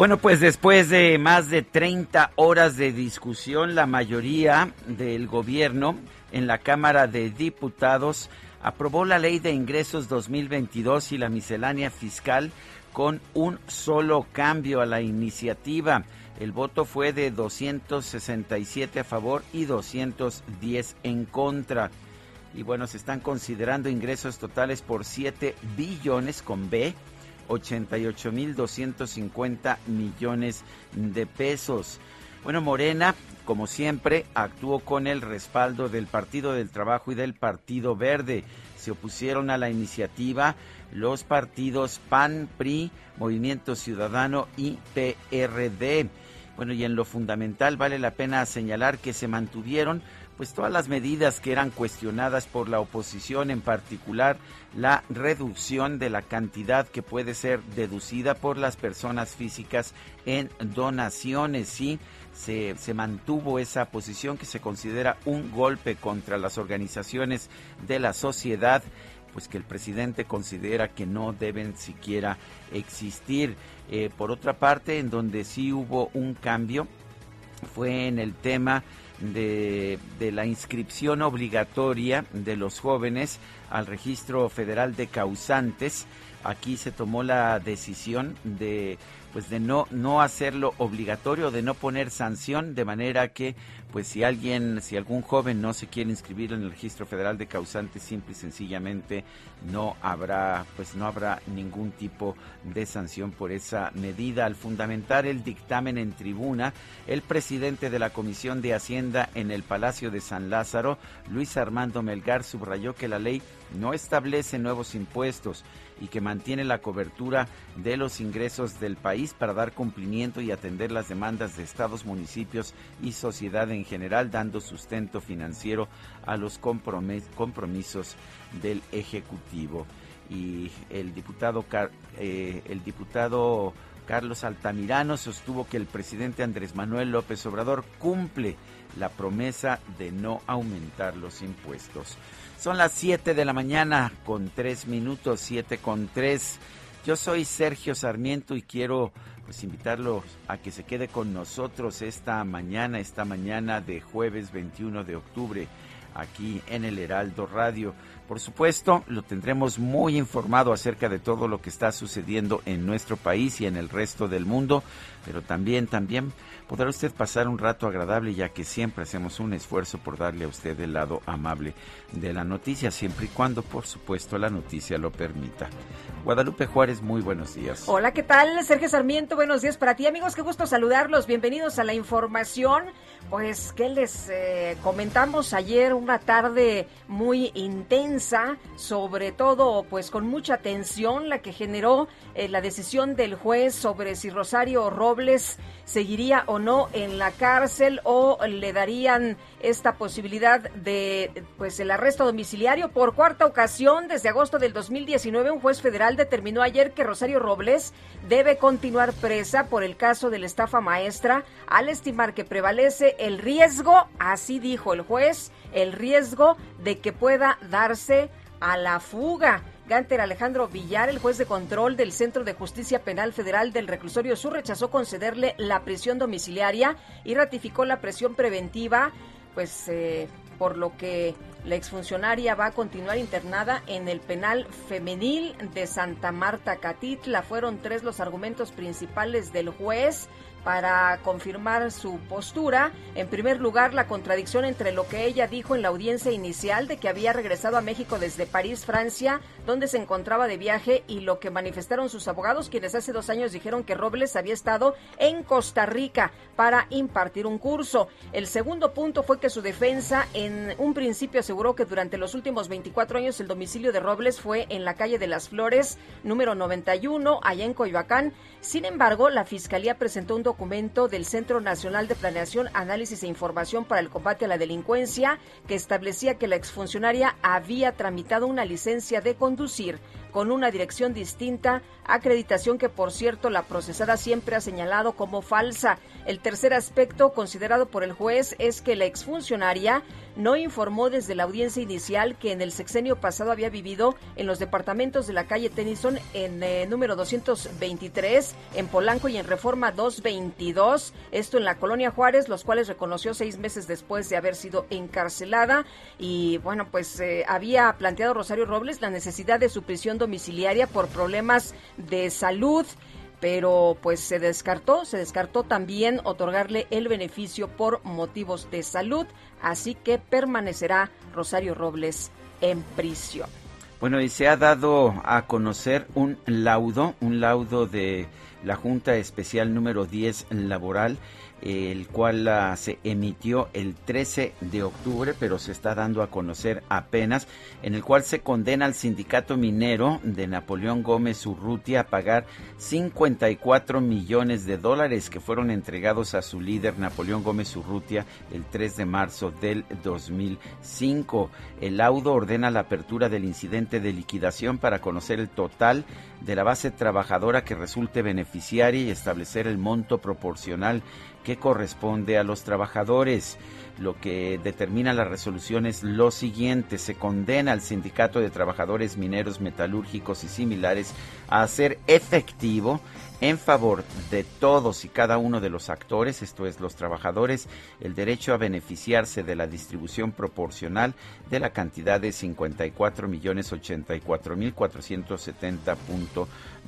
Bueno, pues después de más de 30 horas de discusión, la mayoría del gobierno en la Cámara de Diputados aprobó la Ley de Ingresos 2022 y la miscelánea fiscal con un solo cambio a la iniciativa. El voto fue de 267 a favor y 210 en contra. Y bueno, se están considerando ingresos totales por 7 billones con B, 88 mil 250 millones de pesos. Bueno, Morena, como siempre, actuó con el respaldo del Partido del Trabajo y del Partido Verde. Se opusieron a la iniciativa los partidos PAN, PRI, Movimiento Ciudadano y PRD. Bueno, y en lo fundamental vale la pena señalar que se mantuvieron pues todas las medidas que eran cuestionadas por la oposición, en particular la reducción de la cantidad que puede ser deducida por las personas físicas en donaciones, sí se, se, mantuvo esa posición que se considera un golpe contra las organizaciones de la sociedad, pues que el presidente considera que no deben siquiera existir. Eh, por otra parte, en donde sí hubo un cambio fue en el tema de, de, la inscripción obligatoria de los jóvenes al registro federal de causantes. Aquí se tomó la decisión de pues de no no hacerlo obligatorio, de no poner sanción, de manera que pues si alguien, si algún joven no se quiere inscribir en el registro federal de causantes, simple y sencillamente no habrá, pues no habrá ningún tipo de sanción por esa medida. Al fundamentar el dictamen en tribuna, el presidente de la Comisión de Hacienda en el Palacio de San Lázaro, Luis Armando Melgar, subrayó que la ley no establece nuevos impuestos y que mantiene la cobertura de los ingresos del país para dar cumplimiento y atender las demandas de estados, municipios y sociedad en general, dando sustento financiero a los compromisos del Ejecutivo. Y el diputado, eh, el diputado Carlos Altamirano sostuvo que el presidente Andrés Manuel López Obrador cumple la promesa de no aumentar los impuestos. Son las 7 de la mañana con 3 minutos, 7 con 3. Yo soy Sergio Sarmiento y quiero pues invitarlo a que se quede con nosotros esta mañana, esta mañana de jueves 21 de octubre aquí en el Heraldo Radio. Por supuesto, lo tendremos muy informado acerca de todo lo que está sucediendo en nuestro país y en el resto del mundo, pero también, también podrá usted pasar un rato agradable ya que siempre hacemos un esfuerzo por darle a usted el lado amable de la noticia, siempre y cuando, por supuesto, la noticia lo permita. Guadalupe Juárez, muy buenos días. Hola, ¿qué tal? Sergio Sarmiento, buenos días para ti, amigos, qué gusto saludarlos. Bienvenidos a la información. Pues, ¿qué les eh, comentamos ayer? Una tarde muy intensa, sobre todo, pues, con mucha tensión, la que generó eh, la decisión del juez sobre si Rosario Robles seguiría o no en la cárcel o le darían esta posibilidad de, pues, el arresto domiciliario. Por cuarta ocasión, desde agosto del 2019, un juez federal determinó ayer que Rosario Robles debe continuar presa por el caso de la estafa maestra al estimar que prevalece el riesgo, así dijo el juez, el riesgo de que pueda darse a la fuga. Alejandro Villar, el juez de control del Centro de Justicia Penal Federal del Reclusorio Sur, rechazó concederle la prisión domiciliaria y ratificó la presión preventiva, pues eh, por lo que La exfuncionaria va a continuar internada en el penal femenil de Santa Marta Catitla. Fueron tres los argumentos principales del juez para confirmar su postura. En primer lugar, la contradicción entre lo que ella dijo en la audiencia inicial de que había regresado a México desde París, Francia, donde se encontraba de viaje, y lo que manifestaron sus abogados, quienes hace dos años dijeron que Robles había estado en Costa Rica para impartir un curso. El segundo punto fue que su defensa en un principio aseguró que durante los últimos 24 años el domicilio de Robles fue en la calle de las Flores, número 91, allá en Coyoacán. Sin embargo, la Fiscalía presentó un documento del Centro Nacional de Planeación, Análisis e Información para el Combate a la Delincuencia que establecía que la exfuncionaria había tramitado una licencia de conducir con una dirección distinta, acreditación que por cierto la procesada siempre ha señalado como falsa. El tercer aspecto considerado por el juez es que la exfuncionaria no informó desde la audiencia inicial que en el sexenio pasado había vivido en los departamentos de la calle Tennyson en eh, número 223, en Polanco y en Reforma 222, esto en la colonia Juárez, los cuales reconoció seis meses después de haber sido encarcelada. Y bueno, pues eh, había planteado Rosario Robles la necesidad de su prisión domiciliaria por problemas de salud pero pues se descartó, se descartó también otorgarle el beneficio por motivos de salud, así que permanecerá Rosario Robles en prisión. Bueno, y se ha dado a conocer un laudo, un laudo de la Junta Especial número 10 laboral el cual se emitió el 13 de octubre, pero se está dando a conocer apenas, en el cual se condena al sindicato minero de Napoleón Gómez Urrutia a pagar 54 millones de dólares que fueron entregados a su líder Napoleón Gómez Urrutia el 3 de marzo del 2005. El laudo ordena la apertura del incidente de liquidación para conocer el total de la base trabajadora que resulte beneficiaria y establecer el monto proporcional que corresponde a los trabajadores. Lo que determina la resolución es lo siguiente, se condena al Sindicato de Trabajadores Mineros Metalúrgicos y similares a hacer efectivo en favor de todos y cada uno de los actores, esto es los trabajadores, el derecho a beneficiarse de la distribución proporcional de la cantidad de 54 millones 84 mil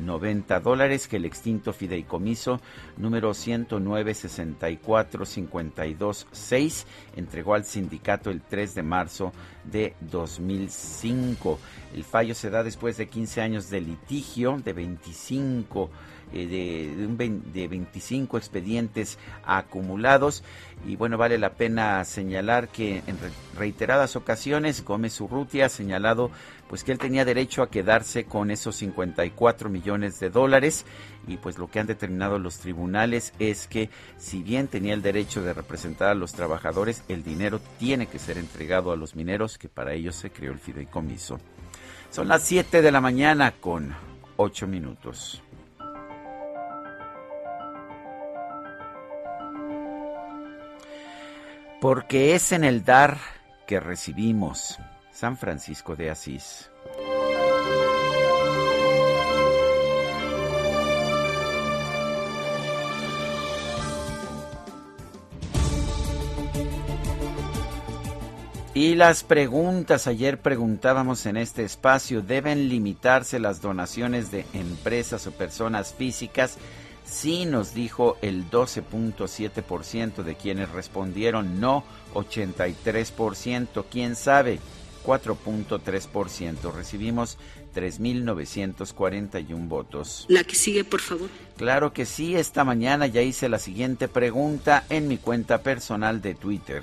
470.90 dólares que el extinto fideicomiso número 109 64 52 6 entregó al sindicato el 3 de marzo de 2005. El fallo se da después de 15 años de litigio de 25 eh, de, de, 25 expedientes acumulados. Y bueno, vale la pena señalar que en reiteradas ocasiones Gómez Urrutia ha señalado pues que él tenía derecho a quedarse con esos 54 millones de dólares y pues lo que han determinado los tribunales es que si bien tenía el derecho de representar a los trabajadores, el dinero tiene que ser entregado a los mineros que para ellos se creó el fideicomiso. Son las 7 de la mañana con 8 minutos. Porque es en el dar que recibimos. San Francisco de Asís. Y las preguntas, ayer preguntábamos en este espacio, ¿deben limitarse las donaciones de empresas o personas físicas? Sí nos dijo el 12.7% de quienes respondieron no, 83%, quién sabe, 4.3%. Recibimos 3.941 votos. La que sigue, por favor. Claro que sí, esta mañana ya hice la siguiente pregunta en mi cuenta personal de Twitter,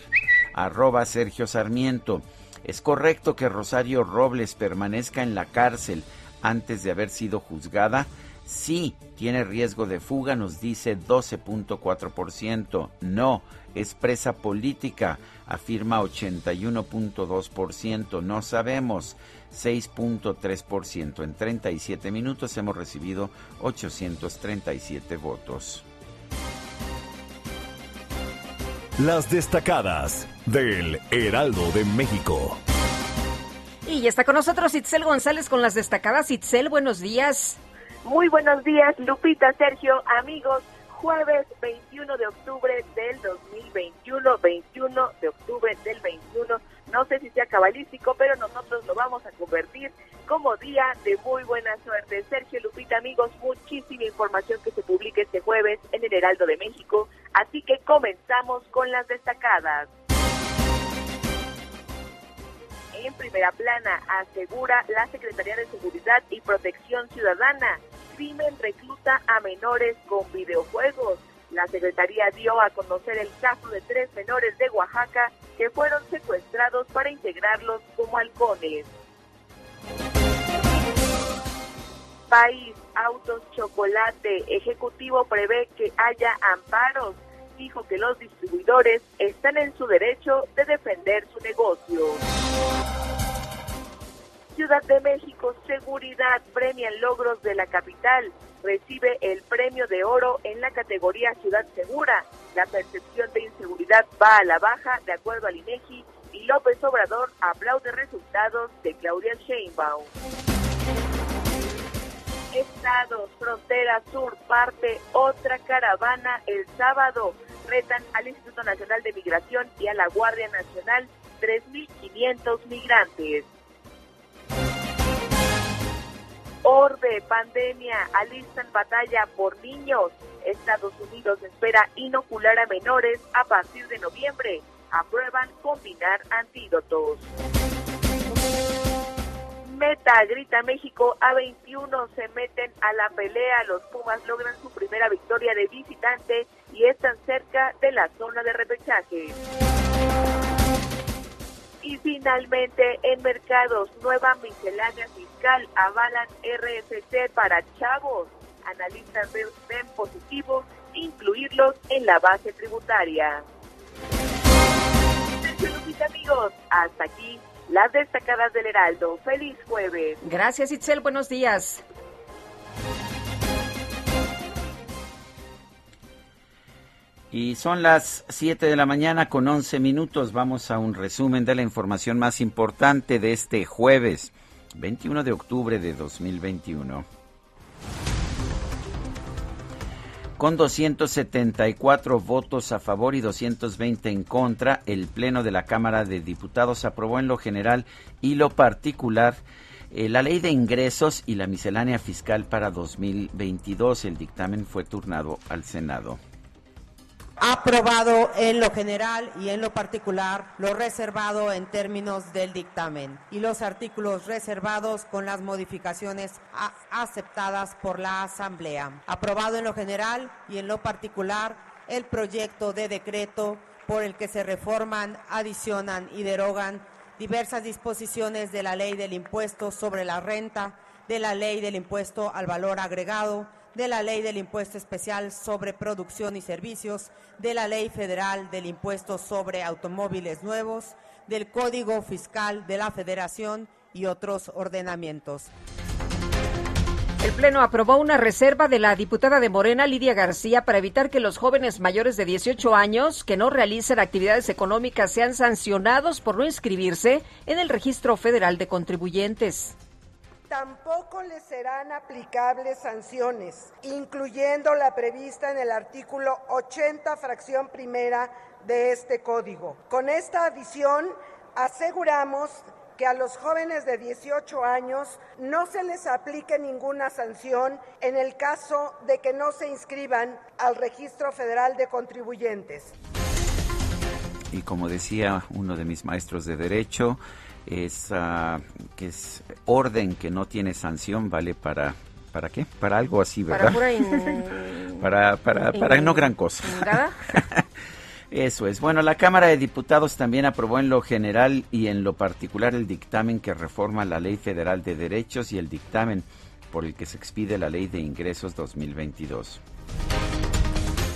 arroba Sergio Sarmiento. ¿Es correcto que Rosario Robles permanezca en la cárcel antes de haber sido juzgada? Sí, tiene riesgo de fuga, nos dice 12.4%. No, es presa política, afirma 81.2%. No sabemos, 6.3%. En 37 minutos hemos recibido 837 votos. Las destacadas del Heraldo de México. Y ya está con nosotros Itzel González con las destacadas. Itzel, buenos días. Muy buenos días, Lupita, Sergio, amigos. Jueves 21 de octubre del 2021, 21 de octubre del 21, No sé si sea cabalístico, pero nosotros lo vamos a convertir como día de muy buena suerte. Sergio Lupita, amigos, muchísima información que se publique este jueves en el Heraldo de México, así que comenzamos con las destacadas. En primera plana asegura la Secretaría de Seguridad y Protección Ciudadana, crimen recluta a menores con videojuegos. La Secretaría dio a conocer el caso de tres menores de Oaxaca que fueron secuestrados para integrarlos como halcones. País, autos, chocolate, Ejecutivo prevé que haya amparos. Dijo que los distribuidores están en su derecho de defender su negocio. Ciudad de México, seguridad, premian logros de la capital recibe el premio de oro en la categoría Ciudad Segura. La percepción de inseguridad va a la baja, de acuerdo al INEGI, y López Obrador aplaude resultados de Claudia Sheinbaum. Estados, frontera sur, parte otra caravana el sábado. Retan al Instituto Nacional de Migración y a la Guardia Nacional 3.500 migrantes. Orbe, pandemia, alistan batalla por niños. Estados Unidos espera inocular a menores a partir de noviembre. Aprueban combinar antídotos. Meta, grita México, A21 se meten a la pelea. Los Pumas logran su primera victoria de visitante y están cerca de la zona de repechaje. Y finalmente, en mercados, nueva miscelánea fiscal avalan RFC para chavos. Analistas ven positivo incluirlos en la base tributaria. Mis amigos, hasta aquí las destacadas del Heraldo. Feliz jueves. Gracias, Itzel. Buenos días. Y son las 7 de la mañana con 11 minutos. Vamos a un resumen de la información más importante de este jueves, 21 de octubre de 2021. Con 274 votos a favor y 220 en contra, el Pleno de la Cámara de Diputados aprobó en lo general y lo particular eh, la ley de ingresos y la miscelánea fiscal para 2022. El dictamen fue turnado al Senado aprobado en lo general y en lo particular lo reservado en términos del dictamen y los artículos reservados con las modificaciones aceptadas por la Asamblea. Aprobado en lo general y en lo particular el proyecto de decreto por el que se reforman, adicionan y derogan diversas disposiciones de la ley del impuesto sobre la renta, de la ley del impuesto al valor agregado, de la Ley del Impuesto Especial sobre Producción y Servicios, de la Ley Federal del Impuesto sobre Automóviles Nuevos, del Código Fiscal de la Federación y otros ordenamientos. El Pleno aprobó una reserva de la diputada de Morena, Lidia García, para evitar que los jóvenes mayores de 18 años que no realicen actividades económicas sean sancionados por no inscribirse en el Registro Federal de Contribuyentes. Tampoco les serán aplicables sanciones, incluyendo la prevista en el artículo 80, fracción primera de este código. Con esta adición, aseguramos que a los jóvenes de 18 años no se les aplique ninguna sanción en el caso de que no se inscriban al Registro Federal de Contribuyentes. Y como decía uno de mis maestros de Derecho, es que es orden que no tiene sanción vale para para qué para algo así verdad para para, para, no gran cosa. Eso es. Bueno la Cámara de Diputados también aprobó en lo general y en lo particular el dictamen que reforma la Ley Federal de Derechos y el dictamen por el que se expide la Ley de Ingresos 2022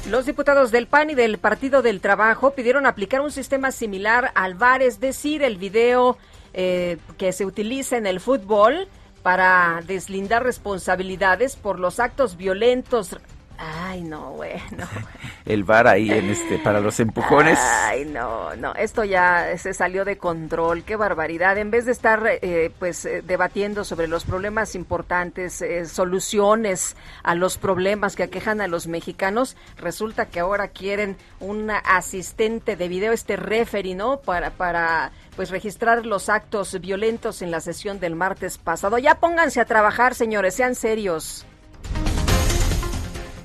los diputados del PAN y del Partido del Trabajo pidieron aplicar un sistema similar al VAR, es decir, el video eh, que se utiliza en el fútbol para deslindar responsabilidades por los actos violentos Ay, no, bueno. El bar ahí en este para los empujones. Ay, no, no, esto ya se salió de control, qué barbaridad. En vez de estar eh, pues eh, debatiendo sobre los problemas importantes, eh, soluciones a los problemas que aquejan a los mexicanos, resulta que ahora quieren un asistente de video, este referee, ¿no? Para para pues registrar los actos violentos en la sesión del martes pasado. Ya pónganse a trabajar, señores, sean serios.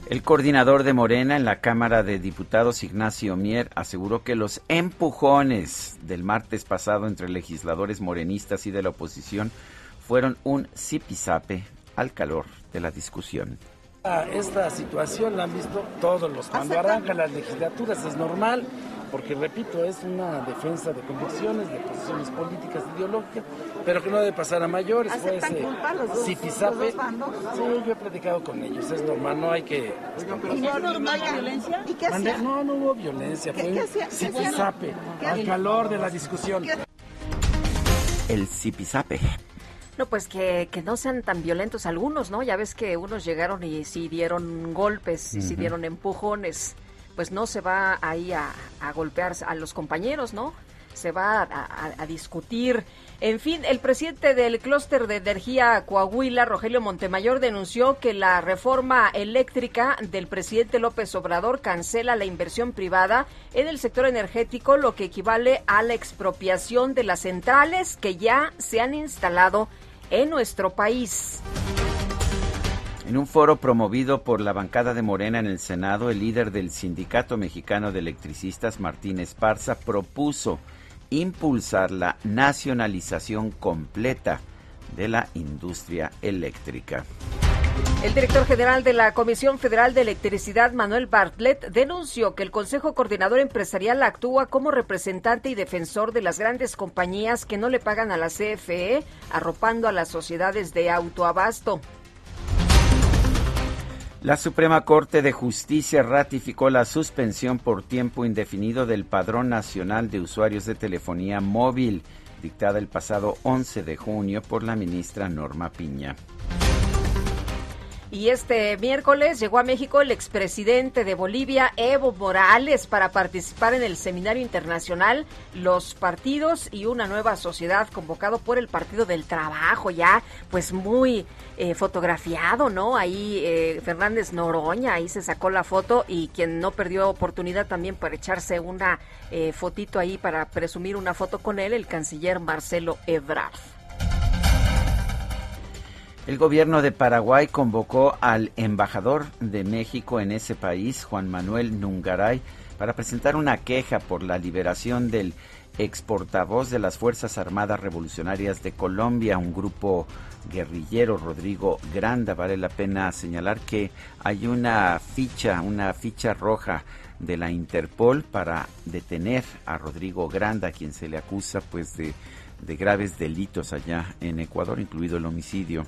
El coordinador de Morena en la Cámara de Diputados, Ignacio Mier, aseguró que los empujones del martes pasado entre legisladores morenistas y de la oposición fueron un zipizape al calor de la discusión. Esta situación la han visto todos los. Cuando arrancan las legislaturas es normal, porque repito, es una defensa de convicciones, de posiciones políticas, ideológicas, pero que no debe pasar a mayores. Fue ese zipizape. Sí, yo he platicado con ellos, es normal, no hay que. ¿Y no hubo violencia? ¿Y qué hacía? No, no hubo violencia, fue un zipizape, al calor de la discusión. El zipizape. No, pues que, que, no sean tan violentos algunos, ¿no? Ya ves que unos llegaron y sí dieron golpes, y sí dieron empujones pues no se va ahí a, a golpear a los compañeros, ¿no? Se va a, a, discutir. En fin, el presidente del clúster de energía Coahuila, Rogelio Montemayor, denunció que la reforma eléctrica del presidente López Obrador cancela la inversión privada en el sector energético, lo que equivale a la expropiación de las centrales que ya se han instalado en nuestro país. En un foro promovido por la bancada de Morena en el Senado, el líder del Sindicato Mexicano de Electricistas, Martín Esparza, propuso impulsar la nacionalización completa de la industria eléctrica. El director general de la Comisión Federal de Electricidad, Manuel Bartlett, denunció que el Consejo Coordinador Empresarial actúa como representante y defensor de las grandes compañías que no le pagan a la CFE, arropando a las sociedades de autoabasto. La Suprema Corte de Justicia ratificó la suspensión por tiempo indefinido del Padrón Nacional de Usuarios de Telefonía Móvil, dictada el pasado 11 de junio por la ministra Norma Piña. Y este miércoles llegó a México el expresidente de Bolivia, Evo Morales, para participar en el seminario internacional Los Partidos y una nueva sociedad convocado por el Partido del Trabajo, ya pues muy eh, fotografiado, ¿no? Ahí eh, Fernández Noroña, ahí se sacó la foto y quien no perdió oportunidad también para echarse una eh, fotito ahí para presumir una foto con él, el canciller Marcelo Ebrard. El gobierno de Paraguay convocó al embajador de México en ese país, Juan Manuel Nungaray, para presentar una queja por la liberación del ex portavoz de las Fuerzas Armadas Revolucionarias de Colombia, un grupo guerrillero, Rodrigo Granda. Vale la pena señalar que hay una ficha, una ficha roja de la Interpol para detener a Rodrigo Granda, quien se le acusa pues de, de graves delitos allá en Ecuador, incluido el homicidio.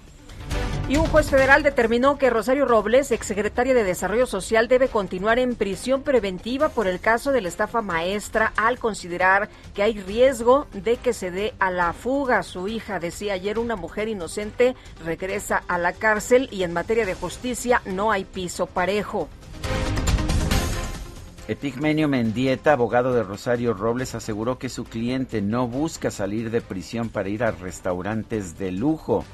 Y un juez federal determinó que Rosario Robles, exsecretaria de Desarrollo Social, debe continuar en prisión preventiva por el caso de la estafa maestra al considerar que hay riesgo de que se dé a la fuga. Su hija decía ayer una mujer inocente regresa a la cárcel y en materia de justicia no hay piso parejo. Epigmenio Mendieta, abogado de Rosario Robles, aseguró que su cliente no busca salir de prisión para ir a restaurantes de lujo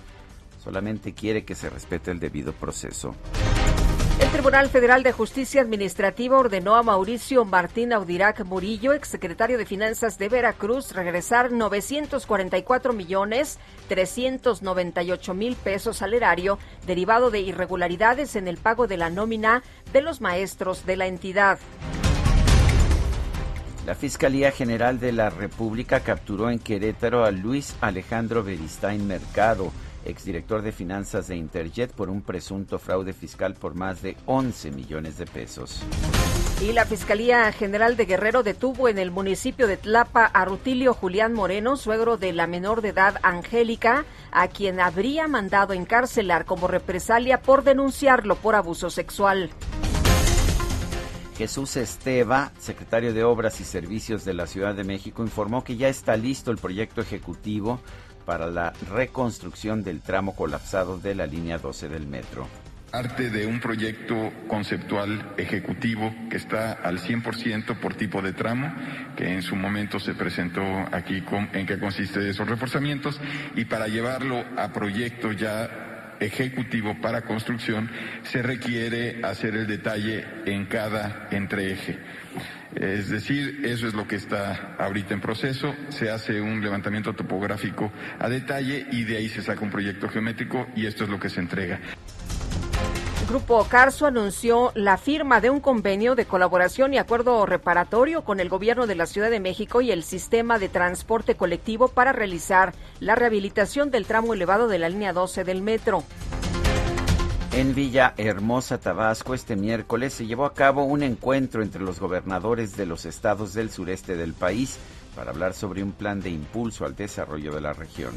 solamente quiere que se respete el debido proceso. El Tribunal Federal de Justicia Administrativa ordenó a Mauricio Martín Audirac Murillo, exsecretario de Finanzas de Veracruz, regresar 944 millones 398 mil pesos al erario derivado de irregularidades en el pago de la nómina de los maestros de la entidad. La Fiscalía General de la República capturó en Querétaro a Luis Alejandro Beristain Mercado exdirector de finanzas de Interjet, por un presunto fraude fiscal por más de 11 millones de pesos. Y la Fiscalía General de Guerrero detuvo en el municipio de Tlapa a Rutilio Julián Moreno, suegro de la menor de edad Angélica, a quien habría mandado encarcelar como represalia por denunciarlo por abuso sexual. Jesús Esteva, secretario de Obras y Servicios de la Ciudad de México, informó que ya está listo el proyecto ejecutivo para la reconstrucción del tramo colapsado de la línea 12 del metro. parte de un proyecto conceptual ejecutivo que está al 100% por tipo de tramo, que en su momento se presentó aquí con, en qué consiste esos reforzamientos, y para llevarlo a proyecto ya ejecutivo para construcción se requiere hacer el detalle en cada entreeje. Es decir, eso es lo que está ahorita en proceso, se hace un levantamiento topográfico a detalle y de ahí se saca un proyecto geométrico y esto es lo que se entrega. Grupo Carso anunció la firma de un convenio de colaboración y acuerdo reparatorio con el gobierno de la Ciudad de México y el sistema de transporte colectivo para realizar la rehabilitación del tramo elevado de la línea 12 del metro. En Villa Hermosa, Tabasco, este miércoles se llevó a cabo un encuentro entre los gobernadores de los estados del sureste del país para hablar sobre un plan de impulso al desarrollo de la región.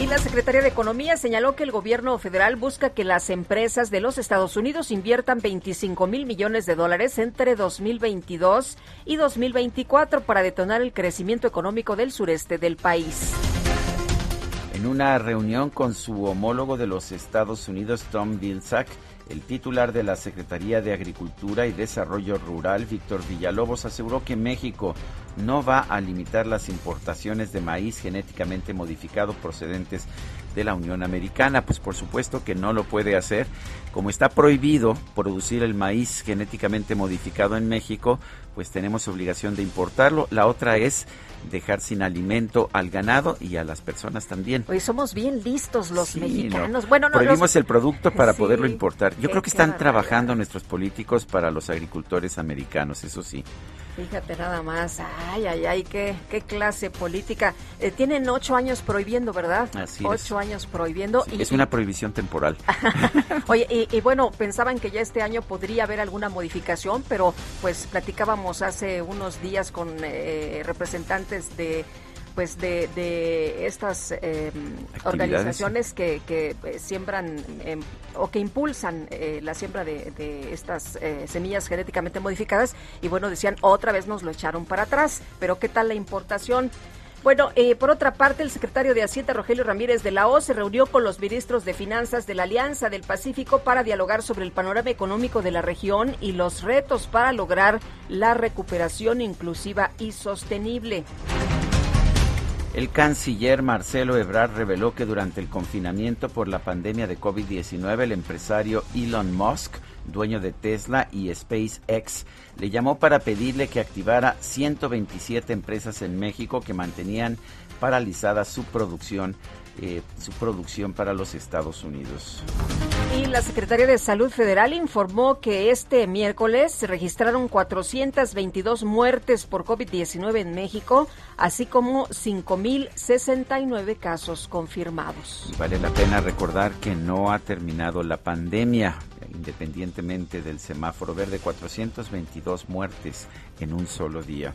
Y la Secretaría de Economía señaló que el gobierno federal busca que las empresas de los Estados Unidos inviertan 25 mil millones de dólares entre 2022 y 2024 para detonar el crecimiento económico del sureste del país. En una reunión con su homólogo de los Estados Unidos, Tom Vilsack, el titular de la Secretaría de Agricultura y Desarrollo Rural, Víctor Villalobos, aseguró que México no va a limitar las importaciones de maíz genéticamente modificado procedentes de la Unión Americana. Pues por supuesto que no lo puede hacer. Como está prohibido producir el maíz genéticamente modificado en México, pues tenemos obligación de importarlo. La otra es dejar sin alimento al ganado y a las personas también. Hoy somos bien listos los mexicanos. Bueno, no, prohibimos el producto para poderlo importar. Yo creo que están trabajando nuestros políticos para los agricultores americanos, eso sí. Fíjate nada más, ay, ay, ay, qué, qué clase política. Eh, tienen ocho años prohibiendo, ¿verdad? Así ocho años prohibiendo. y, es una prohibición temporal. Oye, y, bueno, pensaban que ya este año podría haber alguna modificación, pero pues platicábamos hace unos días con eh, representantes de pues de, de estas em, organizaciones que, que eh, siembran em, o que impulsan eh, la siembra de, de estas eh, semillas genéticamente modificadas. Y bueno decían otra vez nos lo echaron para atrás. Pero qué tal la importación bueno, por otra parte, el secretario de Hacienda, Rogelio Ramírez de la O, se reunió con los ministros de Finanzas de la Alianza del Pacífico para dialogar sobre el panorama económico de la región y los retos para lograr la recuperación inclusiva y sostenible. El canciller Marcelo Ebrard reveló que durante el confinamiento por la pandemia de COVID-19, el empresario Elon Musk, dueño de Tesla y SpaceX, le llamó para pedirle que activara 127 empresas en México que mantenían paralizada su producción eh, su producción para los Estados Unidos. Y la Secretaría de Salud Federal informó que este miércoles se registraron 422 muertes por COVID-19 en México, así como 5.069 casos confirmados. vale la pena recordar que no ha terminado la pandemia, independientemente del semáforo verde, 422 muertes en un solo día.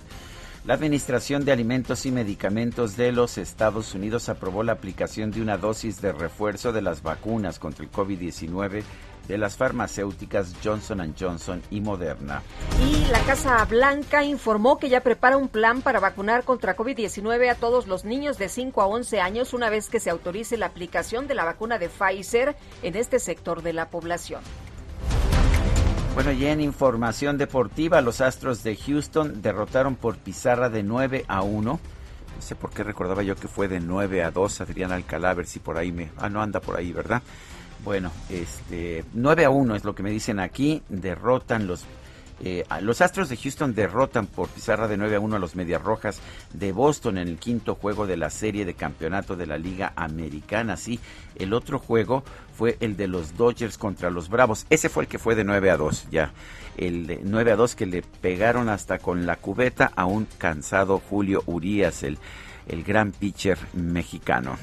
La Administración de Alimentos y Medicamentos de los Estados Unidos aprobó la aplicación de una dosis de refuerzo de las vacunas contra el COVID-19 de las farmacéuticas Johnson Johnson y Moderna. Y la Casa Blanca informó que ya prepara un plan para vacunar contra COVID-19 a todos los niños de 5 a 11 años una vez que se autorice la aplicación de la vacuna de Pfizer en este sector de la población. Bueno, y en información deportiva, los Astros de Houston derrotaron por pizarra de 9 a 1. No sé por qué recordaba yo que fue de 9 a 2, Adrián Alcalá, ver si por ahí me... Ah, no anda por ahí, ¿verdad? Bueno, este 9 a 1 es lo que me dicen aquí, derrotan los eh, los Astros de Houston derrotan por pizarra de 9 a 1 a los Medias Rojas de Boston en el quinto juego de la serie de campeonato de la Liga Americana. Sí, el otro juego fue el de los Dodgers contra los Bravos. Ese fue el que fue de 9 a 2, ya. El de 9 a 2 que le pegaron hasta con la cubeta a un cansado Julio Urías, el, el gran pitcher mexicano.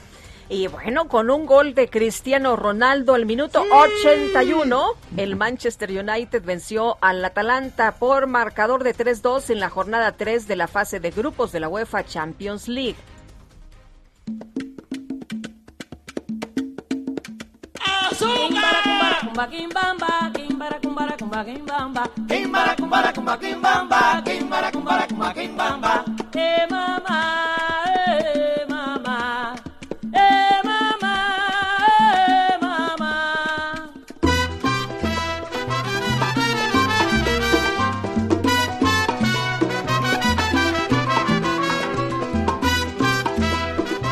Y bueno, con un gol de Cristiano Ronaldo al minuto sí. 81, el Manchester United venció al Atalanta por marcador de 3-2 en la jornada 3 de la fase de grupos de la UEFA Champions League.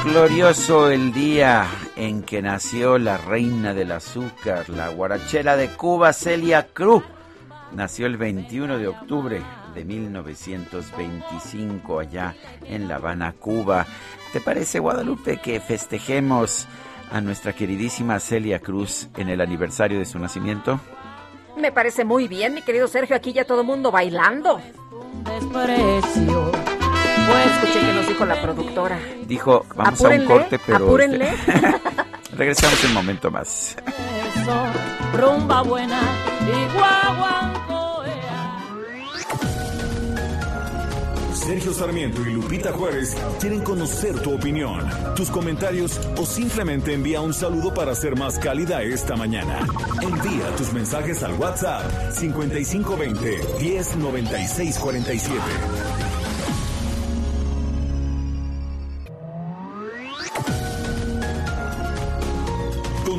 Glorioso el día en que nació la reina del azúcar, la guarachera de Cuba, Celia Cruz. Nació el 21 de octubre de 1925 allá en La Habana, Cuba. ¿Te parece, Guadalupe, que festejemos a nuestra queridísima Celia Cruz en el aniversario de su nacimiento? Me parece muy bien, mi querido Sergio, aquí ya todo el mundo bailando. Desprecio pues escuché que nos dijo la productora. Dijo, vamos a un corte, pero... Apúrenle. Este, regresamos un momento más. rumba buena Sergio Sarmiento y Lupita Juárez quieren conocer tu opinión, tus comentarios o simplemente envía un saludo para ser más cálida esta mañana. Envía tus mensajes al WhatsApp 5520 109647.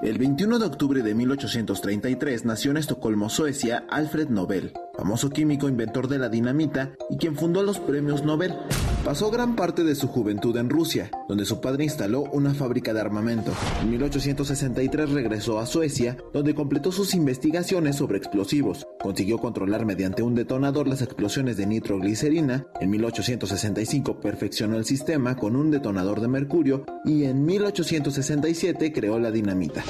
El 21 de octubre de 1833 nació en Estocolmo, Suecia, Alfred Nobel, famoso químico inventor de la dinamita y quien fundó los premios Nobel. Pasó gran parte de su juventud en Rusia, donde su padre instaló una fábrica de armamento. En 1863 regresó a Suecia, donde completó sus investigaciones sobre explosivos. Consiguió controlar mediante un detonador las explosiones de nitroglicerina. En 1865 perfeccionó el sistema con un detonador de mercurio y en 1867 creó la dinamita.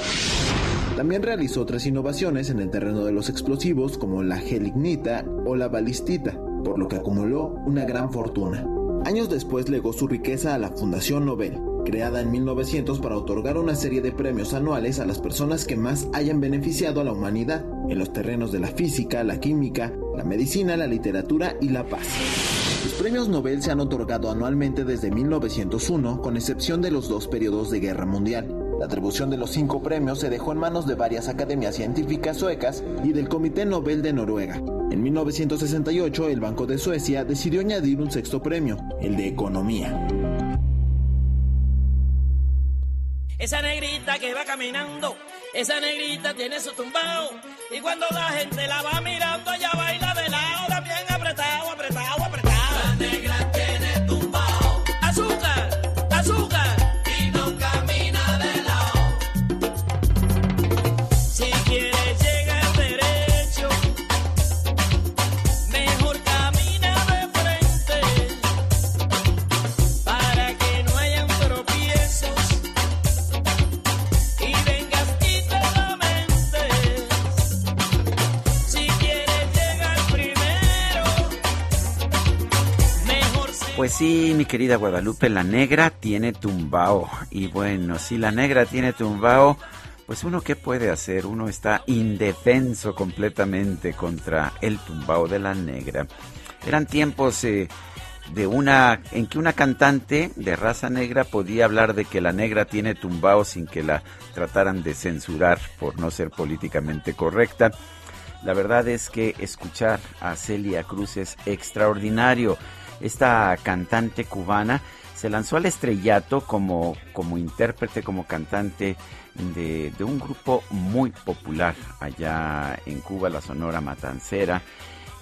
También realizó otras innovaciones en el terreno de los explosivos como la gelignita o la balistita, por lo que acumuló una gran fortuna. Años después legó su riqueza a la Fundación Nobel, creada en 1900 para otorgar una serie de premios anuales a las personas que más hayan beneficiado a la humanidad en los terrenos de la física, la química, la medicina, la literatura y la paz. Los premios Nobel se han otorgado anualmente desde 1901, con excepción de los dos periodos de guerra mundial. La atribución de los cinco premios se dejó en manos de varias academias científicas suecas y del Comité Nobel de Noruega. En 1968, el Banco de Suecia decidió añadir un sexto premio, el de Economía. Esa negrita que va caminando, esa negrita tiene su tumbao. Y cuando la gente la va mirando, ella baila de lado, también apretado. Pues sí, mi querida Guadalupe, la negra tiene tumbao. Y bueno, si la negra tiene tumbao, pues uno qué puede hacer? Uno está indefenso completamente contra el tumbao de la negra. Eran tiempos eh, de una en que una cantante de raza negra podía hablar de que la negra tiene tumbao sin que la trataran de censurar por no ser políticamente correcta. La verdad es que escuchar a Celia Cruz es extraordinario esta cantante cubana se lanzó al estrellato como, como intérprete, como cantante de, un grupo muy popular allá en Cuba, la Sonora Matancera.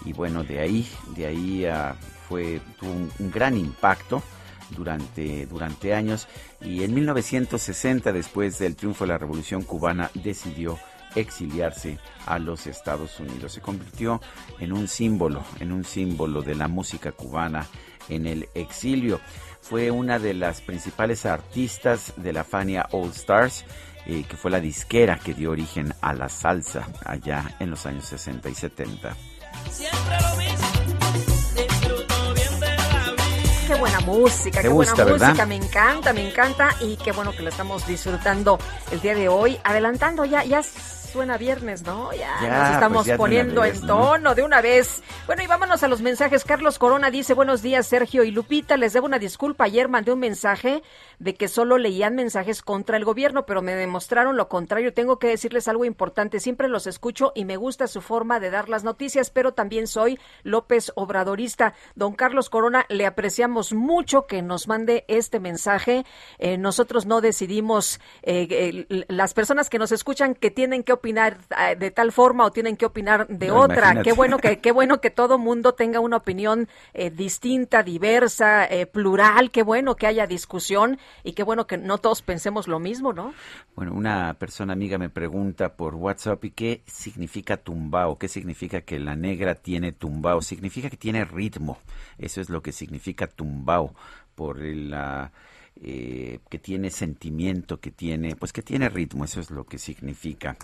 Y bueno, de ahí, de ahí ah, fue, tuvo un, gran impacto durante, durante años. Y en 1960, después del triunfo de la Revolución Cubana, decidió exiliarse a los Estados Unidos. Se convirtió en un símbolo, en un símbolo de la música cubana en el exilio. Fue una de las principales artistas de la Fania All Stars, eh, que fue la disquera que dio origen a la salsa allá en los años 60 y 70. Siempre lo mismo, qué buena música, qué buena música, me encanta, me encanta y qué bueno que lo estamos disfrutando el día de hoy. Adelantando ya, ya suena viernes, ¿no? Ya, nos pues estamos poniendo en tono de una vez. Bueno, y vámonos a los mensajes. Carlos Corona dice, buenos días, Sergio y Lupita. Les debo una disculpa. Ayer mandé un mensaje de que solo leían mensajes contra el gobierno, pero me demostraron lo contrario. Tengo que decirles algo importante. Siempre los escucho y me gusta su forma de dar las noticias, pero también soy López Obradorista. Don Carlos Corona, le apreciamos mucho que nos mande este mensaje. Eh, nosotros no decidimos, eh, las personas que nos escuchan que tienen que opinar eh, de tal forma o tienen que opinar de otra. Qué bueno que qué bueno que todo mundo tenga una opinión distinta, diversa, plural. Qué bueno que haya discusión y qué bueno que no todos pensemos lo mismo, ¿no? Bueno, una persona amiga me pregunta por WhatsApp y qué significa tumbao, qué significa que la negra tiene tumbao, significa que tiene ritmo, eso es lo que significa tumbao por la eh, que tiene sentimiento, que tiene, pues que tiene ritmo, eso es lo que significa.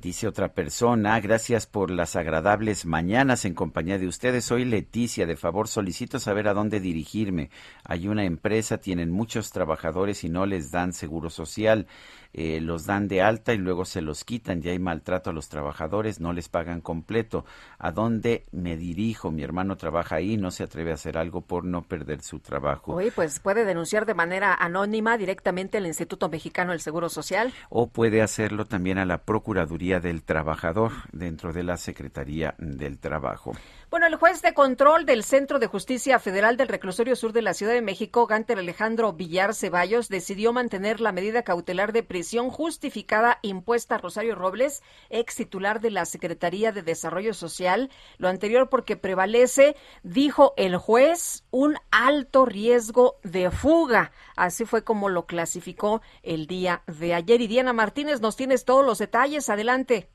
Dice otra persona, gracias por las agradables mañanas en compañía de ustedes. Soy Leticia, de favor solicito saber a dónde dirigirme. Hay una empresa, tienen muchos trabajadores y no les dan seguro social. Eh, los dan de alta y luego se los quitan, ya hay maltrato a los trabajadores, no les pagan completo. ¿A dónde me dirijo? Mi hermano trabaja ahí, no se atreve a hacer algo por no perder su trabajo. Oye, pues puede denunciar de manera anónima directamente al Instituto Mexicano del Seguro Social. O puede hacerlo también a la Procuraduría del Trabajador dentro de la Secretaría del Trabajo. Bueno, el juez de control del Centro de Justicia Federal del Reclusorio Sur de la Ciudad de México, Gánter Alejandro Villar Ceballos, decidió mantener la medida cautelar de prisión justificada impuesta a Rosario Robles, ex titular de la Secretaría de Desarrollo Social. Lo anterior porque prevalece, dijo el juez, un alto riesgo de fuga. Así fue como lo clasificó el día de ayer. Y Diana Martínez, nos tienes todos los detalles. Adelante.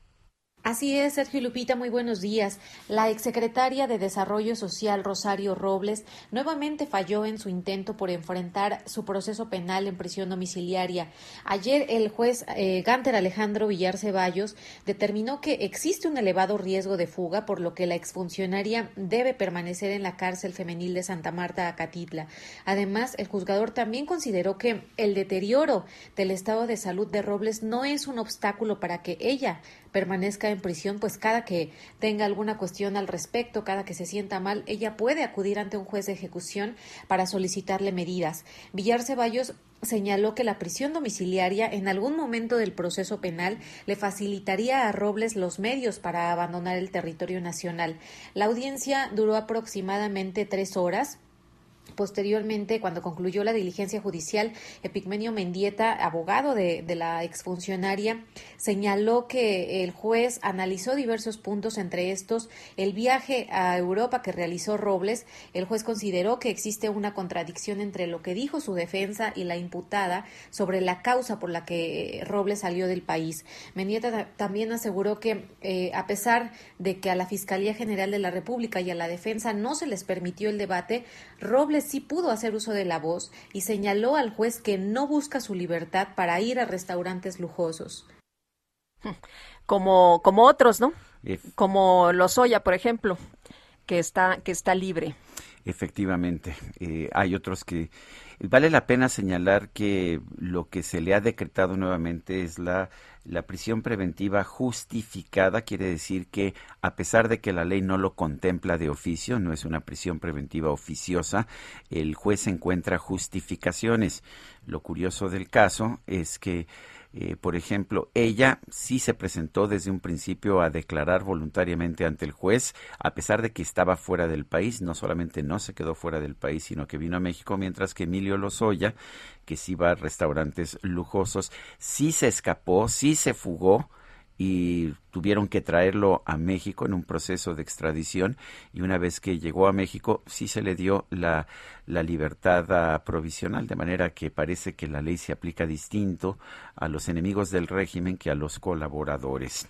Así es, Sergio Lupita, muy buenos días. La exsecretaria de Desarrollo Social, Rosario Robles, nuevamente falló en su intento por enfrentar su proceso penal en prisión domiciliaria. Ayer el juez eh, Gánter Alejandro Villar Ceballos determinó que existe un elevado riesgo de fuga, por lo que la exfuncionaria debe permanecer en la cárcel femenil de Santa Marta, Acatitla. Además, el juzgador también consideró que el deterioro del estado de salud de Robles no es un obstáculo para que ella permanezca en prisión, pues cada que tenga alguna cuestión al respecto, cada que se sienta mal, ella puede acudir ante un juez de ejecución para solicitarle medidas. Villar Ceballos señaló que la prisión domiciliaria en algún momento del proceso penal le facilitaría a Robles los medios para abandonar el territorio nacional. La audiencia duró aproximadamente tres horas Posteriormente, cuando concluyó la diligencia judicial, Epigmenio Mendieta, abogado de, de, la exfuncionaria, señaló que el juez analizó diversos puntos, entre estos el viaje a Europa que realizó Robles. El juez consideró que existe una contradicción entre lo que dijo su defensa y la imputada sobre la causa por la que Robles salió del país. Mendieta también aseguró que, eh, a pesar de que a la Fiscalía General de la República y a la defensa no se les permitió el debate, Robles sí pudo hacer uso de la voz y señaló al juez que no busca su libertad para ir a restaurantes lujosos. Como, como otros, ¿no? Como Lozoya, por ejemplo, que está, que está libre. Efectivamente, eh, hay otros que vale la pena señalar que lo que se le ha decretado nuevamente es la la prisión preventiva justificada quiere decir que a pesar de que la ley no lo contempla de oficio, no es una prisión preventiva oficiosa, el juez encuentra justificaciones. Lo curioso del caso es que eh, por ejemplo, ella sí se presentó desde un principio a declarar voluntariamente ante el juez, a pesar de que estaba fuera del país, no solamente no se quedó fuera del país, sino que vino a México, mientras que Emilio Lozoya, que sí va a restaurantes lujosos, sí se escapó, sí se fugó, y tuvieron que traerlo a México en un proceso de extradición y una vez que llegó a México sí se le dio la, la libertad provisional, de manera que parece que la ley se aplica distinto a los enemigos del régimen que a los colaboradores.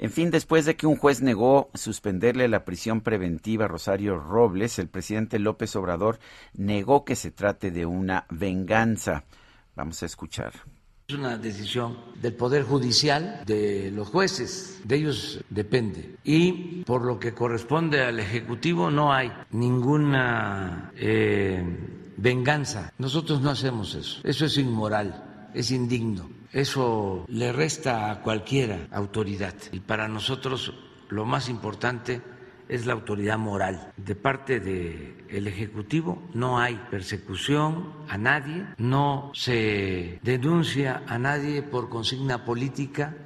En fin, después de que un juez negó suspenderle la prisión preventiva a Rosario Robles, el presidente López Obrador negó que se trate de una venganza. Vamos a escuchar. Es una decisión del Poder Judicial, de los jueces, de ellos depende. Y por lo que corresponde al Ejecutivo no hay ninguna eh, venganza. Nosotros no hacemos eso. Eso es inmoral, es indigno. Eso le resta a cualquiera autoridad. Y para nosotros lo más importante es la autoridad moral. De parte del Ejecutivo no hay persecución a nadie, no se denuncia a nadie por consigna política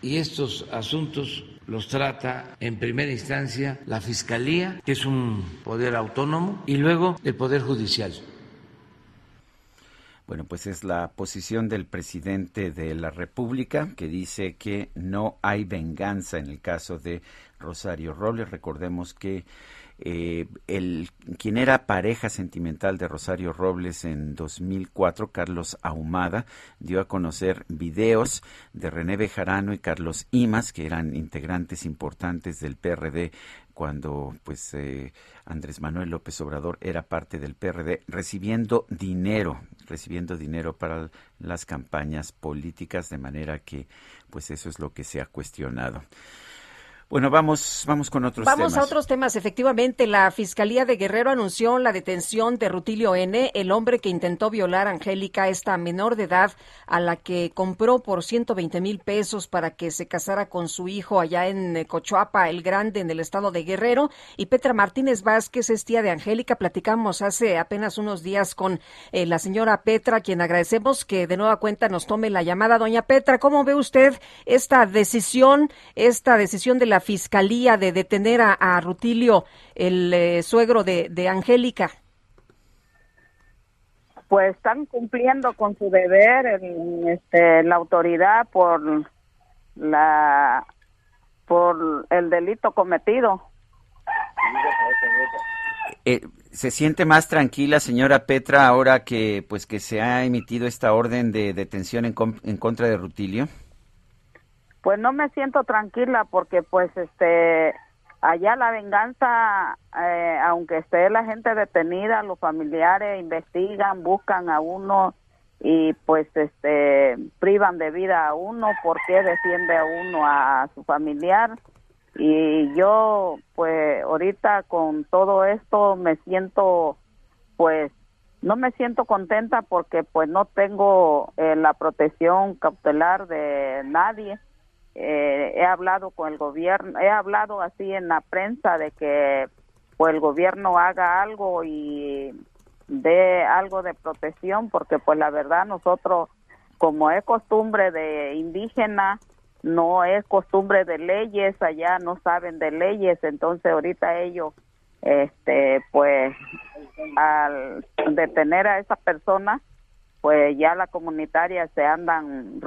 y estos asuntos los trata en primera instancia la Fiscalía, que es un poder autónomo, y luego el Poder Judicial. Bueno, pues es la posición del presidente de la República que dice que no hay venganza en el caso de Rosario Robles. Recordemos que eh, el, quien era pareja sentimental de Rosario Robles en 2004, Carlos Ahumada, dio a conocer videos de René Bejarano y Carlos Imas, que eran integrantes importantes del PRD cuando pues eh, Andrés Manuel López Obrador era parte del PRD, recibiendo dinero, recibiendo dinero para las campañas políticas, de manera que pues eso es lo que se ha cuestionado. Bueno, vamos, vamos con otros temas. Vamos a otros temas. Efectivamente, la Fiscalía de Guerrero anunció la detención de Rutilio N., el hombre que intentó violar a Angélica, esta menor de edad, a la que compró por 120 mil pesos para que se casara con su hijo allá en Cochuapa, el Grande, en el estado de Guerrero. Y Petra Martínez Vázquez es tía de Angélica. Platicamos hace apenas unos días con eh, la señora Petra, quien agradecemos que de nueva cuenta nos tome la llamada. Doña Petra, ¿cómo ve usted esta decisión, esta decisión de la fiscalía de detener a, Rutilio, el eh, suegro de, Angélica? Pues están cumpliendo con su deber en, este, la autoridad por la por el delito cometido. Eh, ¿Se siente más tranquila, señora Petra, ahora que pues que se ha emitido esta orden de detención en, en contra de Rutilio? Pues no me siento tranquila porque pues este allá la venganza, eh, aunque esté la gente detenida, los familiares investigan, buscan a uno y pues este privan de vida a uno porque defiende a uno a su familiar y yo pues ahorita con todo esto me siento pues no me siento contenta porque pues no tengo eh, la protección cautelar de nadie eh, he hablado con el gobierno, he hablado así en la prensa de que pues el gobierno haga algo y dé algo de protección porque pues la verdad nosotros como es costumbre de indígena no es costumbre de leyes allá no saben de leyes entonces ahorita ellos este pues al detener a esa persona pues ya la comunitaria se andan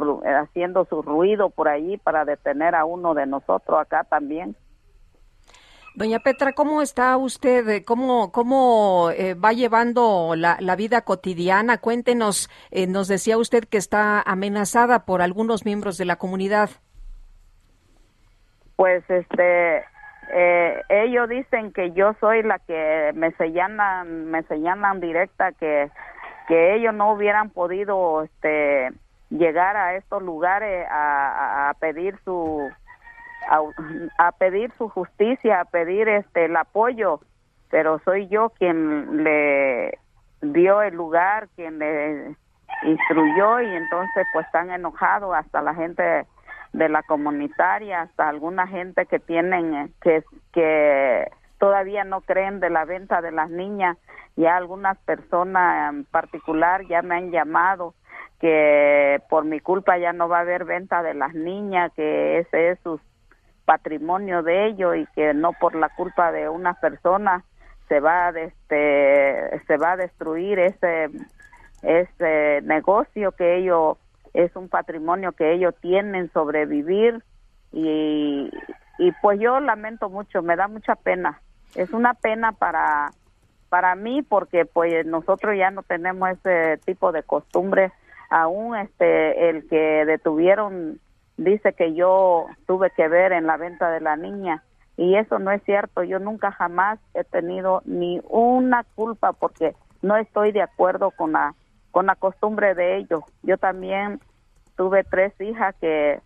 haciendo su ruido por ahí para detener a uno de nosotros acá también. Doña Petra, ¿cómo está usted? ¿Cómo, cómo eh, va llevando la, vida cotidiana? Cuéntenos, eh, nos decía usted que está amenazada por algunos miembros de la comunidad. Pues este, eh, ellos dicen que yo soy la que me señalan, me señalan directa que que ellos no hubieran podido este llegar a estos lugares a, pedir su a, pedir su justicia a pedir este el apoyo pero soy yo quien le dio el lugar quien le instruyó y entonces pues están enojados hasta la gente de la comunitaria hasta alguna gente que tienen que que todavía no creen de la venta de las niñas ya algunas personas en particular ya me han llamado que por mi culpa ya no va a haber venta de las niñas, que ese es su patrimonio de ellos y que no por la culpa de una persona se va a este se va a destruir ese ese negocio que ellos es un patrimonio que ellos tienen sobrevivir y y pues yo lamento mucho, me da mucha pena. Es una pena para para mí porque pues nosotros ya no tenemos ese tipo de costumbre. Aún este el que detuvieron dice que yo tuve que ver en la venta de la niña. Y eso no es cierto. Yo nunca jamás he tenido ni una culpa porque no estoy de acuerdo con la con la costumbre de ellos. Yo también tuve tres hijas que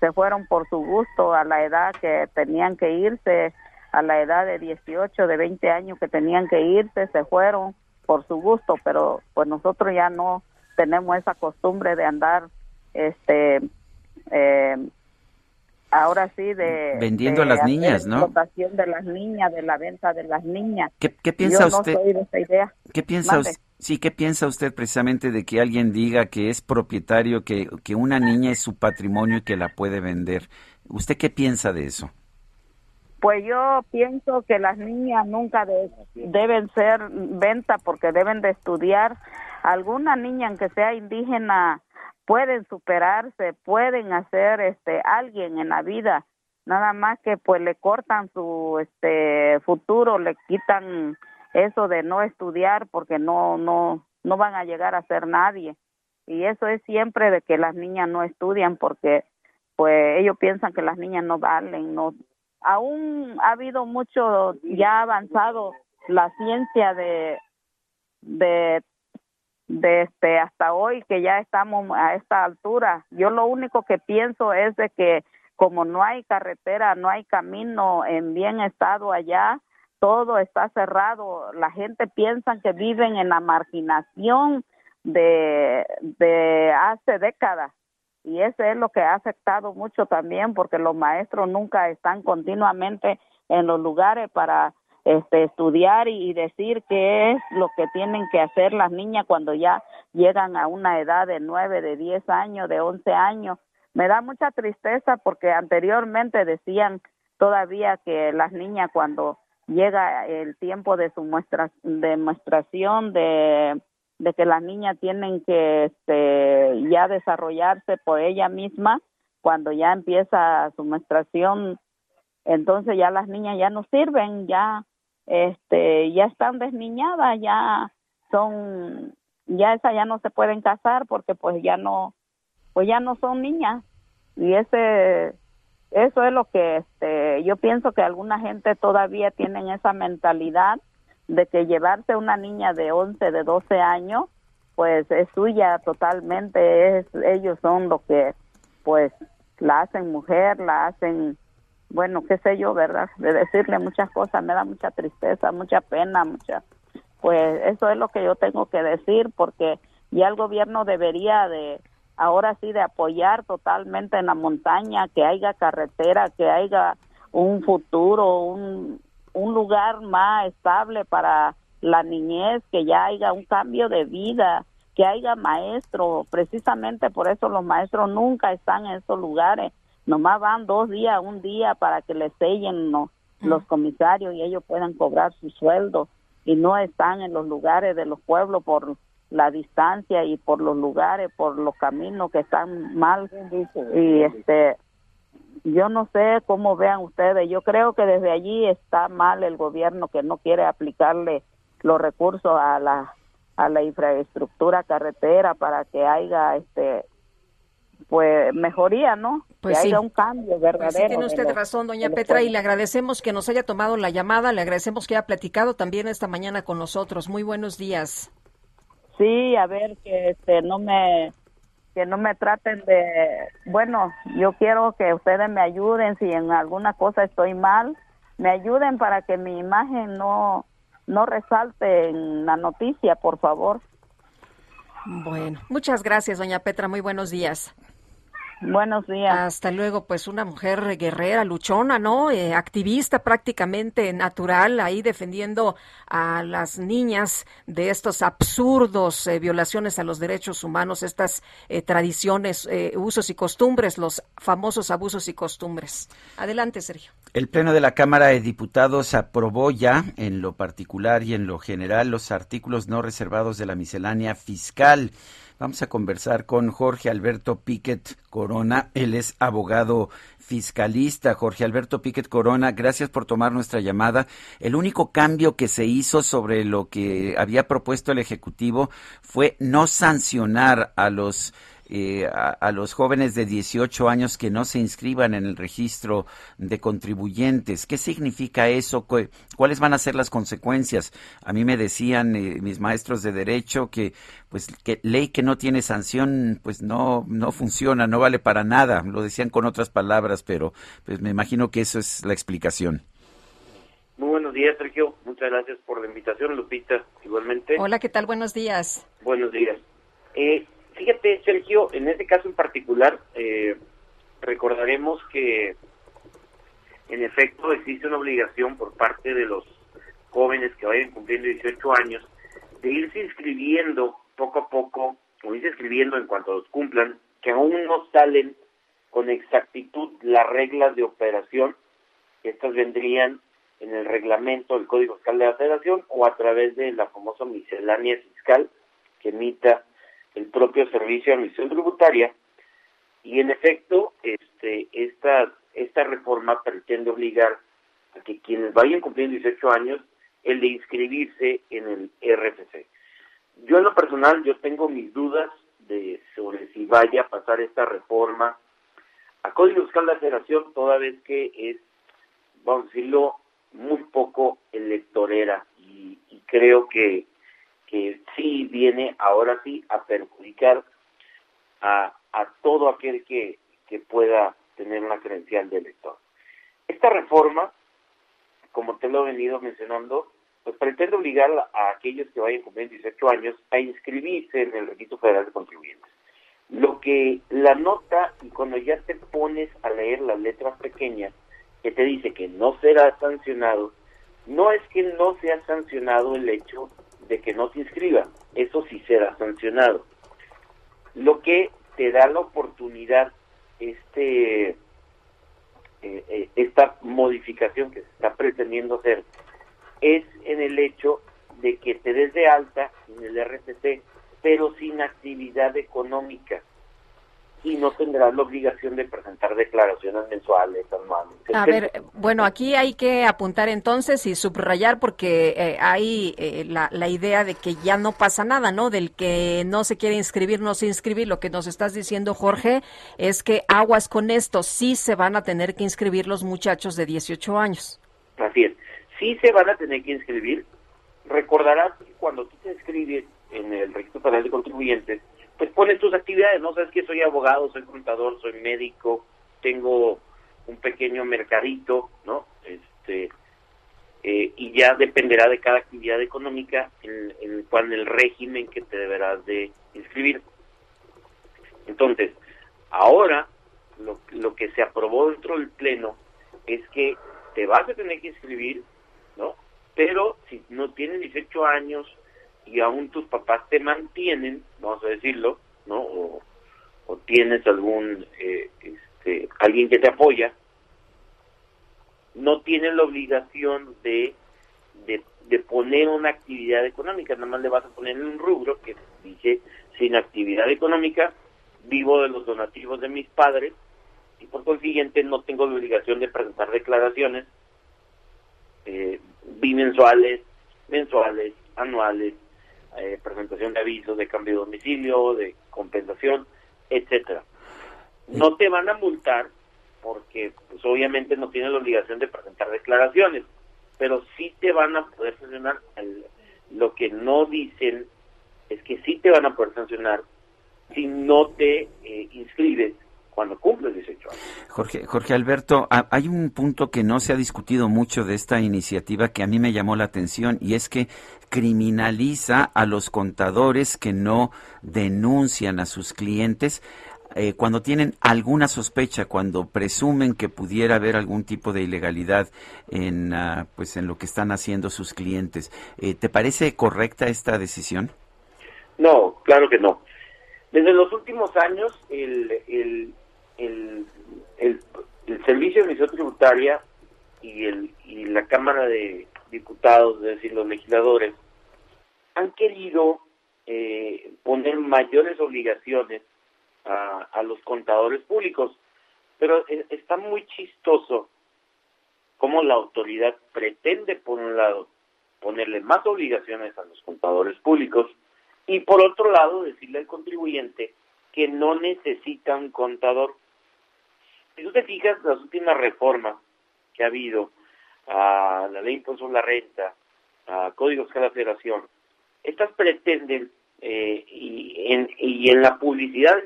se fueron por su gusto a la edad que tenían que irse, a la edad de 18, de 20 años que tenían que irse, se fueron por su gusto, pero pues nosotros ya no tenemos esa costumbre de andar este eh, ahora sí de vendiendo a las niñas, ¿no? Explotación de las niñas, de la venta de las niñas. ¿Qué, piensa Yo usted? No soy de esa idea. ¿Qué piensa usted? Sí, ¿qué piensa usted precisamente de que alguien diga que es propietario, que, que una niña es su patrimonio y que la puede vender? ¿Usted qué piensa de eso? Pues yo pienso que las niñas nunca deben ser venta porque deben de estudiar. Alguna niña, aunque sea indígena, pueden superarse, pueden hacer este alguien en la vida, nada más que pues le cortan su este futuro, le quitan eso de no estudiar porque no no no van a llegar a ser nadie. Y eso es siempre de que las niñas no estudian porque pues ellos piensan que las niñas no valen, no aún ha habido mucho ya avanzado la ciencia de de este hasta hoy que ya estamos a esta altura. Yo lo único que pienso es de que como no hay carretera, no hay camino en bien estado allá, todo está cerrado. La gente piensa que viven en la marginación de, de hace décadas. Y eso es lo que ha afectado mucho también porque los maestros nunca están continuamente en los lugares para este, estudiar y decir qué es lo que tienen que hacer las niñas cuando ya llegan a una edad de nueve, de diez años, de once años. Me da mucha tristeza porque anteriormente decían todavía que las niñas cuando llega el tiempo de su muestra, demostración de, de que las niñas tienen que este, ya desarrollarse por ella misma, cuando ya empieza su menstruación, entonces ya las niñas ya no sirven, ya este ya están desniñadas, ya son ya esas ya no se pueden casar porque pues ya no pues ya no son niñas. Y ese eso es lo que este yo pienso que alguna gente todavía tienen esa mentalidad de que llevarse una niña de 11, de 12 años pues es suya totalmente, es ellos son lo que pues la hacen mujer, la hacen bueno, qué sé yo, ¿verdad? De decirle muchas cosas, me da mucha tristeza, mucha pena, mucha... Pues eso es lo que yo tengo que decir porque ya el gobierno debería de, ahora sí, de apoyar totalmente en la montaña, que haya carretera, que haya un futuro, un, un lugar más estable para la niñez, que ya haya un cambio de vida, que haya maestro. Precisamente por eso los maestros nunca están en esos lugares. Nomás van dos días, un día para que les sellen los comisarios y ellos puedan cobrar su sueldo. Y no están en los lugares de los pueblos por la distancia y por los lugares, por los caminos que están mal. Y este yo no sé cómo vean ustedes, yo creo que desde allí está mal el gobierno que no quiere aplicarle los recursos a la a la infraestructura carretera para que haya este pues mejoría, ¿no? Pues que sí. haya un cambio verdadero. Pues sí, tiene usted los- razón, doña Petra, y le agradecemos que nos haya tomado la llamada, le agradecemos que haya platicado también esta mañana con nosotros. Muy buenos días. Sí, a ver que este no me que no me traten de bueno, yo quiero que ustedes me ayuden si en alguna cosa estoy mal, me ayuden para que mi imagen no no resalte en la noticia, por favor. Bueno, muchas gracias, doña Petra, muy buenos días. Buenos días. Hasta luego, pues una mujer guerrera, luchona, ¿no? Eh, activista prácticamente natural, ahí defendiendo a las niñas de estos absurdos eh, violaciones a los derechos humanos, estas eh, tradiciones, eh, usos y costumbres, los famosos abusos y costumbres. Adelante, Sergio. El Pleno de la Cámara de Diputados aprobó ya, en lo particular y en lo general, los artículos no reservados de la miscelánea fiscal. Vamos a conversar con Jorge Alberto Piquet Corona. Él es abogado fiscalista. Jorge Alberto Piquet Corona, gracias por tomar nuestra llamada. El único cambio que se hizo sobre lo que había propuesto el Ejecutivo fue no sancionar a los eh, a, los jóvenes de 18 años que no se inscriban en el registro de contribuyentes. ¿Qué significa eso? ¿Cuáles van a ser las consecuencias? A mí me decían eh, mis maestros de derecho que pues que ley que no tiene sanción pues no no funciona, no vale para nada. Lo decían con otras palabras, pero pues me imagino que eso es la explicación. Muy buenos días, Sergio. Muchas gracias por la invitación, Lupita, igualmente. Hola, ¿qué tal? Buenos días. Buenos días. Eh, fíjate, Sergio, en este caso en particular, eh, recordaremos que en efecto existe una obligación por parte de los jóvenes que vayan cumpliendo 18 años de irse inscribiendo poco a poco, o irse inscribiendo en cuanto los cumplan, que aún no salen con exactitud las reglas de operación. Estas vendrían en el reglamento del Código Fiscal de la Federación o a través de la famosa miscelánea fiscal que emita el propio Servicio de Administración Tributaria. Y en efecto, este, esta, esta reforma pretende obligar a que quienes vayan cumpliendo 18 años, el de inscribirse en el RFC. Yo en lo personal, yo tengo mis dudas de sobre si vaya a pasar esta reforma a Código de la Federación, toda vez que es, vamos a decirlo, muy poco electorera y, creo que, que sí viene ahora sí a perjudicar a, todo aquel que, que pueda tener una credencial de elector. Esta reforma, como te lo he venido mencionando, pues pretende obligar a aquellos que vayan cumplir 18 años a inscribirse en el Registro Federal de Contribuyentes. Lo que la nota, y cuando ya te pones a leer las letras pequeñas, que te dice que no será sancionado, no es que no sea sancionado el hecho de que no te inscriba, eso sí será sancionado. Lo que te da la oportunidad, este, eh, eh, esta modificación que se está pretendiendo hacer, es en el hecho de que te des de alta en el RCC, pero sin actividad económica y no tendrás la obligación de presentar declaraciones mensuales, anuales. A ver, bueno, aquí hay que apuntar entonces y subrayar porque eh, hay eh, la, la, idea de que ya no pasa nada, ¿no? Del que no se quiere inscribir, no se inscribir. Lo que nos estás diciendo, Jorge, es que aguas con esto, sí se van a tener que inscribir los muchachos de 18 años. Así es, sí se van a tener que inscribir. Recordarás que cuando tú te inscribes en el Registro Federal de Contribuyentes, pues pones tus actividades, ¿no? Sabes que soy abogado, soy contador, soy médico, tengo un pequeño mercadito, ¿no? Este, eh, y ya dependerá de cada actividad económica en, en el el régimen que te deberás de inscribir. Entonces, ahora lo, lo que se aprobó dentro del Pleno es que te vas a tener que inscribir, ¿no? Pero si no tienes 18 años y aún tus papás te mantienen, vamos a decirlo, ¿no? O, tienes algún, eh, este, alguien que te apoya, no tienes la obligación de, de, de, poner una actividad económica, nada más le vas a poner un rubro que dice sin actividad económica, vivo de los donativos de mis padres y por consiguiente no tengo la obligación de presentar declaraciones eh, bimensuales, mensuales, anuales, eh, presentación de avisos de cambio de domicilio, de compensación, etcétera. No te van a multar porque pues obviamente no tienes la obligación de presentar declaraciones, pero sí te van a poder sancionar. lo que no dicen es que sí te van a poder sancionar si no te eh, inscribes cuando cumple 18 años. Jorge, Jorge Alberto, hay un punto que no se ha discutido mucho de esta iniciativa que a mí me llamó la atención y es que criminaliza a los contadores que no denuncian a sus clientes. Eh, cuando tienen alguna sospecha, cuando presumen que pudiera haber algún tipo de ilegalidad en, ah, pues en lo que están haciendo sus clientes. Eh, ¿Te parece correcta esta decisión? No, claro que no. Desde los últimos años, el, el, el, el, Servicio de Administración Tributaria y, el, y la Cámara de Diputados, es decir, los legisladores, han querido eh, poner mayores obligaciones a, a, los contadores públicos, pero e, está muy chistoso cómo la autoridad pretende, por un lado, ponerle más obligaciones a los contadores públicos y por otro lado decirle al contribuyente que no necesita un contador. Si tú te fijas, las últimas reformas que ha habido a la ley impuesto a la renta, a códigos de la federación, estas pretenden, eh, y, en, y en la publicidad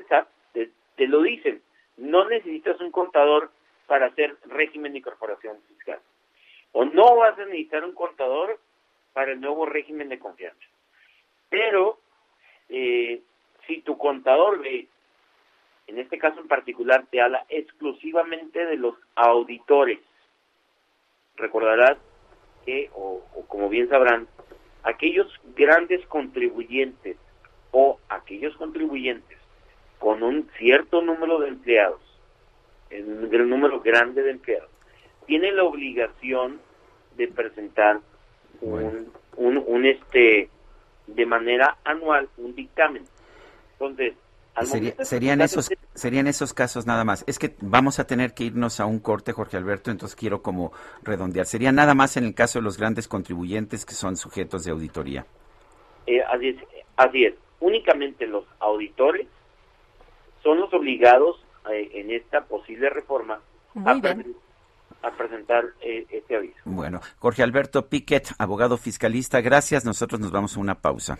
te, te lo dicen, no necesitas un contador para hacer régimen de incorporación fiscal. O no vas a necesitar un contador para el nuevo régimen de confianza. Pero eh, si tu contador ve, en este caso en particular, te habla exclusivamente de los auditores, recordarás que, o, como bien sabrán, aquellos grandes contribuyentes o aquellos contribuyentes con un cierto número de empleados, un número grande de empleados, tienen la obligación de presentar un, un, un, este de manera anual un dictamen. Entonces, serían esos serían esos casos nada más. Es que vamos a tener que irnos a un corte, Jorge Alberto, entonces quiero como redondear. Sería nada más en el caso de los grandes contribuyentes que son sujetos de auditoría. Eh, así, es, así es. Únicamente los auditores son los obligados eh, en esta posible reforma a, presentar eh, este aviso. Bueno, Jorge Alberto Piquet, abogado fiscalista, gracias. Nosotros nos vamos a una pausa.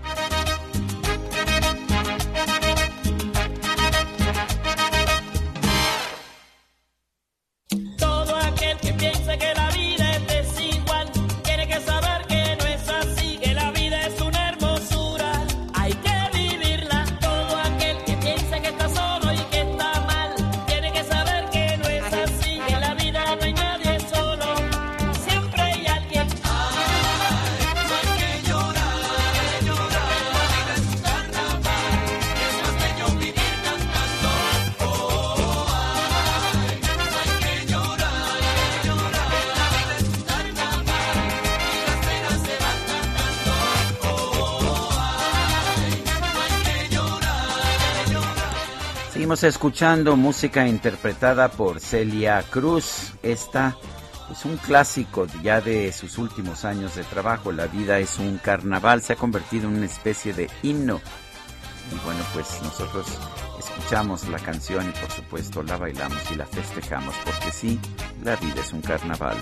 piense que la vida escuchando música interpretada por Celia Cruz. Esta es un clásico ya de sus últimos años de trabajo. La vida es un carnaval, se ha convertido en una especie de himno. Y bueno, pues nosotros escuchamos la canción y por supuesto la bailamos y la festejamos porque sí, la vida es un carnaval.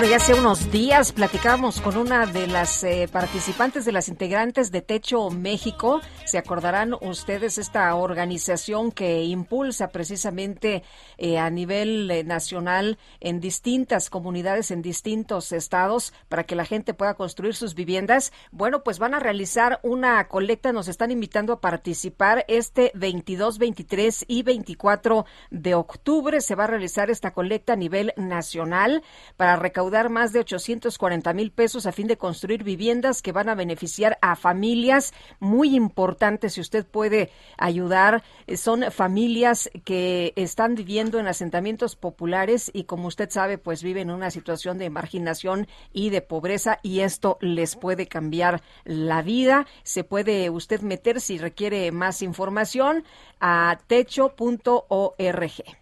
Bueno, ya hace unos días platicamos con una de las eh, participantes de las integrantes de Techo México. Se acordarán ustedes esta organización que impulsa precisamente eh, a nivel eh, nacional en distintas comunidades, en distintos estados, para que la gente pueda construir sus viviendas. Bueno, pues van a realizar una colecta. Nos están invitando a participar este 22, 23 y 24 de octubre. Se va a realizar esta colecta a nivel nacional para recaudar dar más de 840 mil pesos a fin de construir viviendas que van a beneficiar a familias muy importantes. Si usted puede ayudar, eh, son familias que están viviendo en asentamientos populares y como usted sabe, pues viven en una situación de marginación y de pobreza y esto les puede cambiar la vida. Se puede usted meter si requiere más información a techo.org.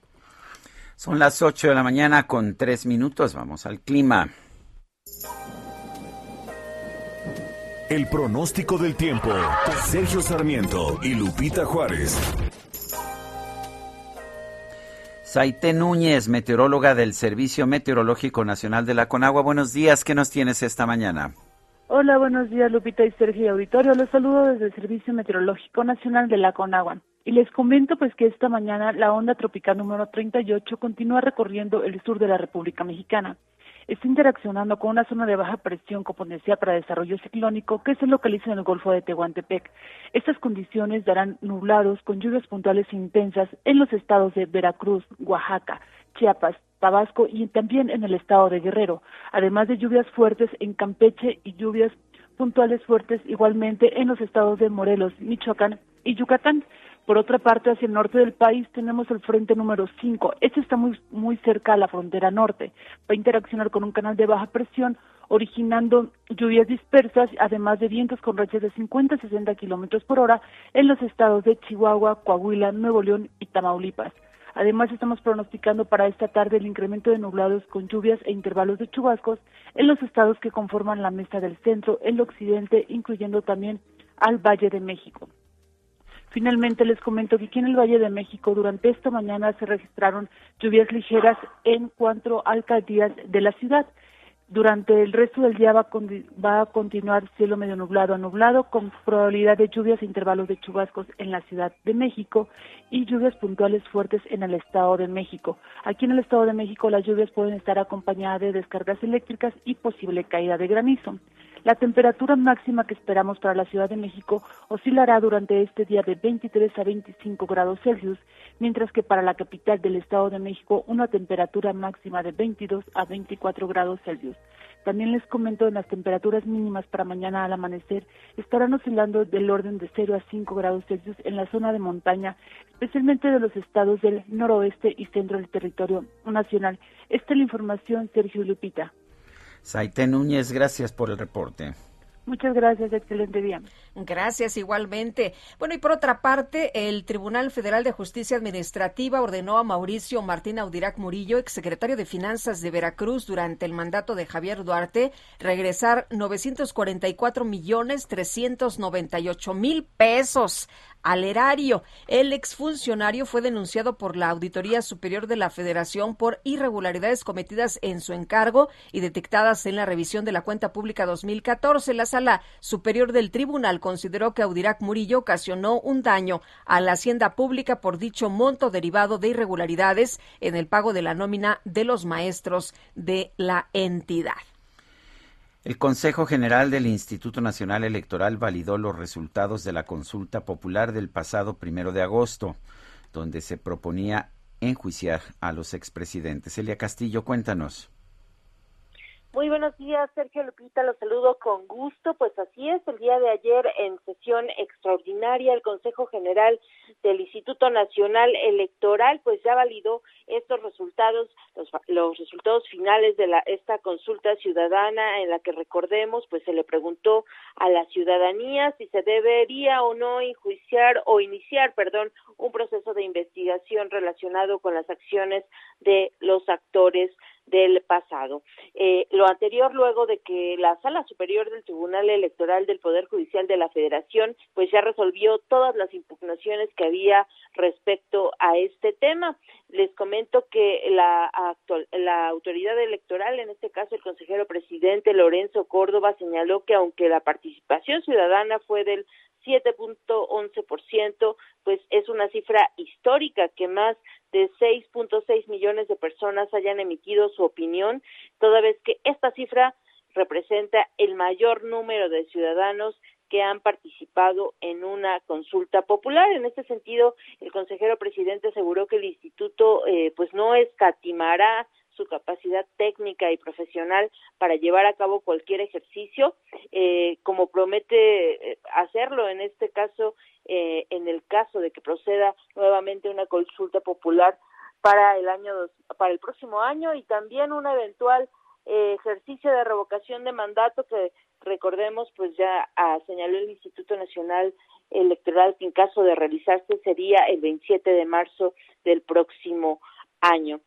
Son las 8 de la mañana con tres minutos. Vamos al clima. El pronóstico del tiempo. Sergio Sarmiento y Lupita Juárez. Saite Núñez, meteoróloga del Servicio Meteorológico Nacional de la Conagua. Buenos días, ¿qué nos tienes esta mañana? Hola, buenos días Lupita y Sergio Auditorio. Los saludo desde el Servicio Meteorológico Nacional de la Conagua. Y les comento pues que esta mañana la onda tropical número 38 continúa recorriendo el sur de la República Mexicana está interaccionando con una zona de baja presión con potencial para desarrollo ciclónico que se localiza en el Golfo de Tehuantepec. Estas condiciones darán nublados con lluvias puntuales intensas en los estados de Veracruz, Oaxaca, Chiapas, Tabasco y también en el estado de Guerrero, además de lluvias fuertes en Campeche y lluvias puntuales fuertes igualmente en los estados de Morelos, Michoacán y Yucatán. Por otra parte, hacia el norte del país tenemos el frente número 5. Este está muy, muy cerca a la frontera norte. Va a interaccionar con un canal de baja presión, originando lluvias dispersas, además de vientos con rachas de 50 a 60 kilómetros por hora en los estados de Chihuahua, Coahuila, Nuevo León y Tamaulipas. Además, estamos pronosticando para esta tarde el incremento de nublados con lluvias e intervalos de chubascos en los estados que conforman la mesa del centro, el occidente, incluyendo también al Valle de México. Finalmente les comento que aquí en el Valle de México durante esta mañana se registraron lluvias ligeras en cuatro alcaldías de la ciudad. Durante el resto del día va a, continuar cielo medio nublado a nublado con probabilidad de lluvias e intervalos de chubascos en la Ciudad de México y lluvias puntuales fuertes en el Estado de México. Aquí en el Estado de México las lluvias pueden estar acompañadas de descargas eléctricas y posible caída de granizo. La temperatura máxima que esperamos para la Ciudad de México oscilará durante este día de 23 a 25 grados Celsius, mientras que para la capital del Estado de México una temperatura máxima de 22 a 24 grados Celsius. También les comento en las temperaturas mínimas para mañana al amanecer estarán oscilando del orden de 0 a 5 grados Celsius en la zona de montaña, especialmente de los estados del noroeste y centro del territorio nacional. Esta es la información, Sergio Lupita. Saite Núñez, gracias por el reporte. Muchas gracias, excelente día. Gracias igualmente. Bueno, y por otra parte, el Tribunal Federal de Justicia Administrativa ordenó a Mauricio Martín Audirac Murillo, exsecretario de Finanzas de Veracruz durante el mandato de Javier Duarte, regresar 944 millones 398 mil pesos al erario. El exfuncionario fue denunciado por la Auditoría Superior de la Federación por irregularidades cometidas en su encargo y detectadas en la revisión de la cuenta pública 2014. La Sala Superior del Tribunal consideró que Audirac Murillo ocasionó un daño a la hacienda pública por dicho monto derivado de irregularidades en el pago de la nómina de los maestros de la entidad. El Consejo General del Instituto Nacional Electoral validó los resultados de la consulta popular del pasado primero de agosto, donde se proponía enjuiciar a los expresidentes. Elia Castillo, cuéntanos. Muy buenos días, Sergio Lupita, los saludo con gusto. Pues así es, el día de ayer en sesión extraordinaria el Consejo General del Instituto Nacional Electoral pues ya validó estos resultados, los, los resultados finales de la, esta consulta ciudadana en la que recordemos pues se le preguntó a la ciudadanía si se debería o no enjuiciar o iniciar, perdón, un proceso de investigación relacionado con las acciones de los actores del pasado. Eh, lo anterior luego de que la Sala Superior del Tribunal Electoral del Poder Judicial de la Federación pues ya resolvió todas las impugnaciones que había respecto a este tema. Les comento que la, actual, la autoridad electoral, en este caso el consejero presidente Lorenzo Córdoba, señaló que aunque la participación ciudadana fue del 7.11%, pues es una cifra histórica que más de 6.6 millones de personas hayan emitido su opinión, toda vez que esta cifra representa el mayor número de ciudadanos que han participado en una consulta popular. En este sentido, el consejero presidente aseguró que el instituto eh, pues no escatimará su capacidad técnica y profesional para llevar a cabo cualquier ejercicio, eh, como promete eh, hacerlo en este caso, eh, en el caso de que proceda nuevamente una consulta popular para el año para el próximo año y también un eventual ejercicio de revocación de mandato que recordemos pues ya ah, señaló el Instituto Nacional Electoral que en caso de realizarse sería el 27 de marzo del próximo año.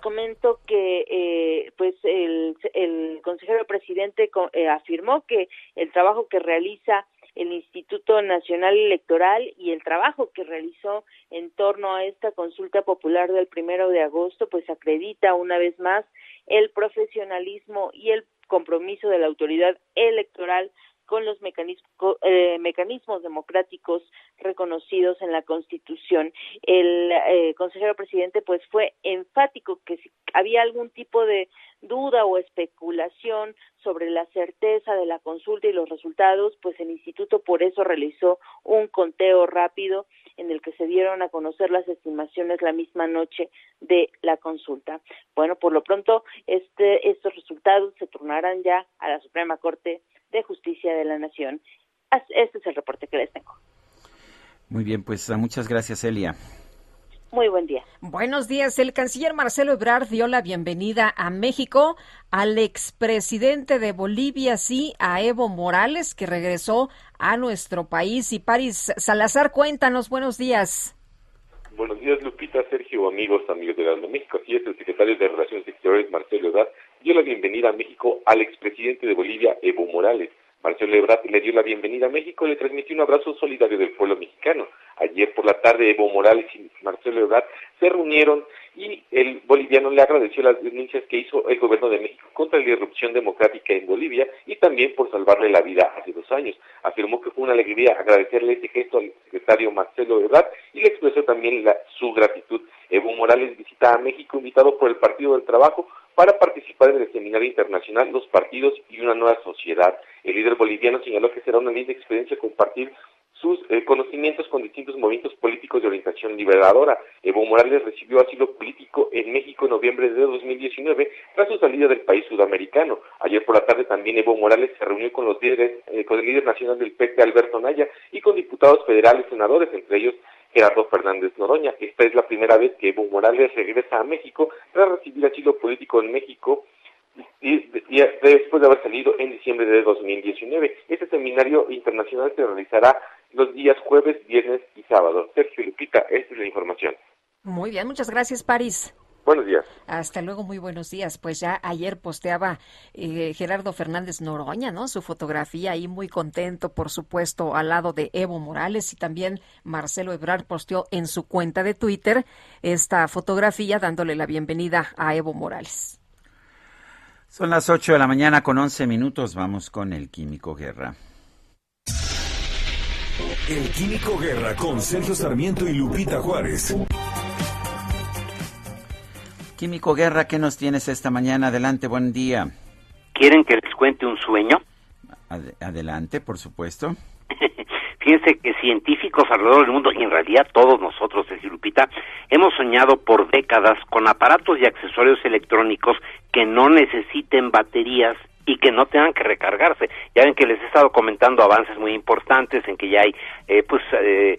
Comento que eh, pues el, el consejero presidente eh, afirmó que el trabajo que realiza el Instituto Nacional Electoral y el trabajo que realizó en torno a esta consulta popular del primero de agosto, pues acredita una vez más el profesionalismo y el compromiso de la autoridad electoral con los mecanismos, eh, mecanismos democráticos reconocidos en la Constitución. El eh, consejero presidente pues fue enfático que si había algún tipo de duda o especulación sobre la certeza de la consulta y los resultados, pues el instituto por eso realizó un conteo rápido en el que se dieron a conocer las estimaciones la misma noche de la consulta. Bueno, por lo pronto este, estos resultados se turnarán ya a la Suprema Corte de Justicia de la Nación. Este es el reporte que les tengo. Muy bien, pues muchas gracias, Elia. Muy buen día. Buenos días. El canciller Marcelo Ebrard dio la bienvenida a México al expresidente de Bolivia, sí, a Evo Morales, que regresó a nuestro país. Y París Salazar, cuéntanos, buenos días. Buenos días, Lupita, Sergio, amigos, amigos de de México. Aquí es el secretario de Relaciones Exteriores, Marcelo Ebrard, dio la bienvenida a México al expresidente de Bolivia, Evo Morales. Marcelo Ebrard le dio la bienvenida a México y le transmitió un abrazo solidario del pueblo mexicano. Ayer por la tarde Evo Morales y Marcelo Ebrard se reunieron y el boliviano le agradeció las denuncias que hizo el gobierno de México contra la irrupción democrática en Bolivia y también por salvarle la vida hace dos años. Afirmó que fue una alegría agradecerle este gesto al secretario Marcelo Ebrard y le expresó también su gratitud. Evo Morales visita a México invitado por el Partido del Trabajo para participar en el seminario internacional Los Partidos y una nueva sociedad. El líder boliviano señaló que será una linda experiencia compartir sus eh, conocimientos con distintos movimientos políticos de orientación liberadora. Evo Morales recibió asilo político en México en noviembre de 2019 tras su salida del país sudamericano. Ayer por la tarde también Evo Morales se reunió con los líderes, eh, con el líder nacional del PP, Alberto Naya, y con diputados federales, senadores, entre ellos Gerardo Fernández Noroña. Esta es la primera vez que Evo Morales regresa a México tras recibir asilo político en México y, después de haber salido en diciembre de 2019. Este seminario internacional se realizará los días jueves, viernes y sábado. Sergio Lupita, esta es la información. Muy bien, muchas gracias, París. Buenos días. Hasta luego, muy buenos días. Pues ya ayer posteaba eh, Gerardo Fernández Noroña, ¿no? Su fotografía ahí muy contento, por supuesto, al lado de Evo Morales y también Marcelo Ebrard posteó en su cuenta de Twitter esta fotografía dándole la bienvenida a Evo Morales. Son las 8 de la mañana con 11 minutos. Vamos con el Químico Guerra. El Químico Guerra con Sergio Sarmiento y Lupita Juárez. Químico Guerra, ¿qué nos tienes esta mañana? Adelante, buen día. ¿Quieren que les cuente un sueño? adelante, por supuesto. Fíjense que científicos alrededor del mundo, y en realidad todos nosotros, de Lupita, hemos soñado por décadas con aparatos y accesorios electrónicos que no necesiten baterías y que no tengan que recargarse. Ya ven que les he estado comentando avances muy importantes en que ya hay eh, pues eh,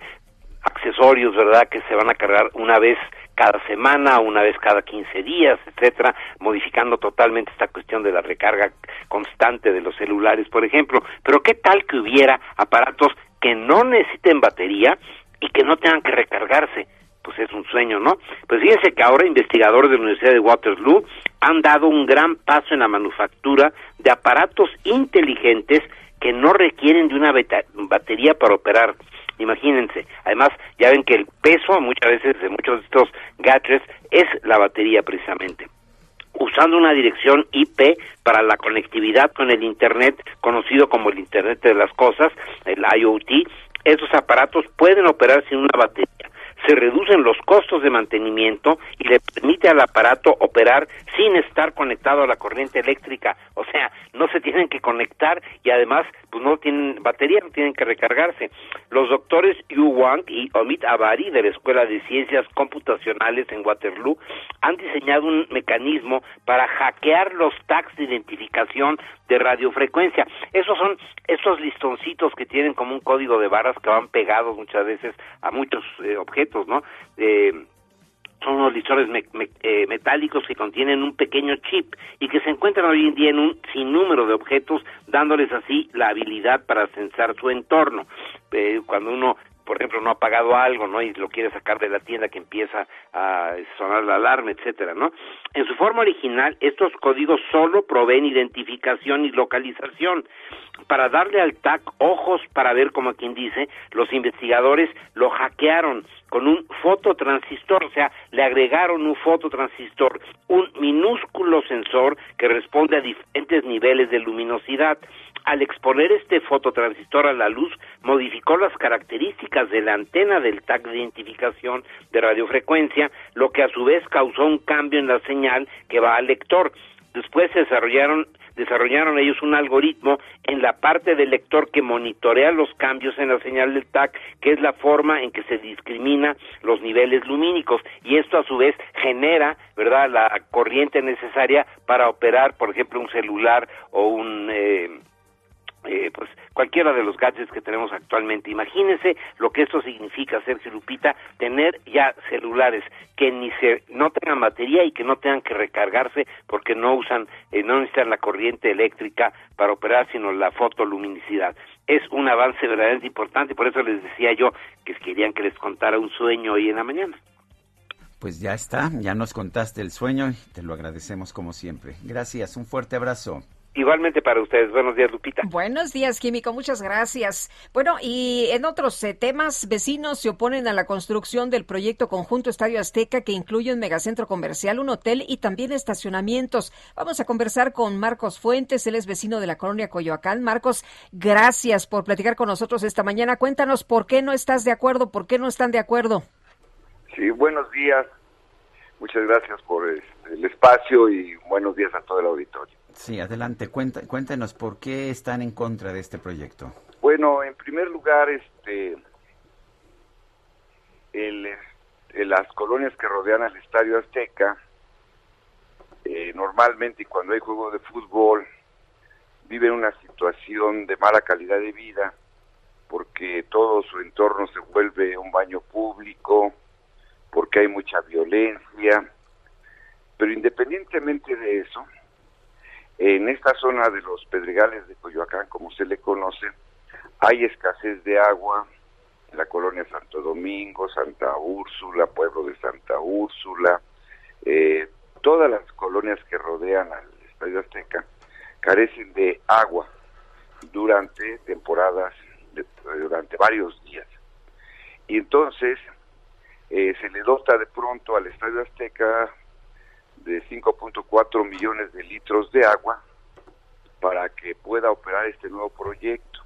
accesorios, ¿verdad?, que se van a cargar una vez cada semana, una vez cada 15 días, etcétera, modificando totalmente esta cuestión de la recarga constante de los celulares, por ejemplo. Pero qué tal que hubiera aparatos que no necesiten batería y que no tengan que recargarse pues es un sueño, ¿no? Pues fíjense que ahora investigadores de la Universidad de Waterloo han dado un gran paso en la manufactura de aparatos inteligentes que no requieren de una batería para operar. Imagínense, además ya ven que el peso muchas veces de muchos de estos gadgets es la batería precisamente. Usando una dirección IP para la conectividad con el Internet, conocido como el Internet de las Cosas, el IoT, estos aparatos pueden operar sin una batería se reducen los costos de mantenimiento y le permite al aparato operar sin estar conectado a la corriente eléctrica, o sea, no se tienen que conectar y además pues no tienen batería, no tienen que recargarse. Los doctores Yu Wang y Omid Abari de la Escuela de Ciencias Computacionales en Waterloo han diseñado un mecanismo para hackear los tags de identificación de radiofrecuencia. Esos son esos listoncitos que tienen como un código de barras que van pegados muchas veces a muchos eh, objetos, ¿no? Eh, son unos listores eh, metálicos que contienen un pequeño chip y que se encuentran hoy en día en un sinnúmero de objetos, dándoles así la habilidad para censar su entorno. cuando uno por ejemplo, no ha pagado algo, ¿no? Y lo quiere sacar de la tienda que empieza a sonar la alarma, etcétera, ¿no? En su forma original, estos códigos solo proveen identificación y localización. Para darle al TAC ojos para ver, como quien dice, los investigadores lo hackearon con un fototransistor, o sea, le agregaron un fototransistor, un minúsculo sensor que responde a diferentes niveles de luminosidad. Al exponer este fototransistor a la luz, modificó las características de la antena del TAC de identificación de radiofrecuencia, lo que a su vez causó un cambio en la señal que va al lector. Después desarrollaron desarrollaron ellos un algoritmo en la parte del lector que monitorea los cambios en la señal del TAC, que es la forma en que se discrimina los niveles lumínicos y esto a su vez genera, ¿verdad?, la corriente necesaria para operar, por ejemplo, un celular o un eh, eh, pues cualquiera de los gadgets que tenemos actualmente. Imagínense lo que esto significa, Sergio Lupita, tener ya celulares que ni se no tengan batería y que no tengan que recargarse porque no usan, eh, no necesitan la corriente eléctrica para operar, sino la fotoluminicidad. Es un avance verdaderamente importante, por eso les decía yo que querían que les contara un sueño hoy en la mañana. Pues ya está, ya nos contaste el sueño y te lo agradecemos como siempre. Gracias, un fuerte abrazo. Igualmente para ustedes. Buenos días, Lupita. Buenos días, Químico. Muchas gracias. Bueno, y en otros eh, temas, vecinos se oponen a la construcción del proyecto conjunto Estadio Azteca que incluye un megacentro comercial, un hotel y también estacionamientos. Vamos a conversar con Marcos Fuentes. Él es vecino de la colonia Coyoacán. Marcos, gracias por platicar con nosotros esta mañana. Cuéntanos por qué no estás de acuerdo, por qué no están de acuerdo. Sí, buenos días. Muchas gracias por el espacio y buenos días a todo el auditorio. Sí, adelante, cuéntenos por qué están en contra de este proyecto. Bueno, en primer lugar, este, las colonias que rodean al Estadio Azteca, eh, normalmente cuando hay juego de fútbol, viven una situación de mala calidad de vida, porque todo su entorno se vuelve un baño público, porque hay mucha violencia, pero independientemente de eso, en esta zona de los Pedregales de Coyoacán, como se le conoce, hay escasez de agua en la colonia Santo Domingo, Santa Úrsula, pueblo de Santa Úrsula, eh, todas las colonias que rodean al Estadio Azteca carecen de agua durante temporadas, durante varios días. Y entonces eh, se le dota de pronto al Estadio Azteca de 5.4 millones de litros de agua para que pueda operar este nuevo proyecto.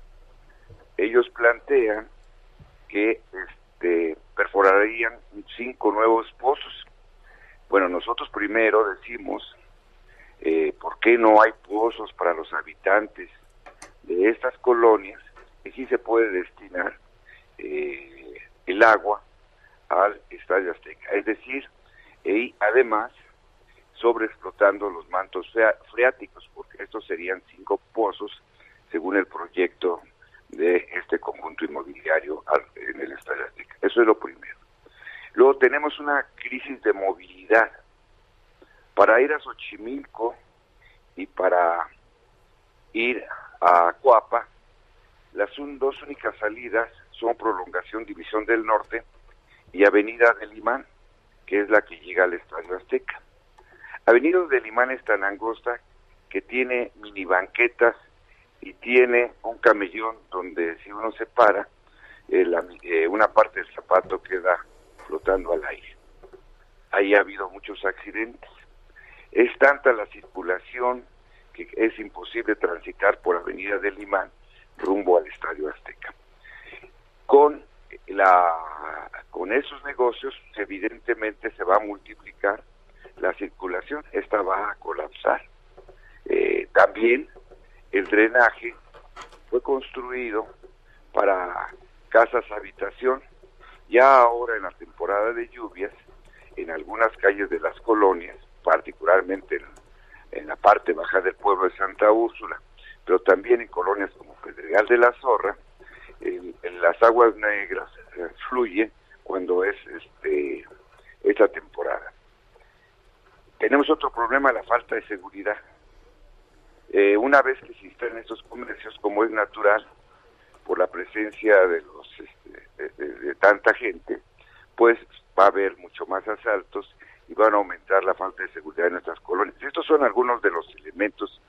Ellos plantean que este, perforarían cinco nuevos pozos. Bueno, nosotros primero decimos, eh, ¿por qué no hay pozos para los habitantes de estas colonias? Y sí se puede destinar eh, el agua al Estadio Azteca. Es decir, y además sobreexplotando los mantos freáticos, porque estos serían cinco pozos según el proyecto de este conjunto inmobiliario en el Estadio Azteca. Eso es lo primero. Luego tenemos una crisis de movilidad. Para ir a Xochimilco y para ir a Coapa, las dos únicas salidas son prolongación División del Norte y Avenida del Imán, que es la que llega al Estadio Azteca. Avenida del Imán es tan angosta que tiene mini banquetas y tiene un camellón donde si uno se para, eh, eh, una parte del zapato queda flotando al aire. Ahí ha habido muchos accidentes. Es tanta la circulación que es imposible transitar por Avenida del Imán rumbo al Estadio Azteca. Con la con esos negocios evidentemente se va a multiplicar la circulación, esta va a colapsar. Eh, también el drenaje fue construido para casas habitación. Ya ahora en la temporada de lluvias, en algunas calles de las colonias, particularmente en, la parte baja del pueblo de Santa Úrsula, pero también en colonias como Pedregal de la Zorra, en, las aguas negras eh, fluye cuando es este esta temporada. Tenemos otro problema, la falta de seguridad. Eh, una vez que se instalan estos comercios, como es natural, por la presencia de los este, de, tanta gente, pues va a haber mucho más asaltos y van a aumentar la falta de seguridad en nuestras colonias. Estos son algunos de los elementos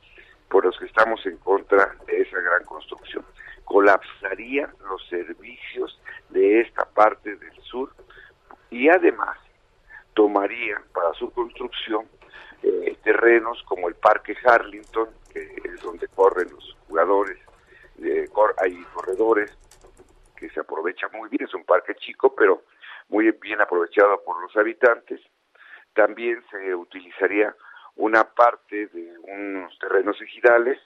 por los que estamos en contra de esa gran construcción. Colapsaría los servicios de esta parte del sur y además tomaría para su construcción eh, terrenos como el Parque Harlington, que es donde corren los jugadores, eh, hay corredores que se aprovecha muy bien, es un parque chico, pero muy bien aprovechado por los habitantes. También se utilizaría una parte de unos terrenos ejidales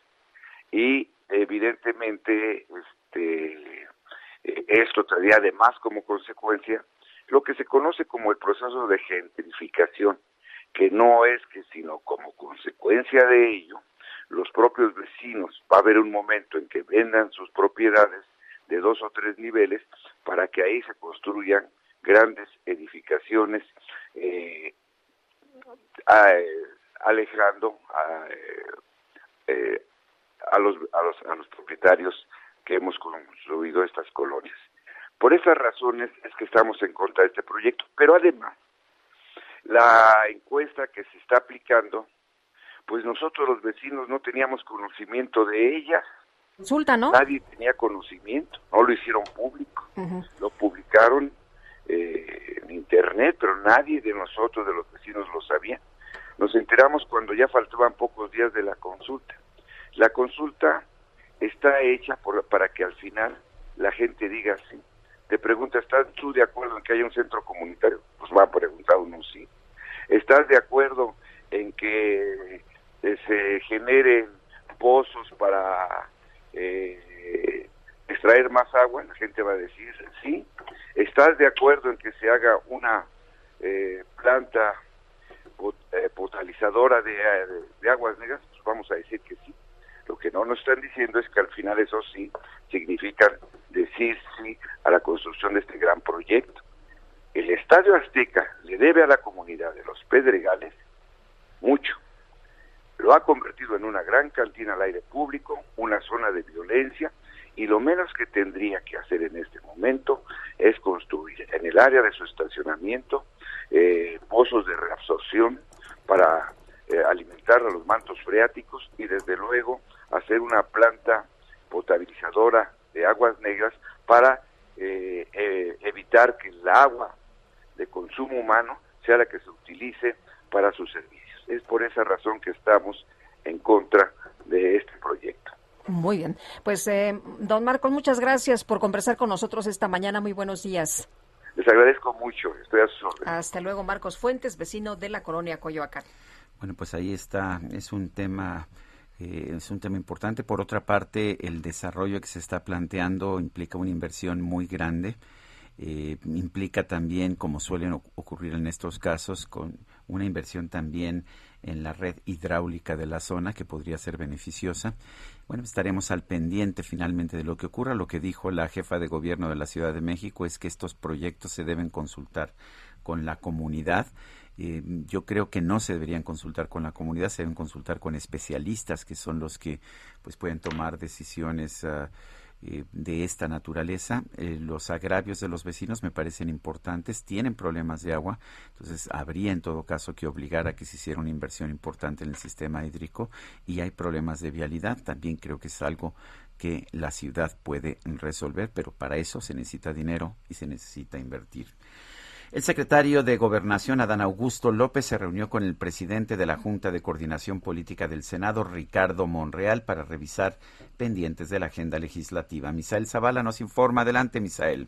y evidentemente este eh, esto traería además como consecuencia lo que se conoce como el proceso de gentrificación, que no es que sino como consecuencia de ello, los propios vecinos va a haber un momento en que vendan sus propiedades de dos o tres niveles para que ahí se construyan grandes edificaciones eh, alejando a, eh, a, los, a, los, a los propietarios que hemos construido estas colonias. Por esas razones es que estamos en contra de este proyecto, pero además la encuesta que se está aplicando, pues nosotros los vecinos no teníamos conocimiento de ella. Consulta, ¿no? Nadie tenía conocimiento, no lo hicieron público, lo publicaron eh, en internet, pero nadie de nosotros, de los vecinos, lo sabía. Nos enteramos cuando ya faltaban pocos días de la consulta. La consulta está hecha por, para que al final la gente diga sí, te pregunta, ¿estás tú de acuerdo en que haya un centro comunitario? Pues va a preguntar uno sí. ¿Estás de acuerdo en que eh, se generen pozos para eh, extraer más agua? La gente va a decir sí. ¿Estás de acuerdo en que se haga una eh, planta potalizadora de, de aguas negras? Pues vamos a decir que sí. Lo que no nos están diciendo es que al final eso sí significan decir sí a la construcción de este gran proyecto. El Estadio Azteca le debe a la comunidad de los Pedregales mucho. Lo ha convertido en una gran cantina al aire público, una zona de violencia, y lo menos que tendría que hacer en este momento es construir en el área de su estacionamiento eh, pozos de reabsorción para eh, alimentar a los mantos freáticos y desde luego hacer una planta potabilizadora de aguas negras para eh, eh, evitar que el agua de consumo humano sea la que se utilice para sus servicios. Es por esa razón que estamos en contra de este proyecto. Muy bien. Pues, eh, don Marcos, muchas gracias por conversar con nosotros esta mañana. Muy buenos días. Les agradezco mucho. Estoy a sus órdenes. Hasta luego, Marcos Fuentes, vecino de la colonia Coyoacán. Bueno, pues ahí está. Es un tema eh, es un tema importante. Por otra parte, el desarrollo que se está planteando implica una inversión muy grande. Eh, implica también, como suelen ocurrir en estos casos, con una inversión también en la red hidráulica de la zona que podría ser beneficiosa. Bueno, estaremos al pendiente finalmente de lo que ocurra. Lo que dijo la jefa de gobierno de la Ciudad de México es que estos proyectos se deben consultar con la comunidad eh, yo creo que no se deberían consultar con la comunidad, se deben consultar con especialistas que son los que pues pueden tomar decisiones ah, eh, de esta naturaleza. Eh, los agravios de los vecinos me parecen importantes, tienen problemas de agua, entonces habría en todo caso que obligar a que se hiciera una inversión importante en el sistema hídrico y hay problemas de vialidad, también creo que es algo que la ciudad puede resolver, pero para eso se necesita dinero y se necesita invertir. El secretario de Gobernación, Adán Augusto López, se reunió con el presidente de la Junta de Coordinación Política del Senado, Ricardo Monreal, para revisar pendientes de la agenda legislativa. Misael Zavala nos informa. Adelante, Misael.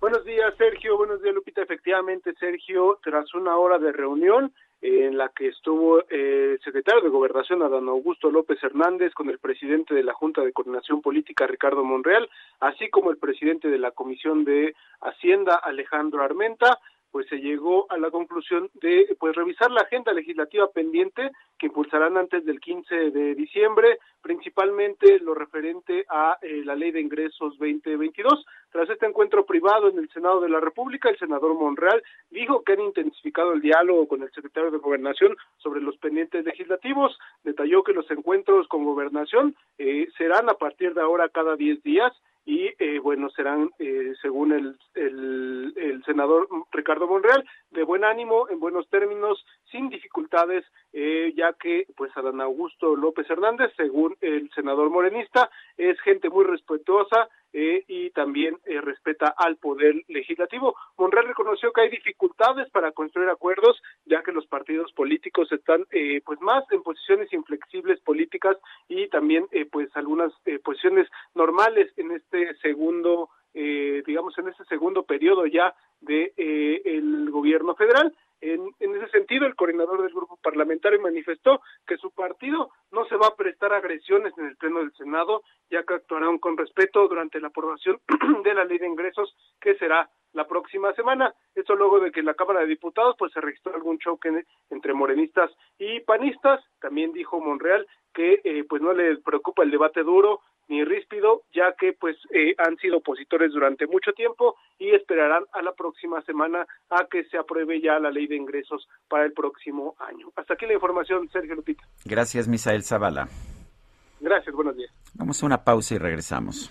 Buenos días, Sergio. Buenos días, Lupita. Efectivamente, Sergio, tras una hora de reunión, en la que estuvo eh, el secretario de Gobernación, Adán Augusto López Hernández, con el presidente de la Junta de Coordinación Política, Ricardo Monreal, así como el presidente de la Comisión de Hacienda, Alejandro Armenta, pues se llegó a la conclusión de pues revisar la agenda legislativa pendiente que impulsarán antes del 15 de diciembre, principalmente lo referente a eh, la Ley de Ingresos 2022. Tras este encuentro privado en el Senado de la República, el senador Monreal dijo que han intensificado el diálogo con el secretario de Gobernación sobre los pendientes legislativos. Detalló que los encuentros con Gobernación eh, serán a partir de ahora cada 10 días y eh, bueno, serán, eh, según el, el, el, senador Ricardo Monreal, de buen ánimo, en buenos términos, sin dificultades, eh, ya que pues Adán Augusto López Hernández, según el senador morenista, es gente muy respetuosa, eh, y también eh, respeta al poder legislativo. Monreal reconoció que hay dificultades para construir acuerdos, ya que los partidos políticos están eh, pues más en posiciones inflexibles políticas y también eh, pues algunas eh, posiciones normales en este segundo eh, digamos en este segundo periodo ya de el gobierno federal en, en, ese sentido, el coordinador del grupo parlamentario manifestó que su partido no se va a prestar agresiones en el Pleno del Senado, ya que actuarán con respeto durante la aprobación de la ley de ingresos, que será la próxima semana. Esto luego de que en la Cámara de Diputados pues se registró algún choque entre morenistas y panistas. También dijo Monreal que eh, pues no le preocupa el debate duro ni ríspido, ya que pues eh, han sido opositores durante mucho tiempo y esperarán a la próxima semana a que se apruebe ya la ley de ingresos para el próximo año. Hasta aquí la información, Sergio Lupita. Gracias, Misael Zavala. Gracias, buenos días. Vamos a una pausa y regresamos.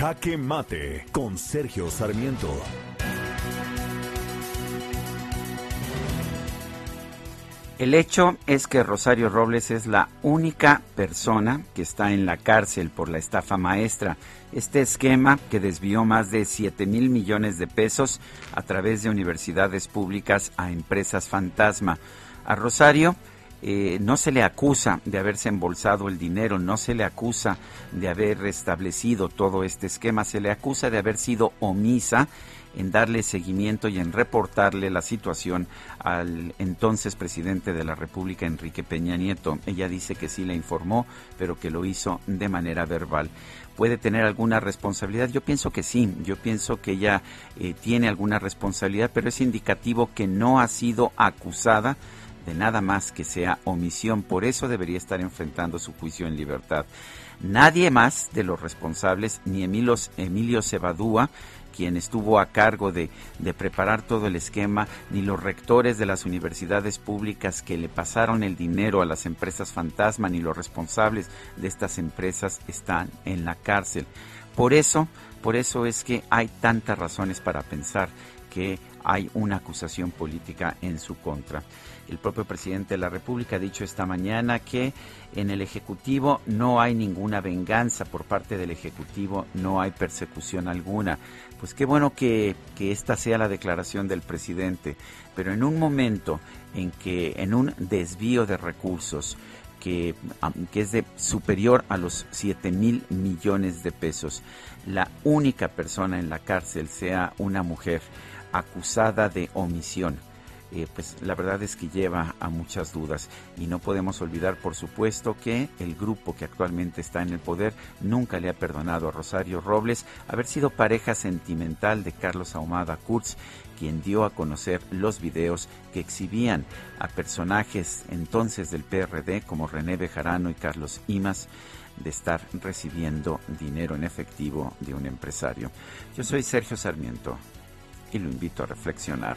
Jaque Mate con Sergio Sarmiento. El hecho es que Rosario Robles es la única persona que está en la cárcel por la estafa maestra. Este esquema que desvió más de 7 mil millones de pesos a través de universidades públicas a empresas fantasma. A Rosario eh, no se le acusa de haberse embolsado el dinero, no se le acusa de haber restablecido todo este esquema, se le acusa de haber sido omisa en darle seguimiento y en reportarle la situación al entonces presidente de la República, Enrique Peña Nieto. Ella dice que sí le informó, pero que lo hizo de manera verbal. ¿Puede tener alguna responsabilidad? Yo pienso que sí, yo pienso que ella eh, tiene alguna responsabilidad, pero es indicativo que no ha sido acusada de nada más que sea omisión. Por eso debería estar enfrentando su juicio en libertad. Nadie más de los responsables, ni Emilio, Cebadúa, quien estuvo a cargo de, de, preparar todo el esquema, ni los rectores de las universidades públicas que le pasaron el dinero a las empresas fantasma, ni los responsables de estas empresas están en la cárcel. Por eso, por eso es que hay tantas razones para pensar que hay una acusación política en su contra. El propio presidente de la República ha dicho esta mañana que en el Ejecutivo no hay ninguna venganza por parte del Ejecutivo, no hay persecución alguna. Pues qué bueno que, que esta sea la declaración del presidente, pero en un momento en que en un desvío de recursos, que, que, es de superior a los 7 mil millones de pesos, la única persona en la cárcel sea una mujer acusada de omisión. Eh, pues la verdad es que lleva a muchas dudas y no podemos olvidar por supuesto que el grupo que actualmente está en el poder nunca le ha perdonado a Rosario Robles haber sido pareja sentimental de Carlos Ahumada Kurz quien dio a conocer los videos que exhibían a personajes entonces del PRD como René Bejarano y Carlos Imas de estar recibiendo dinero en efectivo de un empresario. Yo soy Sergio Sarmiento y lo invito a reflexionar.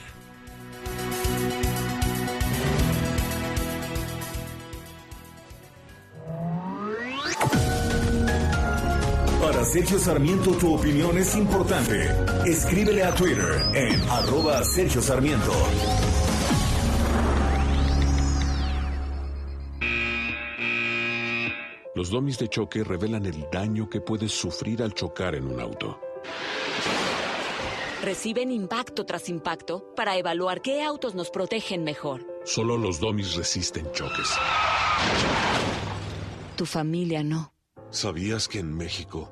Para Sergio Sarmiento tu opinión es importante. Escríbele a Twitter en arroba Sergio Sarmiento. Los domis de choque revelan el daño que puedes sufrir al chocar en un auto. Reciben impacto tras impacto para evaluar qué autos nos protegen mejor. Solo los domis resisten choques. Tu familia no. ¿Sabías que en México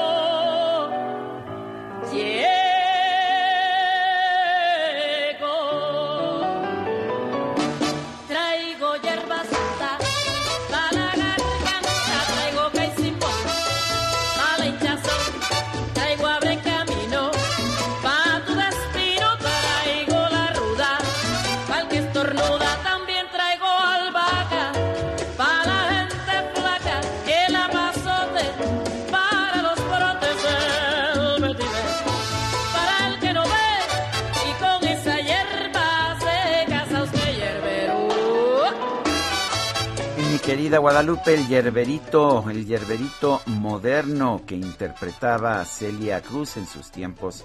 Querida Guadalupe, el yerberito, el yerberito moderno que interpretaba Celia Cruz en sus tiempos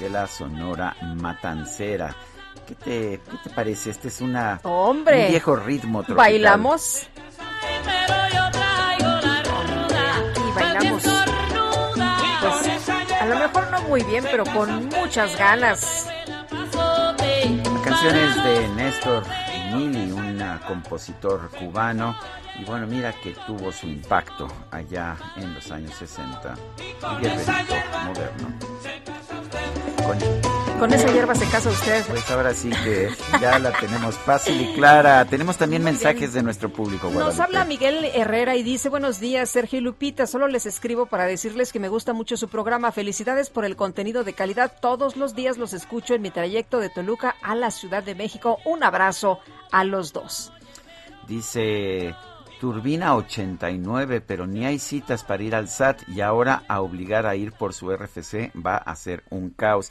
de la Sonora Matancera. ¿Qué te, qué te parece? Este es una, Hombre. un viejo ritmo tropical. ¿Bailamos? Y bailamos. Pues, a lo mejor no muy bien, pero con muchas ganas. La canción es de Néstor Nili, un compositor cubano. Y bueno, mira que tuvo su impacto allá en los años 60. El yerberito moderno. Con- Con esa hierba se casa usted. Pues ahora sí que ya la tenemos fácil y clara. Tenemos también mensajes de nuestro público, Nos habla Miguel Herrera y dice, buenos días, Sergio y Lupita, solo les escribo para decirles que me gusta mucho su programa. Felicidades por el contenido de calidad. Todos los días los escucho en mi trayecto de Toluca a la Ciudad de México. Un abrazo a los dos. Dice Turbina 89, pero ni hay citas para ir al SAT y ahora a obligar a ir por su RFC va a ser un caos.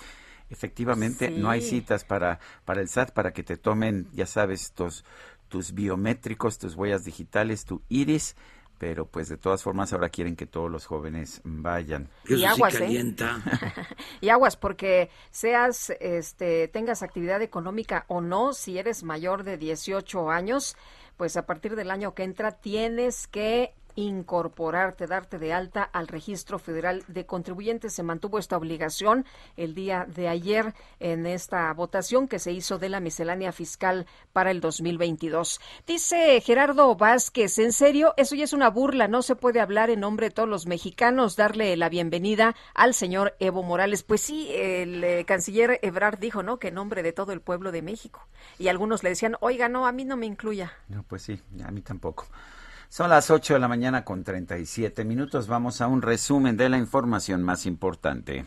Efectivamente, no hay Sí. citas para, para el SAT para que te tomen, ya sabes, tus, tus biométricos, tus huellas digitales, tu iris, pero pues de todas formas ahora quieren que todos los jóvenes vayan. Y aguas, ¿eh? Y aguas, porque seas, este, tengas actividad económica o no, si eres mayor de 18 años, pues a partir del año que entra tienes que incorporarte, darte de alta al registro federal de contribuyentes. Se mantuvo esta obligación el día de ayer en esta votación que se hizo de la miscelánea fiscal para el 2022. Dice Gerardo Vázquez, en serio, eso ya es una burla, no se puede hablar en nombre de todos los mexicanos, darle la bienvenida al señor Evo Morales. Pues sí, el eh, canciller Ebrard dijo, ¿no?, que en nombre de todo el pueblo de México. Y algunos le decían, oiga, no, a mí no me incluya. No, pues sí, a mí tampoco. Son las 8 de la mañana con 37 minutos. Vamos a un resumen de la información más importante.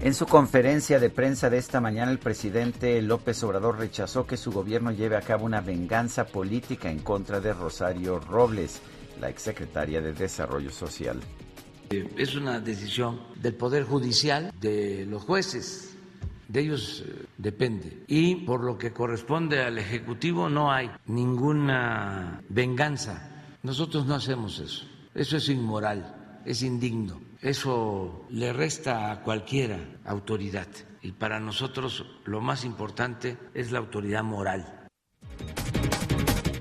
En su conferencia de prensa de esta mañana, el presidente López Obrador rechazó que su gobierno lleve a cabo una venganza política en contra de Rosario Robles, la exsecretaria de Desarrollo Social. Es una decisión del Poder Judicial, de los jueces, de ellos eh, depende. Y por lo que corresponde al Ejecutivo no hay ninguna venganza. Nosotros no hacemos eso. Eso es inmoral, es indigno. Eso le resta a cualquiera autoridad. Y para nosotros lo más importante es la autoridad moral.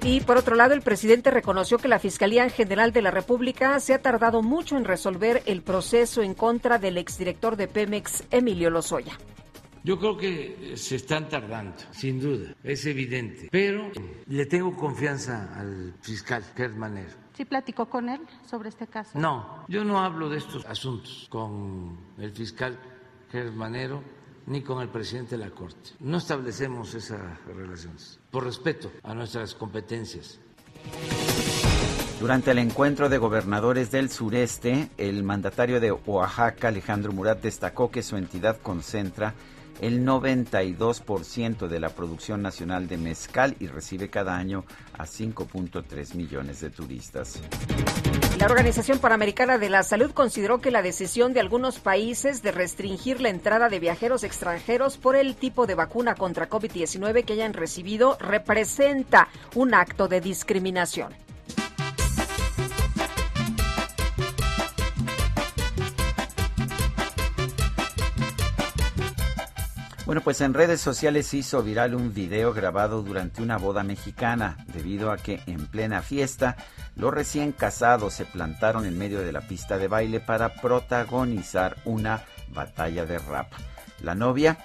Y por otro lado, el presidente reconoció que la Fiscalía General de la República se ha tardado mucho en resolver el proceso en contra del exdirector de Pemex, Emilio Lozoya. Yo creo que se están tardando, sin duda, es evidente. Pero le tengo confianza al fiscal Gerd Manero. ¿Sí platicó con él sobre este caso? No, yo no hablo de estos asuntos con el fiscal Gerd Manero ni con el presidente de la Corte. No establecemos esas relaciones por respeto a nuestras competencias. Durante el encuentro de gobernadores del sureste, el mandatario de Oaxaca, Alejandro Murat, destacó que su entidad concentra el 92% de la producción nacional de mezcal y recibe cada año a 5.3 millones de turistas. La Organización Panamericana de la Salud consideró que la decisión de algunos países de restringir la entrada de viajeros extranjeros por el tipo de vacuna contra COVID-19 que hayan recibido representa un acto de discriminación. Bueno, pues en redes sociales se hizo viral un video grabado durante una boda mexicana, debido a que en plena fiesta los recién casados se plantaron en medio de la pista de baile para protagonizar una batalla de rap. La novia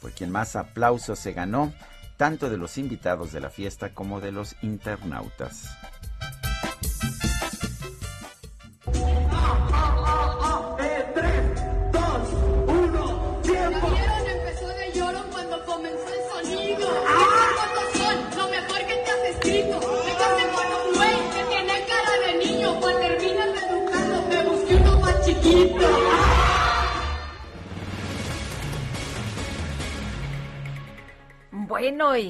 fue quien más aplausos se ganó, tanto de los invitados de la fiesta como de los internautas.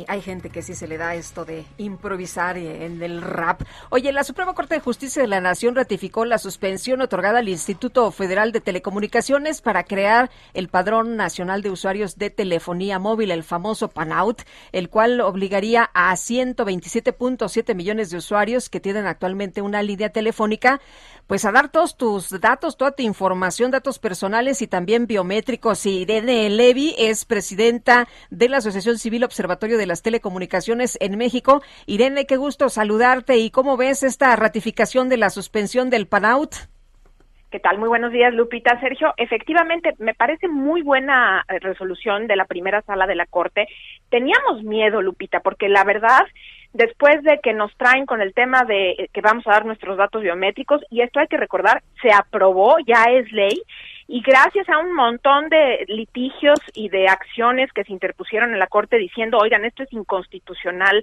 Hay gente que sí se le da esto de improvisar en el rap. Oye, la Suprema Corte de Justicia de la Nación ratificó la suspensión otorgada al Instituto Federal de Telecomunicaciones para crear el Padrón Nacional de Usuarios de Telefonía Móvil, el famoso PANOUT, el cual obligaría a 127.7 millones de usuarios que tienen actualmente una línea telefónica pues a dar todos tus datos, toda tu información, datos personales y también biométricos. Irene Levy es presidenta de la Asociación Civil Observatorio de las Telecomunicaciones en México. Irene, qué gusto saludarte y cómo ves esta ratificación de la suspensión del PANAUT. ¿Qué tal? Muy buenos días, Lupita. Sergio, efectivamente, me parece muy buena eh, resolución de la primera sala de la Corte. Teníamos miedo, Lupita, porque la verdad después de que nos traen con el tema de eh, que vamos a dar nuestros datos biométricos, y esto hay que recordar, se aprobó, ya es ley, y gracias a un montón de litigios y de acciones que se interpusieron en la Corte diciendo, oigan, esto es inconstitucional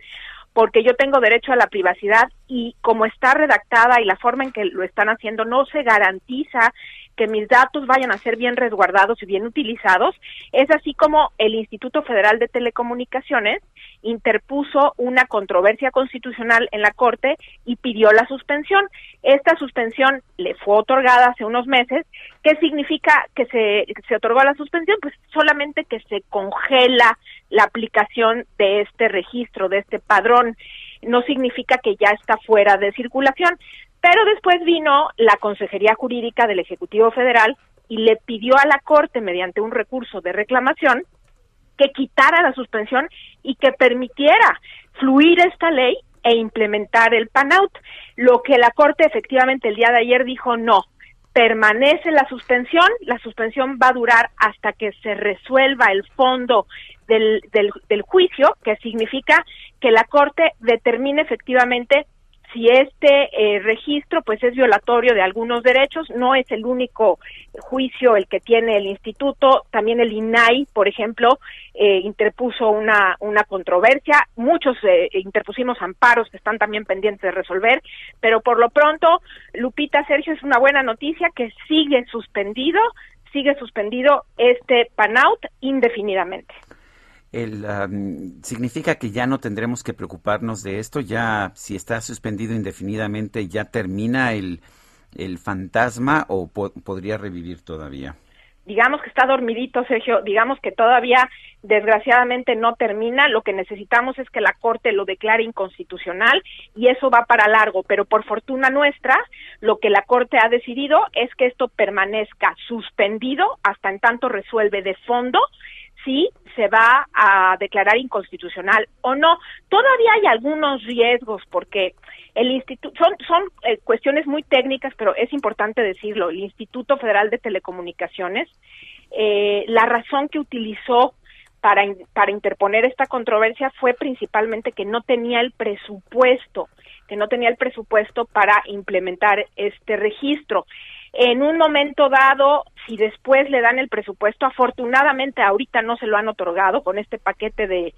porque yo tengo derecho a la privacidad y como está redactada y la forma en que lo están haciendo no se garantiza que mis datos vayan a ser bien resguardados y bien utilizados, es así como el Instituto Federal de Telecomunicaciones interpuso una controversia constitucional en la Corte y pidió la suspensión. Esta suspensión le fue otorgada hace unos meses. ¿Qué significa que se, se otorgó la suspensión? Pues solamente que se congela la aplicación de este registro, de este padrón. No significa que ya está fuera de circulación. Pero después vino la Consejería Jurídica del Ejecutivo Federal y le pidió a la Corte, mediante un recurso de reclamación, que quitara la suspensión y que permitiera fluir esta ley e implementar el PANOUT. Lo que la Corte efectivamente el día de ayer dijo no, permanece la suspensión, la suspensión va a durar hasta que se resuelva el fondo del, del, del juicio, que significa que la Corte determine efectivamente si este eh, registro pues es violatorio de algunos derechos, no es el único juicio el que tiene el instituto, también el INAI, por ejemplo, eh, interpuso una, una controversia, muchos eh, interpusimos amparos que están también pendientes de resolver, pero por lo pronto, Lupita Sergio, es una buena noticia que sigue suspendido, sigue suspendido este PANOUT indefinidamente el, significa que ya no tendremos que preocuparnos de esto, ya si está suspendido indefinidamente, ya termina el, el fantasma o podría revivir todavía. Digamos que está dormidito, Sergio, digamos que todavía desgraciadamente no termina, lo que necesitamos es que la Corte lo declare inconstitucional y eso va para largo, pero por fortuna nuestra, lo que la Corte ha decidido es que esto permanezca suspendido hasta en tanto resuelve de fondo si se va a declarar inconstitucional o no. Todavía hay algunos riesgos porque el instituto son son eh, cuestiones muy técnicas, pero es importante decirlo. El Instituto Federal de Telecomunicaciones, eh, la razón que utilizó para, para interponer esta controversia fue principalmente que no tenía el presupuesto, que no tenía el presupuesto para implementar este registro en un momento dado, si después le dan el presupuesto, afortunadamente ahorita no se lo han otorgado con este paquete de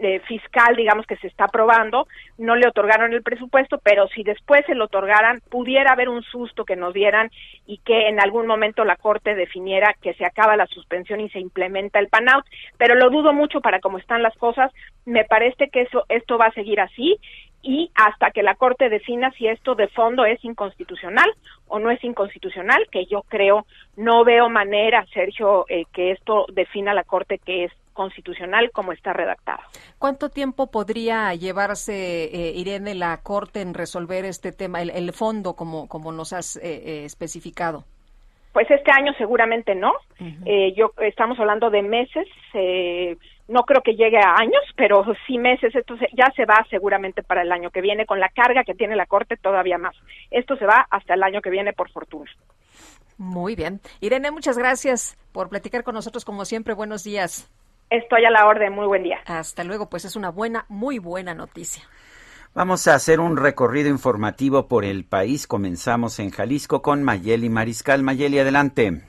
eh, fiscal, digamos, que se está aprobando, no le otorgaron el presupuesto, pero si después se lo otorgaran, pudiera haber un susto que nos dieran y que en algún momento la Corte definiera que se acaba la suspensión y se implementa el PANAUT, pero lo dudo mucho para cómo están las cosas, me parece que eso esto va a seguir así y hasta que la Corte defina si esto de fondo es inconstitucional o no es inconstitucional, que yo creo, no veo manera, Sergio, eh, que esto defina la Corte que es constitucional como está redactado. ¿Cuánto tiempo podría llevarse, eh, Irene, la Corte en resolver este tema, el, fondo, como, como nos has eh, eh, especificado? Pues este año seguramente no. yo estamos hablando de meses. no creo que llegue a años, pero sí meses. Esto ya se va seguramente para el año que viene con la carga que tiene la Corte todavía más. Esto se va hasta el año que viene por fortuna. Muy bien. Irene, muchas gracias por platicar con nosotros como siempre. Buenos días. Estoy a la orden. Muy buen día. Hasta luego. Pues es una buena, muy buena noticia. Vamos a hacer un recorrido informativo por el país. Comenzamos en Jalisco con Mayeli Mariscal. Mayeli, adelante.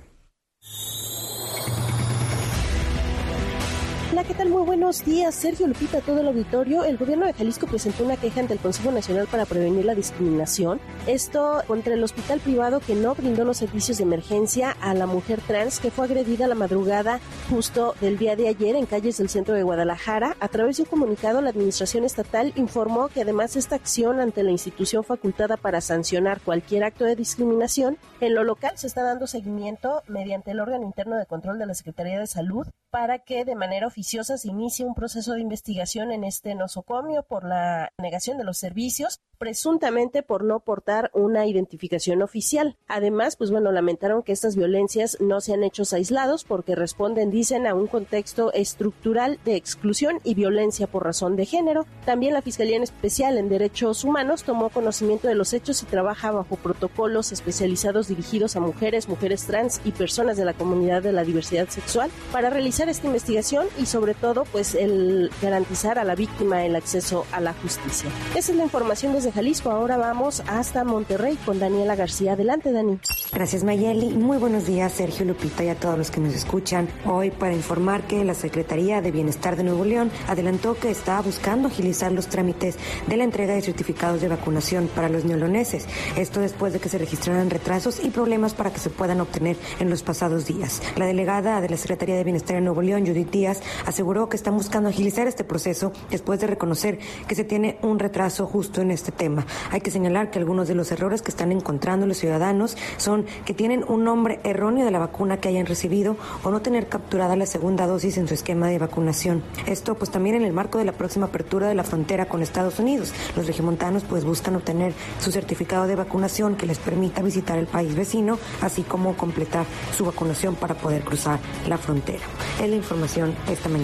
¿Qué tal? Muy buenos días. Sergio Lupita, todo el auditorio. El gobierno de Jalisco presentó una queja ante el Consejo Nacional para Prevenir la Discriminación. Esto contra el hospital privado que no brindó los servicios de emergencia a la mujer trans que fue agredida la madrugada justo del día de ayer en calles del centro de Guadalajara. A través de un comunicado, la administración estatal informó que además esta acción ante la institución facultada para sancionar cualquier acto de discriminación en lo local se está dando seguimiento mediante el órgano interno de control de la Secretaría de Salud para que de manera oficiosa se inicie un proceso de investigación en este nosocomio por la negación de los servicios presuntamente por no portar una identificación oficial. Además, pues bueno, lamentaron que estas violencias no sean hechos aislados porque responden, dicen, a un contexto estructural de exclusión y violencia por razón de género. También la Fiscalía en Especial en Derechos Humanos tomó conocimiento de los hechos y trabaja bajo protocolos especializados dirigidos a mujeres, mujeres trans y personas de la comunidad de la diversidad sexual para realizar esta investigación y sobre todo pues el garantizar a la víctima el acceso a la justicia. Esa es la información desde Jalisco. Ahora vamos hasta Monterrey con Daniela García. Adelante, Dani. Gracias, Mayeli. Muy buenos días, Sergio Lupita y a todos los que nos escuchan. Hoy para informar que la Secretaría de Bienestar de Nuevo León adelantó que está buscando agilizar los trámites de la entrega de certificados de vacunación para los neoloneses. Esto después de que se registraran retrasos y problemas para que se puedan obtener en los pasados días. La delegada de la Secretaría de Bienestar de Nuevo León, Judith Díaz, aseguró que están buscando agilizar este proceso después de reconocer que se tiene un retraso justo en este tema. Hay que señalar que algunos de los errores que están encontrando los ciudadanos son que tienen un nombre erróneo de la vacuna que hayan recibido o no tener capturada la segunda dosis en su esquema de vacunación. Esto pues también en el marco de la próxima apertura de la frontera con Estados Unidos. Los regimontanos pues buscan obtener su certificado de vacunación que les permita visitar el país vecino, así como completar su vacunación para poder cruzar la frontera. Es la información esta mañana.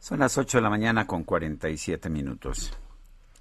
Son las 8 de la mañana con 47 minutos.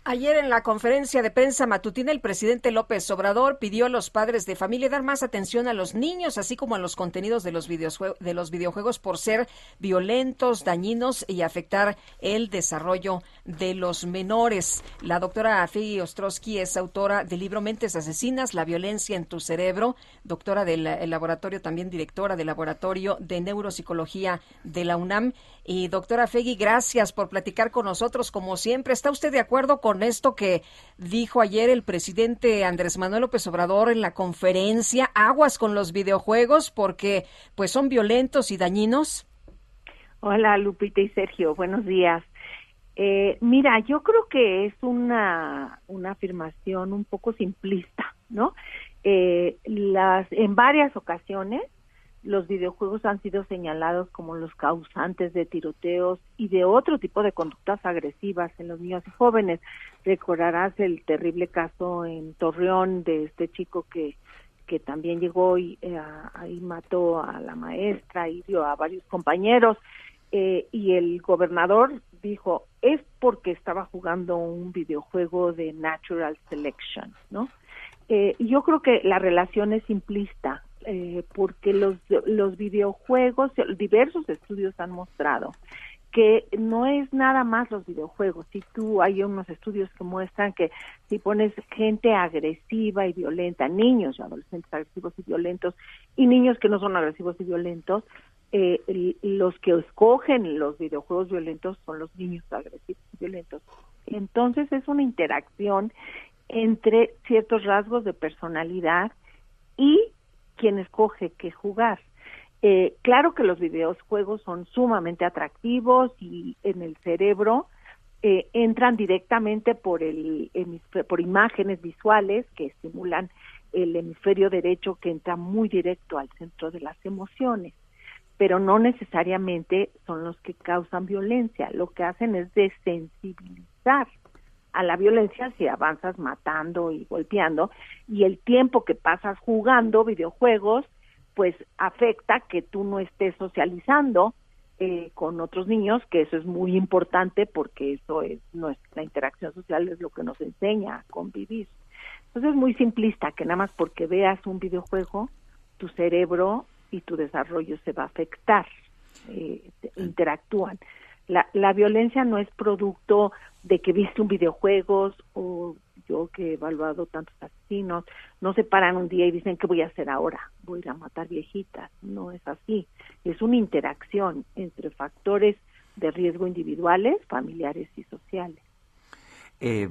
Ayer en la conferencia de prensa matutina, el presidente López Obrador pidió a los padres de familia dar más atención a los niños, así como a los contenidos de los, de los videojuegos por ser violentos, dañinos y afectar el desarrollo de los menores. La doctora Figi Ostrowski es autora del libro Mentes Asesinas, la violencia en tu cerebro, doctora del laboratorio, también directora del laboratorio de neuropsicología de la UNAM. Y doctora Fegui, gracias por platicar con nosotros como siempre. ¿Está usted de acuerdo con esto que dijo ayer el presidente Andrés Manuel López Obrador en la conferencia? Aguas con los videojuegos porque pues son violentos y dañinos. Hola Lupita y Sergio, buenos días. Eh, mira, yo creo que es una, una afirmación un poco simplista, ¿no? Eh, las, en varias ocasiones los videojuegos han sido señalados como los causantes de tiroteos y de otro tipo de conductas agresivas en los niños y jóvenes. Recordarás el terrible caso en Torreón de este chico que que también llegó y eh, ahí mató a la maestra y dio a varios compañeros eh, y el gobernador dijo es porque estaba jugando un videojuego de natural selection, ¿no? Eh, yo creo que la relación es simplista eh, porque los, los videojuegos, diversos estudios han mostrado que no es nada más los videojuegos. Si tú hay unos estudios que muestran que si pones gente agresiva y violenta, niños y adolescentes agresivos y violentos y niños que no son agresivos y violentos, eh, los que escogen los videojuegos violentos son los niños agresivos y violentos. Entonces es una interacción entre ciertos rasgos de personalidad y quien escoge qué jugar. Eh, claro que los videojuegos son sumamente atractivos y en el cerebro eh, entran directamente por el por imágenes visuales que estimulan el hemisferio derecho que entra muy directo al centro de las emociones pero no necesariamente son los que causan violencia lo que hacen es desensibilizar a la violencia si avanzas matando y golpeando y el tiempo que pasas jugando videojuegos pues afecta que tú no estés socializando eh, con otros niños, que eso es muy importante porque eso es nuestra interacción social es lo que nos enseña a convivir. Entonces es muy simplista que nada más porque veas un videojuego, tu cerebro y tu desarrollo se va a afectar, eh, interactúan. La, la violencia no es producto de que viste un videojuego o yo que he evaluado tantos asesinos, no se paran un día y dicen, ¿qué voy a hacer ahora? Voy a matar viejitas. No es así. Es una interacción entre factores de riesgo individuales, familiares y sociales. Eh,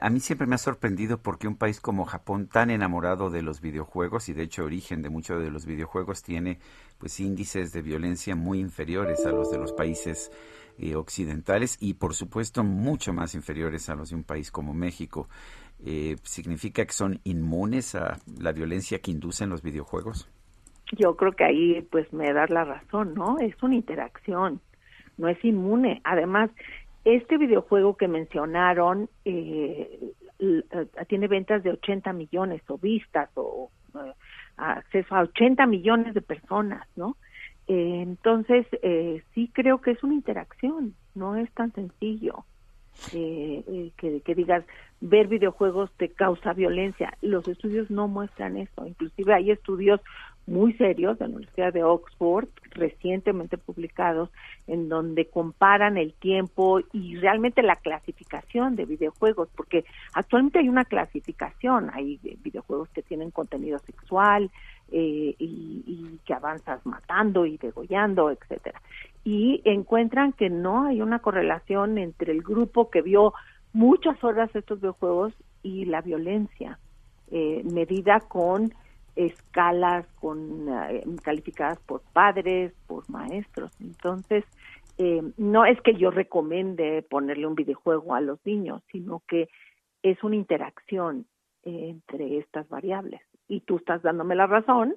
a mí siempre me ha sorprendido porque un país como Japón, tan enamorado de los videojuegos y de hecho origen de muchos de los videojuegos, tiene pues índices de violencia muy inferiores a los de los países eh, occidentales y por supuesto mucho más inferiores a los de un país como México. Eh, ¿Significa que son inmunes a la violencia que inducen los videojuegos? Yo creo que ahí pues me da la razón, ¿no? Es una interacción, no es inmune. Además, este videojuego que mencionaron eh, tiene ventas de 80 millones o vistas o acceso a 80 millones de personas, ¿no? Eh, entonces, eh, sí creo que es una interacción, no es tan sencillo eh, eh, que, que digas, ver videojuegos te causa violencia. Los estudios no muestran eso, inclusive hay estudios muy serios de la Universidad de Oxford, recientemente publicados, en donde comparan el tiempo y realmente la clasificación de videojuegos, porque actualmente hay una clasificación, hay videojuegos que tienen contenido sexual eh, y, y que avanzas matando y degollando, etcétera. Y encuentran que no hay una correlación entre el grupo que vio muchas horas estos videojuegos y la violencia, eh, medida con escalas con eh, calificadas por padres, por maestros. Entonces, eh, no es que yo recomiende ponerle un videojuego a los niños, sino que es una interacción entre estas variables. Y tú estás dándome la razón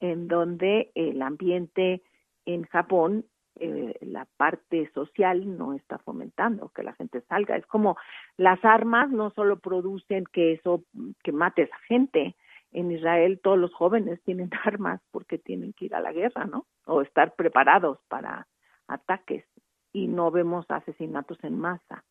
en donde el ambiente en Japón, eh, la parte social no está fomentando que la gente salga. Es como las armas no solo producen que eso, que mates a gente, en Israel todos los jóvenes tienen armas porque tienen que ir a la guerra, ¿no? O estar preparados para ataques y no vemos asesinatos en masa.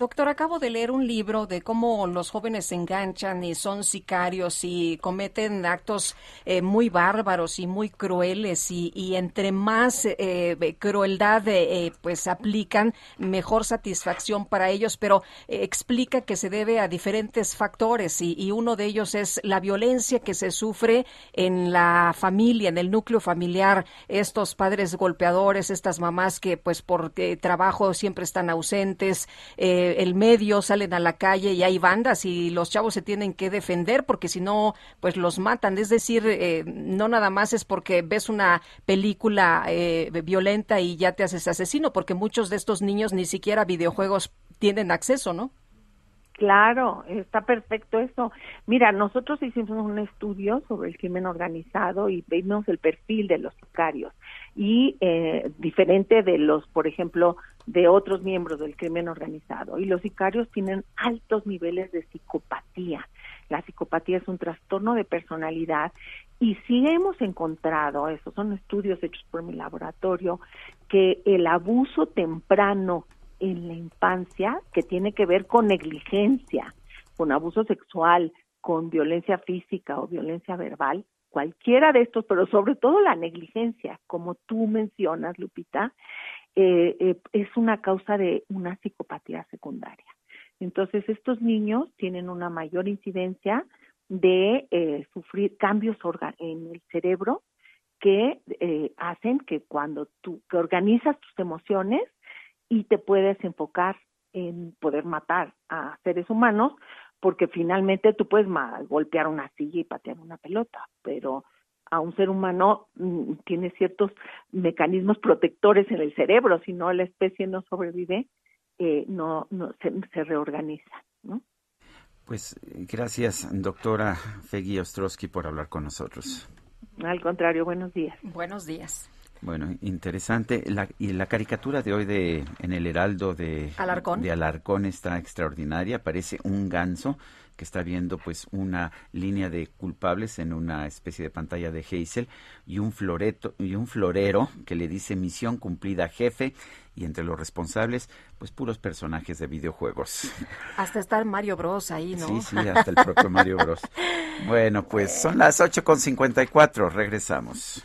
Doctor, acabo de leer un libro de cómo los jóvenes se enganchan y son sicarios y cometen actos eh, muy bárbaros y muy crueles y, entre más eh, crueldad eh, pues aplican, mejor satisfacción para ellos, pero explica que se debe a diferentes factores y, y, uno de ellos es la violencia que se sufre en la familia, en el núcleo familiar, estos padres golpeadores, estas mamás que pues por trabajo siempre están ausentes. Eh, el medio, salen a la calle y hay bandas y los chavos se tienen que defender porque si no, pues los matan. Es decir, eh, no nada más es porque ves una película eh, violenta y ya te haces asesino, porque muchos de estos niños ni siquiera videojuegos tienen acceso, ¿no? Claro, está perfecto eso. Mira, nosotros hicimos un estudio sobre el crimen organizado y vimos el perfil de los sicarios y eh, diferente de los, por ejemplo, de otros miembros del crimen organizado. Y los sicarios tienen altos niveles de psicopatía. La psicopatía es un trastorno de personalidad y sí hemos encontrado, esos son estudios hechos por mi laboratorio, que el abuso temprano en la infancia, que tiene que ver con negligencia, con abuso sexual, con violencia física o violencia verbal, cualquiera de estos, pero sobre todo la negligencia, como tú mencionas, Lupita, eh, eh, es una causa de una psicopatía secundaria. Entonces, estos niños tienen una mayor incidencia de eh, sufrir cambios en el cerebro que hacen que cuando tú que organizas tus emociones y te puedes enfocar en poder matar a seres humanos, porque finalmente tú puedes golpear una silla y patear una pelota, pero a un ser humano mm, tiene ciertos mecanismos protectores en el cerebro, si no la especie no sobrevive, eh, no, no se, reorganiza, ¿no? Pues gracias, doctora Fegui Ostrowski, por hablar con nosotros. Al contrario, buenos días. Buenos días. Bueno, interesante. La, y la caricatura de hoy de en el Heraldo de Alarcón. de Alarcón está extraordinaria. Parece un ganso que está viendo pues una línea de culpables en una especie de pantalla de Hazel y un floreto y un florero que le dice misión cumplida jefe y entre los responsables pues puros personajes de videojuegos. Hasta está Mario Bros ahí, ¿no? Sí, sí, hasta el propio Mario Bros. Bueno, pues son las 8.54, regresamos.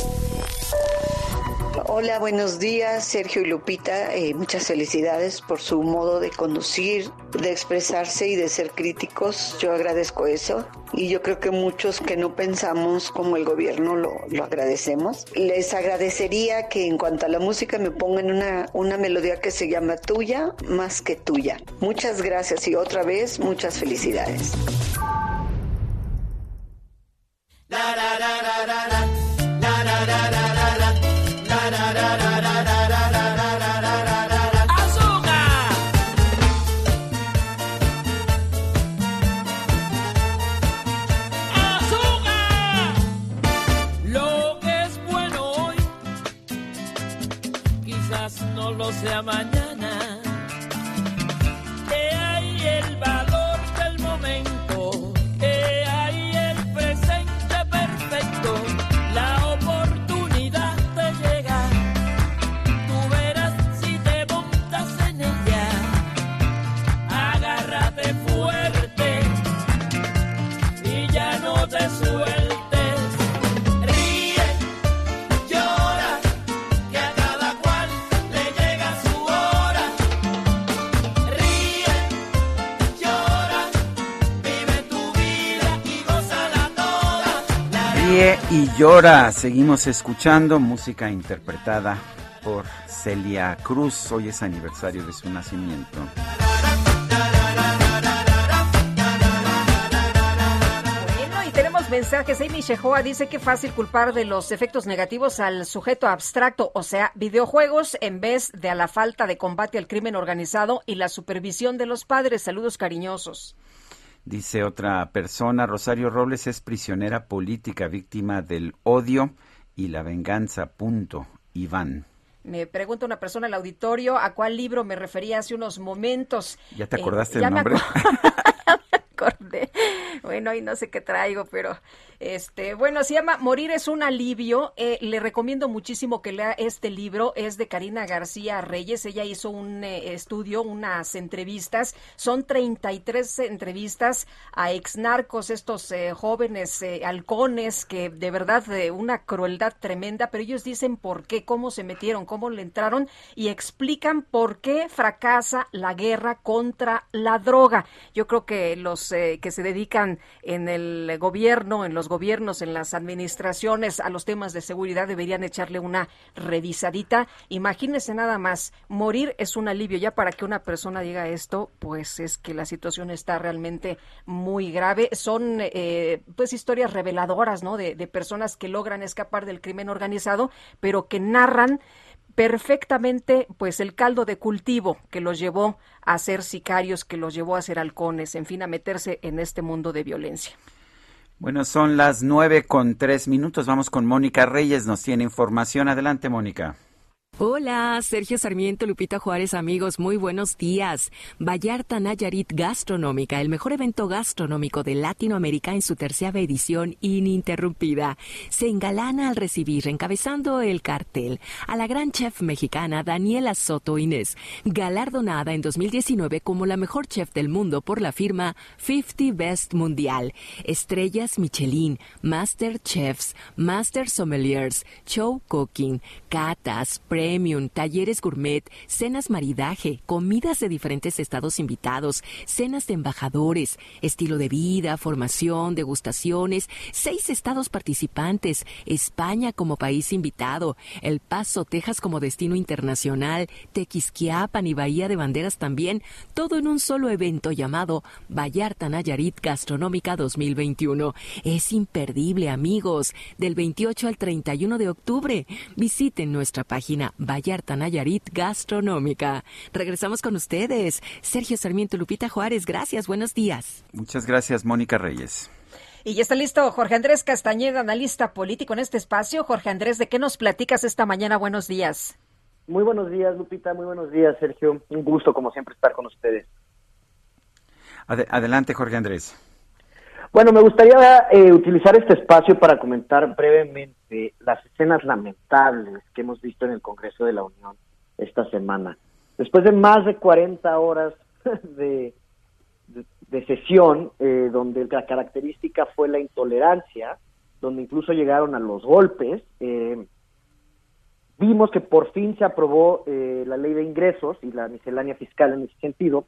Hola, buenos días, Sergio y Lupita. Eh, muchas felicidades por su modo de conducir, de expresarse y de ser críticos. Yo agradezco eso y yo creo que muchos que no pensamos como el gobierno lo, lo agradecemos. Les agradecería que en cuanto a la música me pongan una, una melodía que se llama Tuya más que tuya. Muchas gracias y otra vez muchas felicidades. Quizás no lo Y llora. Seguimos escuchando música interpretada por Celia Cruz. Hoy es aniversario de su nacimiento. Y tenemos mensajes. Amy Shehoa dice que fácil culpar de los efectos negativos al sujeto abstracto, o sea, videojuegos, en vez de a la falta de combate al crimen organizado y la supervisión de los padres. Saludos cariñosos. Dice otra persona, Rosario Robles es prisionera política, víctima del odio y la venganza. Punto. Iván. Me pregunta una persona al auditorio a cuál libro me refería hace unos momentos. ¿Ya te Eh, acordaste ya del me nombre? bueno, ahí no sé qué traigo, pero este, bueno, se llama Morir es un alivio. Eh, le recomiendo muchísimo que lea este libro. Es de Karina García Reyes. Ella hizo un eh, estudio, unas entrevistas. Son 33 entrevistas a exnarcos, estos eh, jóvenes halcones que de verdad de una crueldad tremenda, pero ellos dicen por qué, cómo se metieron, cómo le entraron y explican por qué fracasa la guerra contra la droga. Yo creo que los que se dedican en el gobierno, en los gobiernos, en las administraciones a los temas de seguridad deberían echarle una revisadita. Imagínese nada más, morir es un alivio. Ya para que una persona diga esto, pues es que la situación está realmente muy grave. Son eh, pues historias reveladoras, ¿no? De, de personas que logran escapar del crimen organizado, pero que narran perfectamente pues el caldo de cultivo que los llevó a ser sicarios, que los llevó a ser halcones, en fin, a meterse en este mundo de violencia. Bueno, son las nueve con tres minutos. Vamos con Mónica Reyes. Nos tiene información. Adelante, Mónica. Hola, Sergio Sarmiento, Lupita Juárez, amigos, muy buenos días. Vallarta Nayarit Gastronómica, el mejor evento gastronómico de Latinoamérica en su tercera edición ininterrumpida, se engalana al recibir, encabezando el cartel, a la gran chef mexicana Daniela Soto Inés, galardonada en 2019 como la mejor chef del mundo por la firma 50 Best Mundial. Estrellas Michelin, Master Chefs, Master Sommeliers, Show Cooking, Catas, talleres gourmet, cenas maridaje, comidas de diferentes estados invitados, cenas de embajadores, estilo de vida, formación, degustaciones, seis estados participantes, España como país invitado, El Paso, Texas como destino internacional, Tequisquiapan y Bahía de Banderas también, todo en un solo evento llamado Vallarta Nayarit Gastronómica 2021. Es imperdible, amigos, del 28 al 31 de octubre. Visiten nuestra página Vallarta Nayarit Gastronómica. Regresamos con ustedes. Sergio Sarmiento, Lupita Juárez, gracias, buenos días. Muchas gracias, Mónica Reyes. Y ya está listo Jorge Andrés Castañeda, analista político en este espacio. Jorge Andrés, ¿de qué nos platicas esta mañana? Buenos días. Muy buenos días, Lupita. Muy buenos días, Sergio. Un gusto, como siempre, estar con ustedes. adelante, Jorge Andrés. Bueno, me gustaría eh, utilizar este espacio para comentar brevemente las escenas lamentables que hemos visto en el Congreso de la Unión esta semana. Después de más de 40 horas de, sesión, eh, donde la característica fue la intolerancia, donde incluso llegaron a los golpes, eh, vimos que por fin se aprobó la ley de ingresos y la miscelánea fiscal en ese sentido,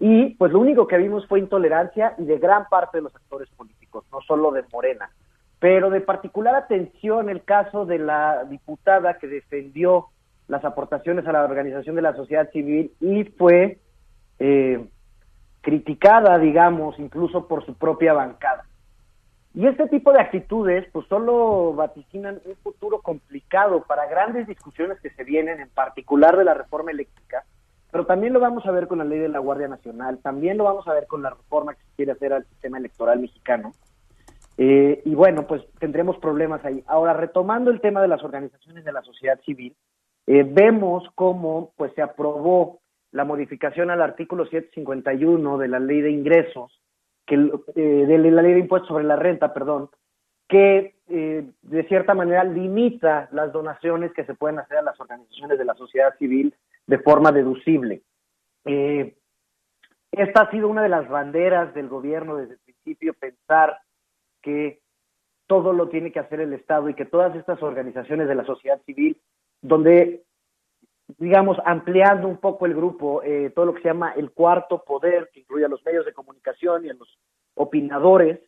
y pues lo único que vimos fue intolerancia y de gran parte de los actores políticos, no solo de Morena. Pero de particular atención el caso de la diputada que defendió las aportaciones a la organización de la sociedad civil y fue eh, criticada, digamos, incluso por su propia bancada. Y este tipo de actitudes, pues solo vaticinan un futuro complicado para grandes discusiones que se vienen, en particular de la reforma eléctrica, pero también lo vamos a ver con la ley de la Guardia Nacional, también lo vamos a ver con la reforma que se quiere hacer al sistema electoral mexicano. Eh, y bueno, pues tendremos problemas ahí. Ahora, retomando el tema de las organizaciones de la sociedad civil, eh, vemos cómo pues se aprobó la modificación al artículo 751 de la ley de ingresos, que, eh, de la ley de impuestos sobre la renta, perdón, que de cierta manera limita las donaciones que se pueden hacer a las organizaciones de la sociedad civil de forma deducible. Eh, esta ha sido una de las banderas del gobierno desde el principio, pensar que todo lo tiene que hacer el Estado y que todas estas organizaciones de la sociedad civil, donde, digamos, ampliando un poco el grupo, eh, todo lo que se llama el cuarto poder, que incluye a los medios de comunicación y a los opinadores,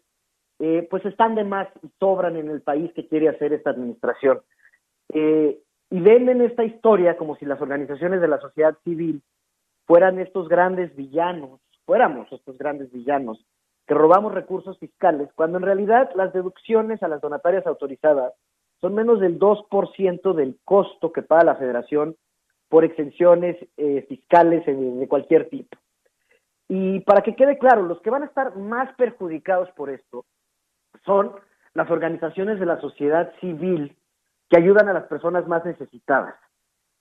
eh, pues están de más y sobran en el país que quiere hacer esta administración. Y venden esta historia como si las organizaciones de la sociedad civil fueran estos grandes villanos, fuéramos estos grandes villanos, que robamos recursos fiscales, cuando en realidad las deducciones a las donatarias autorizadas son menos del 2% del costo que paga la federación por exenciones eh, fiscales de cualquier tipo. Y para que quede claro, los que van a estar más perjudicados por esto son las organizaciones de la sociedad civil que ayudan a las personas más necesitadas.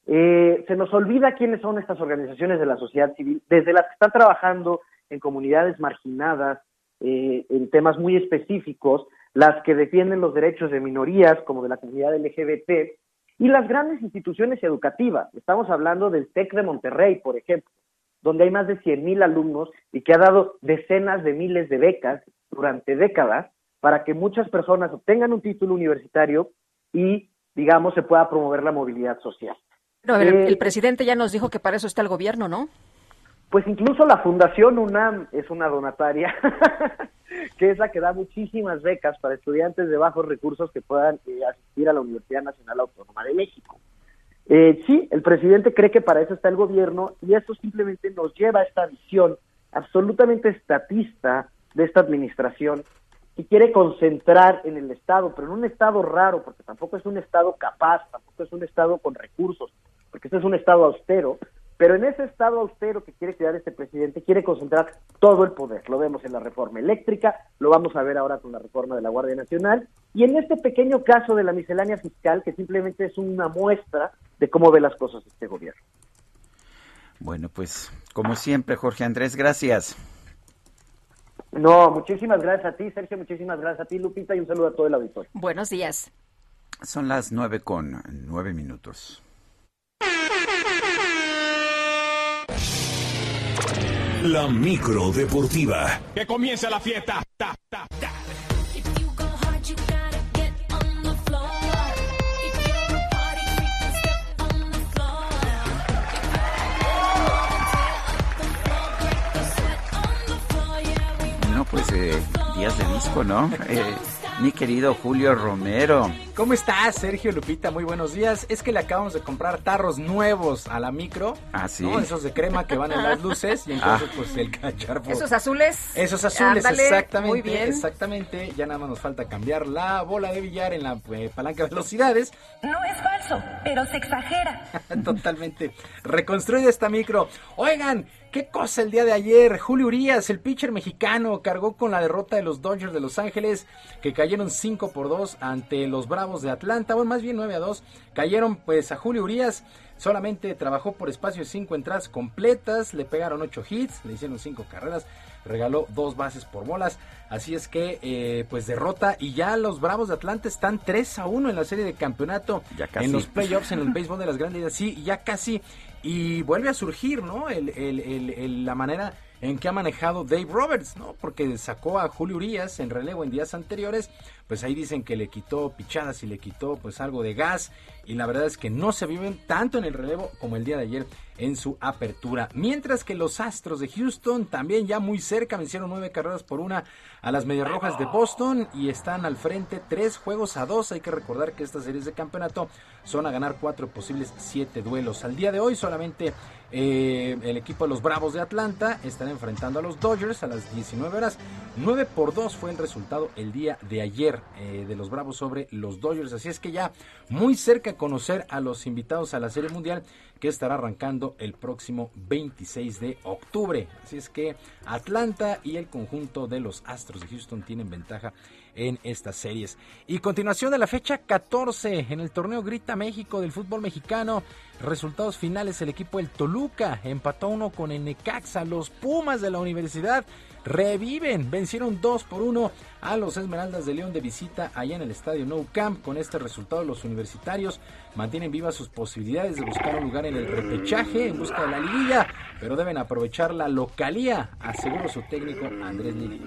Eh, se nos olvida quiénes son estas organizaciones de la sociedad civil, desde las que están trabajando en comunidades marginadas, eh, en temas muy específicos, las que defienden los derechos de minorías, como de la comunidad LGBT, y las grandes instituciones educativas. Estamos hablando del TEC de Monterrey, por ejemplo, donde hay más de 100.000 alumnos y que ha dado decenas de miles de becas durante décadas para que muchas personas obtengan un título universitario y, digamos, se pueda promover la movilidad social. Pero el, el presidente ya nos dijo que para eso está el gobierno, ¿no? Pues incluso la Fundación UNAM es una donataria, que es la que da muchísimas becas para estudiantes de bajos recursos que puedan eh, asistir a la Universidad Nacional Autónoma de México. Eh, sí, el presidente cree que para eso está el gobierno y eso simplemente nos lleva a esta visión absolutamente estatista de esta administración que quiere concentrar en el Estado, pero en un Estado raro, porque tampoco es un Estado capaz, tampoco es un Estado con recursos, porque este es un Estado austero, pero en ese Estado austero que quiere crear este presidente, quiere concentrar todo el poder. Lo vemos en la reforma eléctrica, lo vamos a ver ahora con la reforma de la Guardia Nacional, y en este pequeño caso de la miscelánea fiscal, que simplemente es una muestra de cómo ve las cosas este gobierno. Bueno, pues como siempre, Jorge Andrés, gracias. No, muchísimas gracias a ti, Sergio, muchísimas gracias a ti, Lupita, y un saludo a todo el auditorio. Buenos días. Son las nueve con nueve minutos. La micro deportiva. Que comience la fiesta. Ta, ta, ta. Pues eh, días de disco, ¿no? Eh, mi querido Julio Romero. ¿Cómo estás, Sergio Lupita? Muy buenos días. Es que le acabamos de comprar tarros nuevos a la micro. Ah, sí. ¿no? Esos de crema que van en las luces y entonces pues el cacharpo. ¿Esos azules? Esos azules, Ándale, exactamente. muy bien. Exactamente. Ya nada más nos falta cambiar la bola de billar en la eh, palanca de velocidades. No es falso, pero se exagera. Totalmente. Reconstruye esta micro. Oigan, qué cosa el día de ayer. Julio Urias, el pitcher mexicano, cargó con la derrota de los Dodgers de Los Ángeles, que cayeron 5 por 2 ante los Bravos de Atlanta. Bueno, más bien 9 a 2. Cayeron pues a Julio Urias. Solamente trabajó por espacio de 5 entradas completas. Le pegaron 8 hits, le hicieron 5 carreras. Regaló dos bases por bolas. Así es que, eh, pues derrota. Y ya los Bravos de Atlanta están 3 a 1 en la serie de campeonato. Ya casi. En los playoffs, en el béisbol de las grandes. Sí, ya casi. Y vuelve a surgir, ¿no? El, el- el- el- la manera en que ha manejado Dave Roberts, ¿no? Porque sacó a Julio Urias en relevo en días anteriores, pues ahí dicen que le quitó pichadas y le quitó pues algo de gas y la verdad es que no se viven tanto en el relevo como el día de ayer en su apertura. Mientras que los Astros de Houston también ya muy cerca vencieron nueve carreras por una a las Medias Rojas de Boston y están al frente tres juegos a dos. Hay que recordar que estas series de campeonato son a ganar cuatro posibles siete duelos. Al día de hoy solamente eh, el equipo de los Bravos de Atlanta estará enfrentando a los Dodgers a las 19 horas. 9 por 2 fue el resultado el día de ayer eh, de los Bravos sobre los Dodgers. Así es que ya muy cerca conocer a los invitados a la Serie Mundial que estará arrancando el próximo 26 de octubre. Así es que Atlanta y el conjunto de los Astros de Houston tienen ventaja en estas series. Y continuación de la fecha 14 en el torneo Grita México del fútbol mexicano. Resultados finales, el equipo del Toluca empató uno con el Necaxa. Los Pumas de la universidad reviven, vencieron 2 por 1 a los Esmeraldas de León de visita allá en el estadio Nou Camp. Con este resultado los universitarios mantienen vivas sus posibilidades de buscar un lugar en el repechaje en busca de la liguilla, pero deben aprovechar la localía, aseguró su técnico Andrés Lili.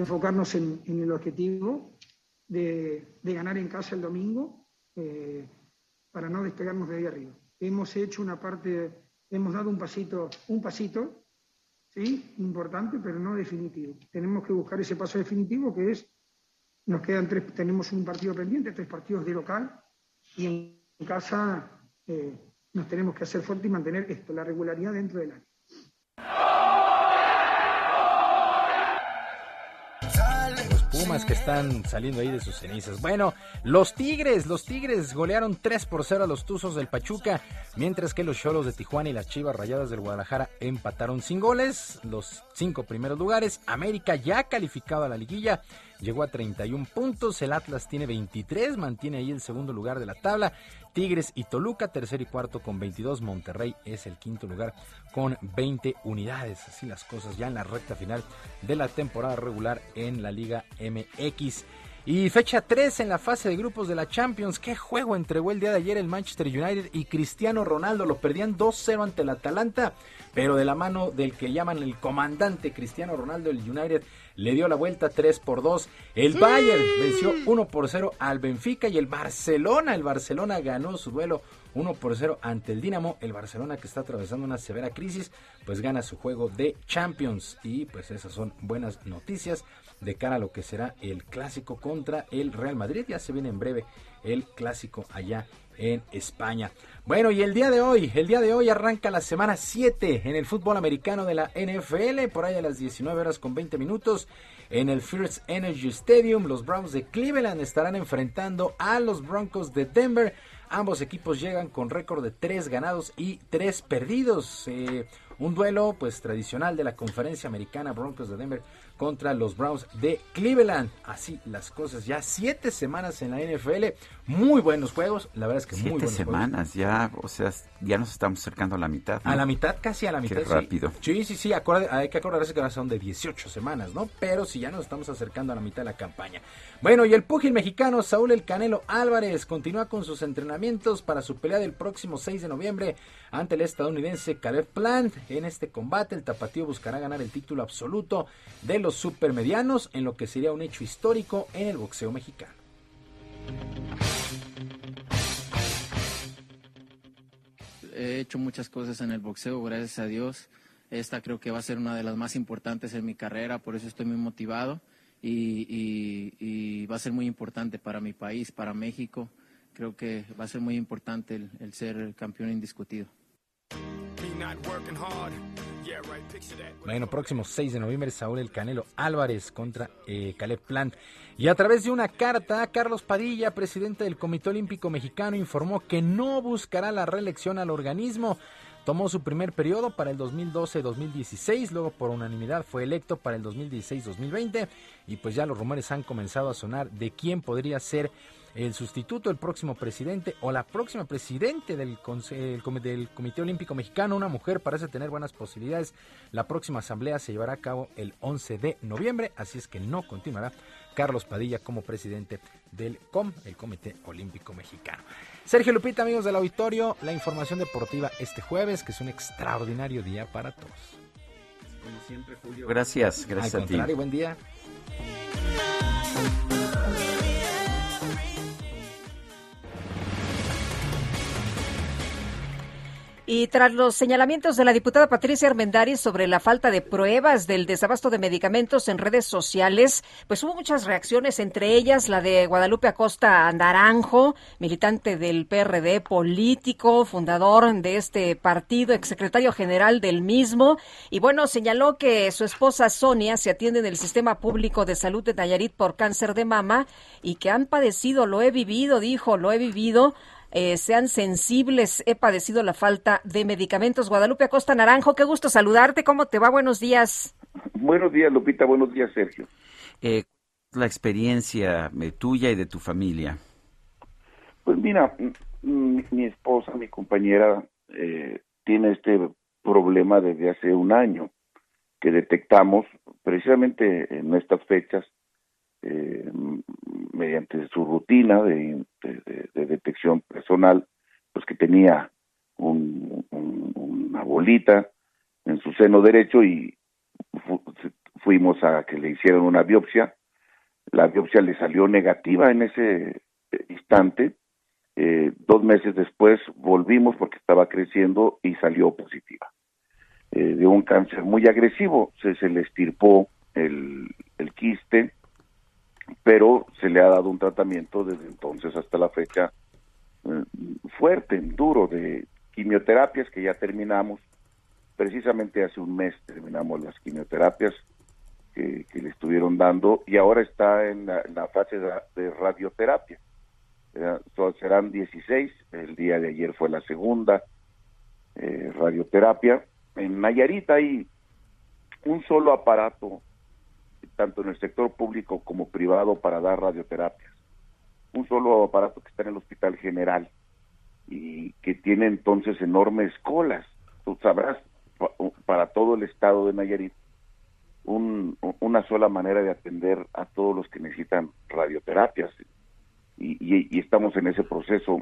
Enfocarnos en, en el objetivo de, de ganar en casa el domingo eh, para no despegarnos de ahí arriba. Hemos hecho una parte, hemos dado un pasito, un pasito, sí, importante, pero no definitivo. Tenemos que buscar ese paso definitivo que es, nos quedan tres, tenemos un partido pendiente, tres partidos de local y en casa eh, nos tenemos que hacer fuerte y mantener esto, la regularidad dentro del año. Los Pumas que están saliendo ahí de sus cenizas. Bueno, los Tigres, los Tigres golearon 3 por 0 a los Tuzos del Pachuca, mientras que los Cholos de Tijuana y las Chivas Rayadas del Guadalajara empataron sin goles. Los cinco primeros lugares, América ya calificado a la liguilla, llegó a 31 puntos, el Atlas tiene 23, mantiene ahí el segundo lugar de la tabla. Tigres y Toluca, tercer y cuarto con 22. Monterrey es el quinto lugar con 20 unidades. Así las cosas ya en la recta final de la temporada regular en la Liga MX. Y fecha 3 en la fase de grupos de la Champions. Qué juego entregó el día de ayer el Manchester United y Cristiano Ronaldo. Lo perdían 2-0 ante el Atalanta, pero de la mano del que llaman el comandante Cristiano Ronaldo, el United le dio la vuelta 3 por 2. El Bayern venció 1 por 0 al Benfica y el Barcelona, el Barcelona ganó su duelo 1 por 0 ante el Dinamo. El Barcelona que está atravesando una severa crisis, pues gana su juego de Champions y pues esas son buenas noticias de cara a lo que será el clásico contra el Real Madrid. Ya se viene en breve el clásico allá en España. Bueno, y el día de hoy, el día de hoy arranca la semana 7 en el fútbol americano de la NFL, por ahí a las 19 horas con 20 minutos. En el First Energy Stadium, los Browns de Cleveland estarán enfrentando a los Broncos de Denver. Ambos equipos llegan con récord de 3 ganados y 3 perdidos. Eh, un duelo pues tradicional de la conferencia americana Broncos de Denver contra los Browns de Cleveland. Así las cosas, ya siete semanas en la NFL, muy buenos juegos, la verdad es que muy buenos semanas, ya, o sea, ya nos estamos acercando a la mitad. A la mitad, casi a la mitad. Qué rápido. Sí, sí, sí, hay que acordarse que ahora son de 18 semanas, ¿no? Pero si ya nos estamos acercando a la mitad de la campaña. Bueno, y el pugil mexicano Saúl El Canelo Álvarez continúa con sus entrenamientos para su pelea del próximo 6 de noviembre ante el estadounidense Caleb Plant. En este combate, el tapatío buscará ganar el título absoluto de los supermedianos en lo que sería un hecho histórico en el boxeo mexicano. He hecho muchas cosas en el boxeo, gracias a Dios. Esta creo que va a ser una de las más importantes en mi carrera, por eso estoy muy motivado y, va a ser muy importante para mi país, para México. Creo que va a ser muy importante el, el ser campeón indiscutido. Bueno, próximo 6 de noviembre, Saúl El Canelo Álvarez contra eh, Caleb Plant. Y a través de una carta, Carlos Padilla, presidente del Comité Olímpico Mexicano, informó que no buscará la reelección al organismo. Tomó su primer periodo para el 2012-2016, luego por unanimidad fue electo para el 2016-2020 y pues ya los rumores han comenzado a sonar de quién podría ser el sustituto, el próximo presidente o la próxima presidente del, del Comité Olímpico Mexicano, una mujer, parece tener buenas posibilidades. La próxima asamblea se llevará a cabo el 11 de noviembre, así es que no continuará Carlos Padilla como presidente del COM, el Comité Olímpico Mexicano. Sergio Lupita, amigos del auditorio, la información deportiva este jueves, que es un extraordinario día para todos. Como siempre, Julio. Gracias, gracias Al a contrario, buen día. Y tras los señalamientos de la diputada Patricia Armendáriz sobre la falta de pruebas del desabasto de medicamentos en redes sociales, pues hubo muchas reacciones, entre ellas la de Guadalupe Acosta Naranjo, militante del PRD, político, fundador de este partido, exsecretario general del mismo. Y bueno, señaló que su esposa Sonia se atiende en el sistema público de salud de Nayarit por cáncer de mama y que han padecido, lo he vivido, dijo, lo he vivido eh, sean sensibles. He padecido la falta de medicamentos. Guadalupe Acosta Naranjo, qué gusto saludarte. ¿Cómo te va? Buenos días. Buenos días, Lupita. Buenos días, Sergio. Eh, la experiencia eh, tuya y de tu familia. Pues mira, mi, esposa, mi compañera, eh, tiene este problema desde hace un año que detectamos precisamente en estas fechas eh, mediante su rutina de, detección personal, pues que tenía una bolita en su seno derecho y fuimos a que le hicieran una biopsia. La biopsia le salió negativa en ese instante. Eh, dos meses después volvimos porque estaba creciendo y salió positiva. Eh, de un cáncer muy agresivo, se, le estirpó el quiste, pero se le ha dado un tratamiento desde entonces hasta la fecha eh, fuerte, duro, de quimioterapias que ya terminamos. Precisamente hace un mes terminamos las quimioterapias, que, le estuvieron dando y ahora está en la, fase de, radioterapia. Eh, serán 16, el día de ayer fue la segunda eh, radioterapia. En Nayarit hay un solo aparato, tanto en el sector público como privado, para dar radioterapias. Un solo aparato que está en el Hospital General y que tiene entonces enormes colas. Tú sabrás, pa- para todo el estado de Nayarit, un- una sola manera de atender a todos los que necesitan radioterapias. Y, y- y estamos en ese proceso.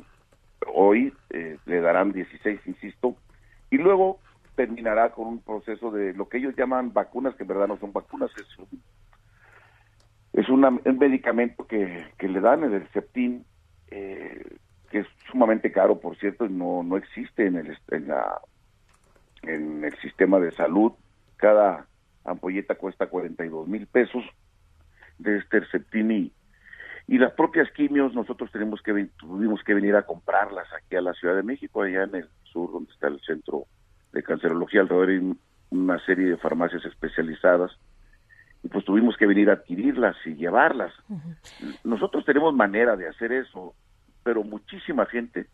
Hoy eh, le darán 16, insisto, y luego terminará con un proceso de lo que ellos llaman vacunas, que en verdad no son vacunas, es un, es una- un medicamento que, que le dan, el Septin, eh, que es sumamente caro, por cierto, y no, no existe en el, en, la, en el sistema de salud. Cada ampolleta cuesta 42 mil pesos de este Herceptin y, y las propias quimios nosotros tenemos que tuvimos que venir a comprarlas aquí a la Ciudad de México, allá en el sur donde está el centro de cancerología, alrededor un- una serie de farmacias especializadas y pues tuvimos que venir a adquirirlas y llevarlas. Nosotros tenemos manera de hacer eso, pero muchísima gente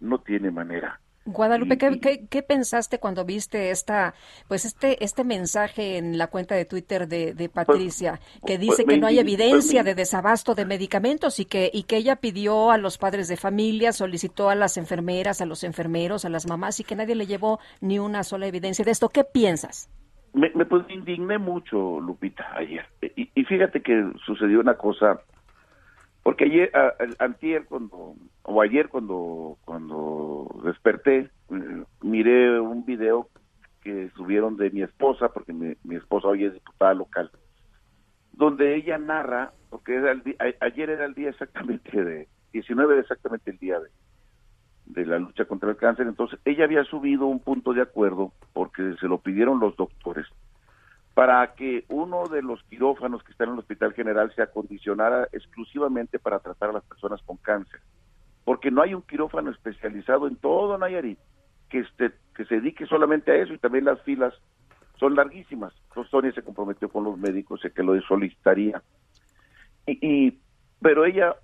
no tiene manera. Guadalupe, ¿qué, qué, qué pensaste cuando viste esta, pues este, este mensaje en la cuenta de Twitter de, de Patricia, que dice pues, me que no hay evidencia pues, me- de desabasto de medicamentos y que, y que ella pidió a los padres de familia, solicitó a las enfermeras, a los enfermeros, a las mamás y que nadie le llevó ni una sola evidencia de esto? ¿Qué piensas? Me, me, pues, me indigné mucho, Lupita, ayer. Y, y fíjate que sucedió una cosa, porque ayer, a- antier, cuando, o ayer cuando, cuando desperté, eh, miré un video que subieron de mi esposa, porque mi, esposa hoy es diputada local, donde ella narra, porque era el a- ayer era el día exactamente de, 19 era exactamente el día de la lucha contra el cáncer, entonces ella había subido un punto de acuerdo porque se lo pidieron los doctores para que uno de los quirófanos que está en el Hospital General se acondicionara exclusivamente para tratar a las personas con cáncer, porque no hay un quirófano especializado en todo Nayarit que este que se dedique solamente a eso y también las filas son larguísimas. Entonces Sonia se comprometió con los médicos de que lo solicitaría. Y, y- pero ella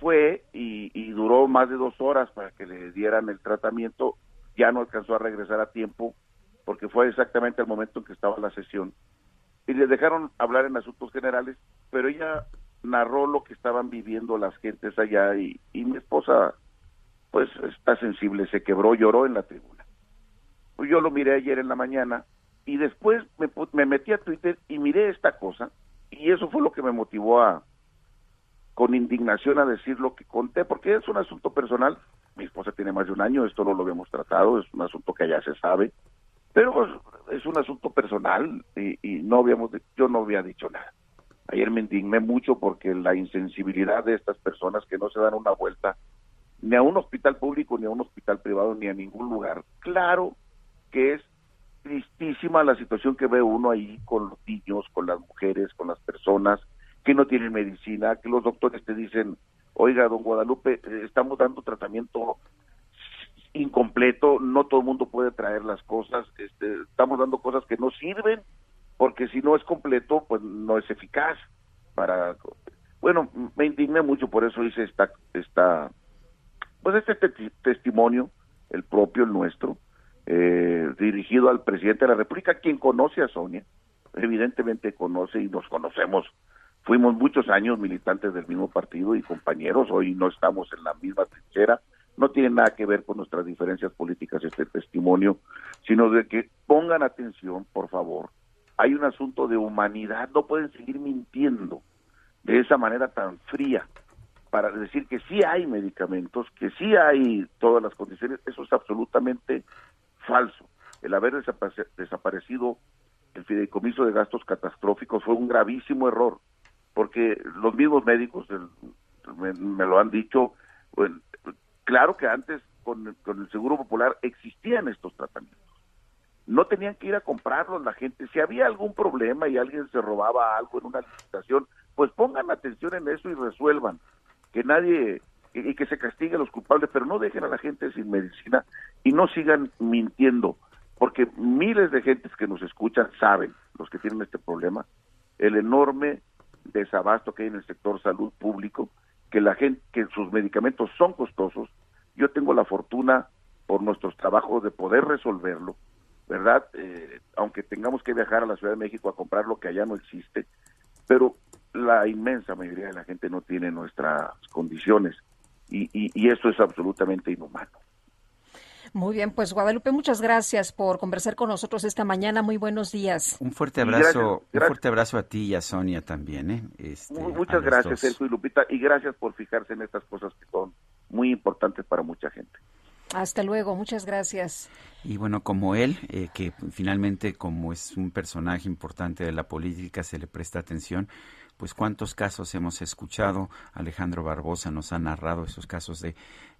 fue y, y duró más de dos horas para que le dieran el tratamiento. Ya no alcanzó a regresar a tiempo porque fue exactamente el momento en que estaba la sesión. Y le dejaron hablar en asuntos generales, pero ella narró lo que estaban viviendo las gentes allá y, mi esposa pues está sensible, se quebró, lloró en la tribuna. Pues yo lo miré ayer en la mañana y después me, me metí a Twitter y miré esta cosa y eso fue lo que me motivó a con indignación a decir lo que conté porque es un asunto personal. Mi esposa tiene más de un año, esto no lo habíamos tratado, es un asunto que ya se sabe, pero pues, es un asunto personal y, y no habíamos, yo no había dicho nada. Ayer me indigné mucho porque la insensibilidad de estas personas que no se dan una vuelta ni a un hospital público, ni a un hospital privado, ni a ningún lugar. Claro que es tristísima la situación que ve uno ahí con los niños, con las mujeres, con las personas que no tienen medicina, que los doctores te dicen, oiga, don Guadalupe, eh, estamos dando tratamiento incompleto, no todo el mundo puede traer las cosas, este, estamos dando cosas que no sirven, porque si no es completo, pues no es eficaz para... Bueno, me indigné mucho, por eso hice esta, esta pues este te- testimonio, el propio, el nuestro, eh, dirigido al presidente de la República, quien conoce a Sonia, evidentemente conoce y nos conocemos. Fuimos muchos años militantes del mismo partido y compañeros, hoy no estamos en la misma trinchera, no tiene nada que ver con nuestras diferencias políticas este testimonio, sino de que pongan atención, por favor. Hay un asunto de humanidad, no pueden seguir mintiendo de esa manera tan fría para decir que sí hay medicamentos, que sí hay todas las condiciones, eso es absolutamente falso. El haber desapare- desaparecido el fideicomiso de gastos catastróficos fue un gravísimo error, porque los mismos médicos me, me lo han dicho, claro que antes con, con el Seguro Popular existían estos tratamientos. No tenían que ir a comprarlos la gente. Si había algún problema y alguien se robaba algo en una licitación, pues pongan atención en eso y resuelvan que nadie y y que se castigue a los culpables, pero no dejen a la gente sin medicina y no sigan mintiendo, porque miles de gentes que nos escuchan saben, los que tienen este problema, el enorme desabasto que hay en el sector salud público, que la gente, que sus medicamentos son costosos. Yo tengo la fortuna por nuestros trabajos de poder resolverlo, ¿verdad? Eh, aunque tengamos que viajar a la Ciudad de México a comprar lo que allá no existe, pero la inmensa mayoría de la gente no tiene nuestras condiciones y, y, y eso es absolutamente inhumano. Muy bien, pues Guadalupe, muchas gracias por conversar con nosotros esta mañana. Muy buenos días. Un fuerte abrazo, gracias, gracias. un fuerte abrazo a ti y a Sonia también. ¿eh? Este, Muchas gracias, Sergio y Lupita, y gracias por fijarse en estas cosas que son muy importantes para mucha gente. Hasta luego, muchas gracias. Y bueno, como él, eh, que finalmente como es un personaje importante de la política, se le presta atención, pues cuántos casos hemos escuchado. Alejandro Barbosa nos ha narrado esos casos de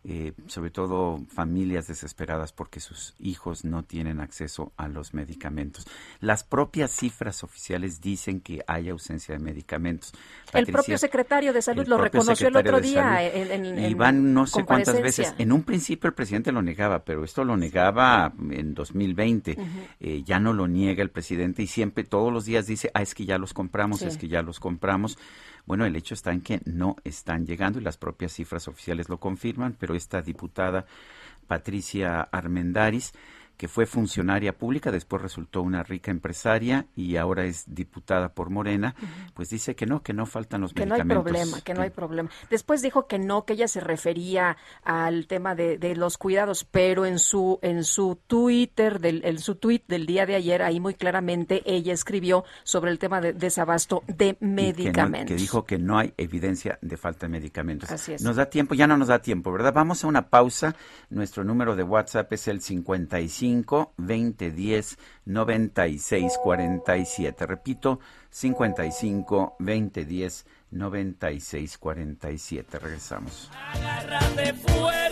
eh, sobre todo familias desesperadas porque sus hijos no tienen acceso a los medicamentos. Las propias cifras oficiales dicen que hay ausencia de medicamentos. Patricia, el propio secretario de salud lo reconoció el otro día en, en, y van no sé cuántas veces. En un principio el presidente lo negaba, pero esto lo negaba en 2020. Uh -huh. eh, ya no lo niega el presidente y siempre todos los días dice, ah, es que ya los compramos, sí. es que ya los compramos. Bueno, el hecho está en que no están llegando y las propias cifras oficiales lo confirman, pero esta diputada Patricia Armendaris que fue funcionaria pública, después resultó una rica empresaria y ahora es diputada por Morena, uh -huh. pues dice que no, que no faltan los que medicamentos. Que no hay problema, que no hay problema. Después dijo que no, que ella se refería al tema de, de los cuidados, pero en su en su Twitter, del, en su tweet del día de ayer, ahí muy claramente ella escribió sobre el tema de desabasto de medicamentos. Que, no, que, dijo que no hay evidencia de falta de medicamentos. Así es. Nos da tiempo, ya no nos da tiempo, ¿verdad? Vamos a una pausa. Nuestro número de WhatsApp es el 55 2010 96 47. Repito, 55 2010 96 47. Regresamos. Agárrate fuerte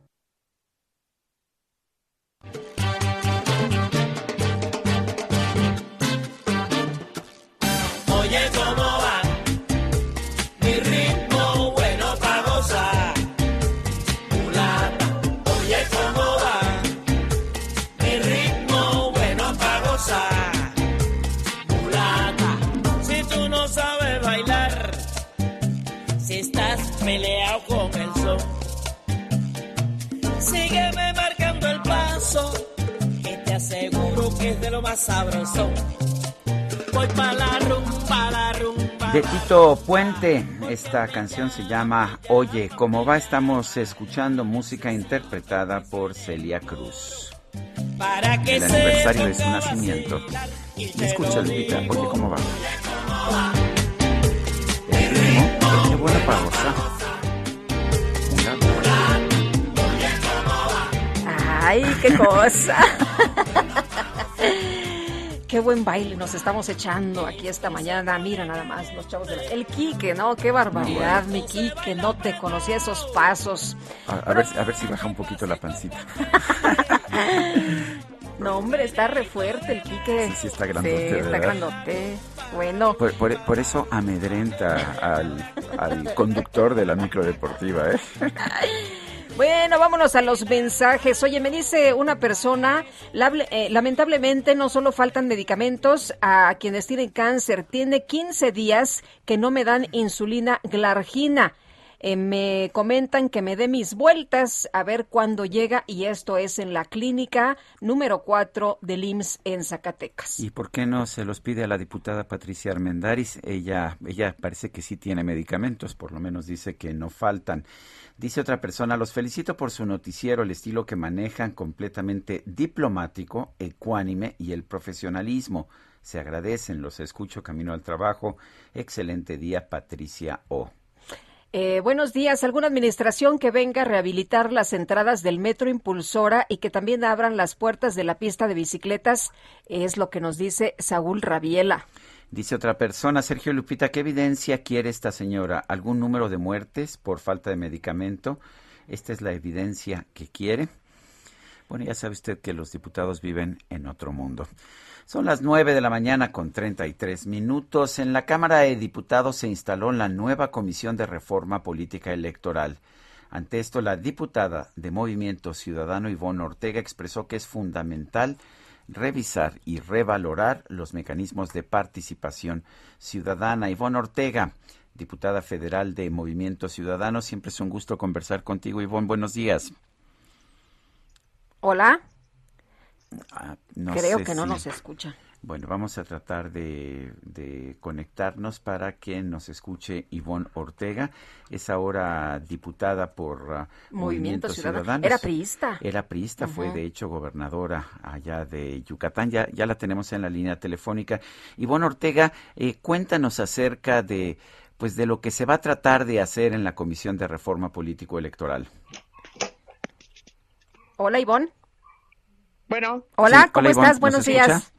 sígueme marcando el paso, que te aseguro que es de lo más sabroso. Voy pa' la rumba, la rumba. De Tito Puente, esta canción se llama Oye, como va, estamos escuchando música interpretada por Celia Cruz. Para que El aniversario de su nacimiento. Y escucha, Lupita, oye, ¿cómo va? El ritmo, qué bueno para Ay, qué cosa. Qué buen baile nos estamos echando aquí esta mañana. Mira nada más los chavos de la... El Quique, ¿no? Qué barbaridad, mi Quique. No te conocía esos pasos. A, a ver, a ver si baja un poquito la pancita. No, hombre, está re fuerte el Quique. Sí, sí, está grandote, Sí, está ¿verdad? grandote. Bueno, Por, por- por eso amedrenta al, al conductor de la microdeportiva, ¿eh? Bueno, vámonos a los mensajes. Oye, me dice una persona, eh, lamentablemente no solo faltan medicamentos a quienes tienen cáncer, tiene 15 días que no me dan insulina glargina. Eh, me comentan que me dé mis vueltas a ver cuándo llega y esto es en la clínica número 4 del IMSS en Zacatecas. ¿Y por qué no se los pide a la diputada Patricia Armendáriz? Ella, ella parece que sí tiene medicamentos, por lo menos dice que no faltan. Dice otra persona, los felicito por su noticiero, el estilo que manejan, completamente diplomático, ecuánime y el profesionalismo. Se agradecen, los escucho camino al trabajo. Excelente día, Patricia O. Eh, buenos días. ¿Alguna administración que venga a rehabilitar las entradas del metro Impulsora y que también abran las puertas de la pista de bicicletas? Es lo que nos dice Saúl Rabiela. Dice otra persona, Sergio Lupita, ¿qué evidencia quiere esta señora? ¿Algún número de muertes por falta de medicamento? Esta es la evidencia que quiere. Bueno, ya sabe usted que los diputados viven en otro mundo. Son las nueve de la mañana con 33 minutos. En la Cámara de Diputados se instaló la nueva Comisión de Reforma Política Electoral. Ante esto, la diputada de Movimiento Ciudadano Ivonne Ortega expresó que es fundamental revisar y revalorar los mecanismos de participación ciudadana. Ivonne Ortega, diputada federal de Movimiento Ciudadano, siempre es un gusto conversar contigo, Ivonne. Buenos días. Hola. Ah, no Creo que no nos escucha. Bueno, vamos a tratar de, de conectarnos para que nos escuche Ivonne Ortega. Es ahora diputada por ah, Movimiento Movimiento, Ciudadano. Ciudadano. Era priista. Era priista, fue de hecho gobernadora allá de Yucatán. Ya, ya la tenemos en la línea telefónica. Ivonne Ortega, eh, cuéntanos acerca de, pues, de lo que se va a tratar de hacer en la Comisión de Reforma Político Electoral. Hola, Ivonne. Bueno. Hola, Sí, ¿cómo hola, Ivonne, estás? ¿nos Buenos escucha?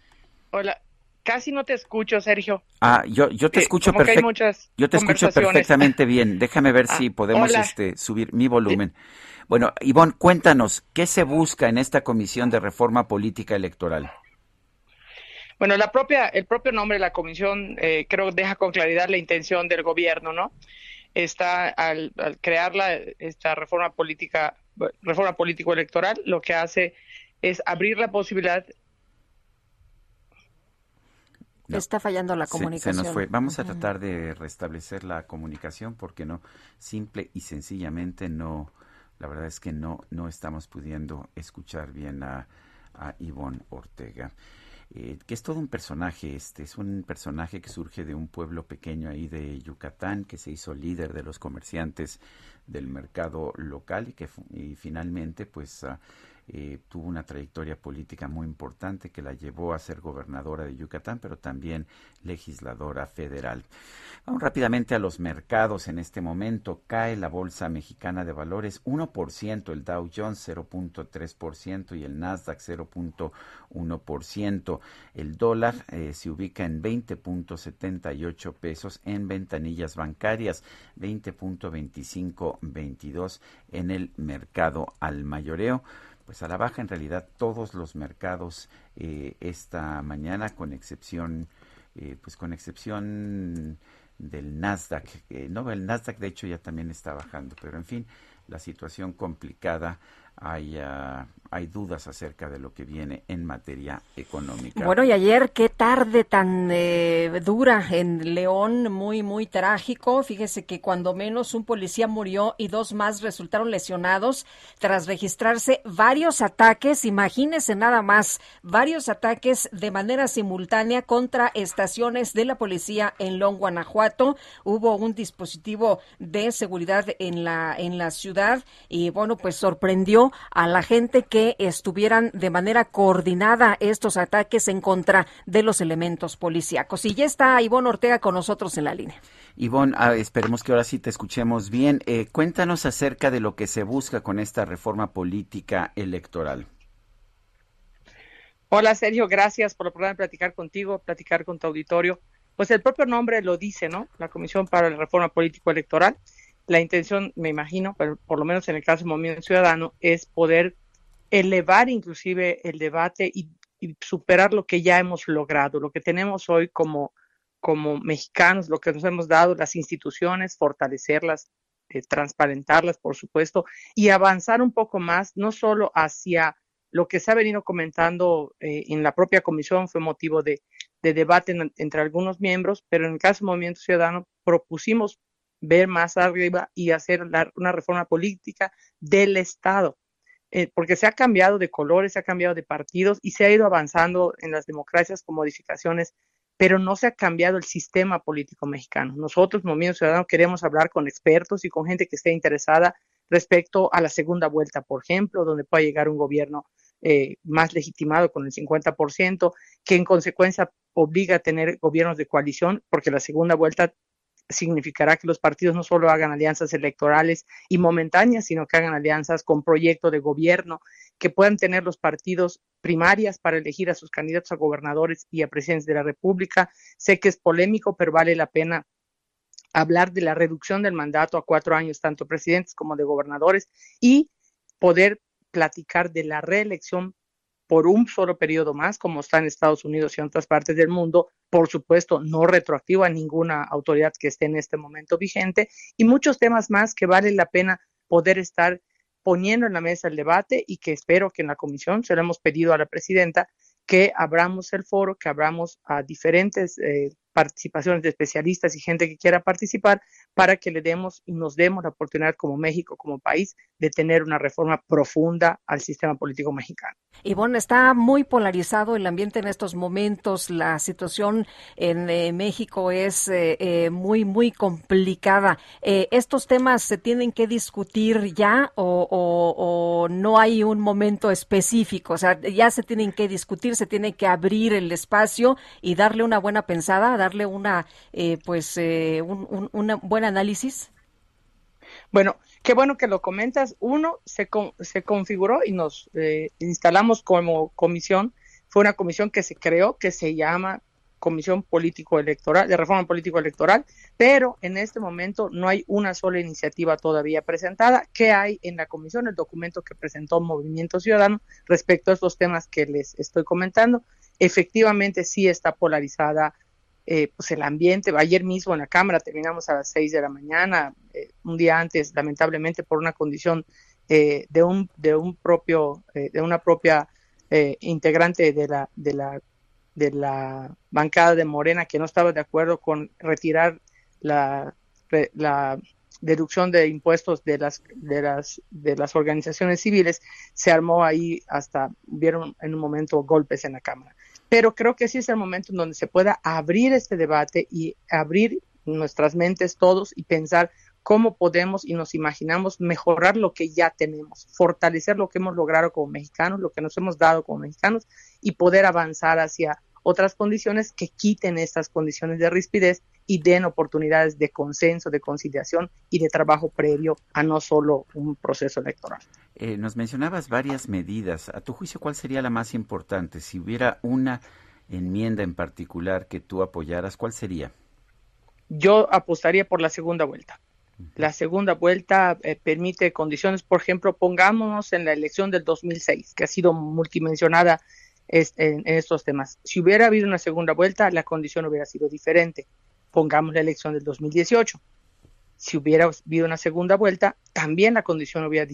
Hola. Casi no te escucho, Sergio. Ah, yo, yo te escucho muchas Yo te escucho perfectamente bien. Déjame ver Ah, si podemos hola. este, subir mi volumen. Bueno, Ivonne, cuéntanos, ¿qué se busca en esta Comisión de Reforma Política Electoral? Bueno, la propia, el propio nombre de la comisión eh, creo que deja con claridad la intención del gobierno, ¿no? Está al, al crear la, esta reforma política, reforma político electoral, lo que hace es abrir la posibilidad No. Está fallando la comunicación. Se, nos fue. Vamos a tratar de restablecer la comunicación porque no, simple y sencillamente no, la verdad es que no, no estamos pudiendo escuchar bien a, a Ivonne Ortega. eh, que es todo un personaje, este es un personaje que surge de un pueblo pequeño ahí de Yucatán, que se hizo líder de los comerciantes del mercado local y que y finalmente pues ah, eh, tuvo una trayectoria política muy importante que la llevó a ser gobernadora de Yucatán, pero también legisladora federal. Vamos rápidamente a los mercados en este momento. Cae la Bolsa Mexicana de Valores 1%, el Dow Jones 0.3% y el Nasdaq 0.1%. El dólar eh, se ubica en 20.78 pesos en ventanillas bancarias, 20.2522 en el mercado al mayoreo pues a la baja en realidad todos los mercados eh, esta mañana con excepción eh, pues con excepción del Nasdaq eh, no el Nasdaq de hecho ya también está bajando pero en fin la situación complicada hay ah, hay dudas acerca de lo que viene en materia económica Bueno, y ayer qué tarde tan eh, dura en León, muy, muy trágico. Fíjese que cuando menos un policía murió y dos más resultaron lesionados tras registrarse varios ataques, imagínese nada más, varios ataques de manera simultánea contra estaciones de la policía en León, Guanajuato. Hubo un dispositivo de seguridad en la, en la ciudad y bueno, pues sorprendió a la gente que estuvieran de manera coordinada estos ataques en contra de los elementos policíacos. Y ya está Ivonne Ortega con nosotros en la línea. Ivonne, ah, esperemos que ahora sí te escuchemos bien. Eh, cuéntanos acerca de lo que se busca con esta reforma política electoral. Hola Sergio, gracias por la oportunidad de platicar contigo, platicar con tu auditorio. Pues el propio nombre lo dice, ¿no? La Comisión para la Reforma Político Electoral. La intención, me imagino, pero por lo menos en el caso del Movimiento Ciudadano, es poder elevar inclusive el debate y, superar lo que ya hemos logrado, lo que tenemos hoy como, como mexicanos, lo que nos hemos dado, las instituciones, fortalecerlas, eh, transparentarlas, por supuesto, y avanzar un poco más, no solo hacia lo que se ha venido comentando eh, en la propia comisión, fue motivo de, de debate en- entre algunos miembros, pero en el caso del Movimiento Ciudadano propusimos ver más arriba y hacer una reforma política del Estado, eh, porque se ha cambiado de colores, se ha cambiado de partidos y se ha ido avanzando en las democracias con modificaciones, pero no se ha cambiado el sistema político mexicano. Nosotros, Movimiento Ciudadano, queremos hablar con expertos y con gente que esté interesada respecto a la segunda vuelta, por ejemplo, donde pueda llegar un gobierno eh, más legitimado con el 50%, que en consecuencia obliga a tener gobiernos de coalición, porque la segunda vuelta significará que los partidos no solo hagan alianzas electorales y momentáneas, sino que hagan alianzas con proyecto de gobierno, que puedan tener los partidos primarias para elegir a sus candidatos a gobernadores y a presidentes de la República. Sé que es polémico, pero vale la pena hablar de la reducción del mandato a cuatro años, tanto presidentes como de gobernadores, y poder platicar de la reelección por un solo periodo más, como está en Estados Unidos y en otras partes del mundo, por supuesto, no retroactivo a ninguna autoridad que esté en este momento vigente, y muchos temas más que vale la pena poder estar poniendo en la mesa el debate y que espero que en la comisión se lo hemos pedido a la presidenta que abramos el foro, que abramos a diferentes eh, participaciones de especialistas y gente que quiera participar para que le demos y nos demos la oportunidad como México, como país, de tener una reforma profunda al sistema político mexicano. Y bueno, está muy polarizado el ambiente en estos momentos. La situación en eh, México es eh, eh, muy, muy complicada. ¿Estos temas se tienen que discutir ya o, o- o no hay un momento específico? O sea, ya se tienen que discutir, se tiene que abrir el espacio y darle una buena pensada, darle una, eh, pues, eh, un, buen análisis. Bueno, qué bueno que lo comentas. Uno, se, con- se configuró y nos eh, instalamos como comisión. Fue una comisión que se creó, que se llama Comisión Político Electoral, de Reforma Político Electoral, pero en este momento no hay una sola iniciativa todavía presentada. ¿Qué hay en la comisión? El documento que presentó Movimiento Ciudadano respecto a estos temas que les estoy comentando. Efectivamente, sí está polarizada eh, pues el ambiente. Ayer mismo en la Cámara terminamos a las seis de la mañana, eh, un día antes, lamentablemente por una condición eh, de un de un propio eh, de una propia eh, integrante de la de la de la bancada de Morena que no estaba de acuerdo con retirar la la deducción de impuestos de las de las de las organizaciones civiles se armó ahí hasta vieron en un momento golpes en la cámara pero creo que sí es el momento en donde se pueda abrir este debate y abrir nuestras mentes todos y pensar cómo podemos y nos imaginamos mejorar lo que ya tenemos, fortalecer lo que hemos logrado como mexicanos, lo que nos hemos dado como mexicanos y poder avanzar hacia otras condiciones que quiten estas condiciones de rispidez y den oportunidades de consenso, de conciliación y de trabajo previo a no solo un proceso electoral. Eh, nos mencionabas varias medidas. A tu juicio, ¿cuál sería la más importante? Si hubiera una enmienda en particular que tú apoyaras, ¿cuál sería? yo apostaría por la segunda vuelta. La segunda vuelta eh, permite condiciones, por ejemplo, pongámonos en la elección del 2006, que ha sido multimensionada es- en, en estos temas. Si hubiera habido una segunda vuelta, la condición hubiera sido diferente. Pongamos la elección del 2018. Si hubiera habido una segunda vuelta, también la condición hubiera,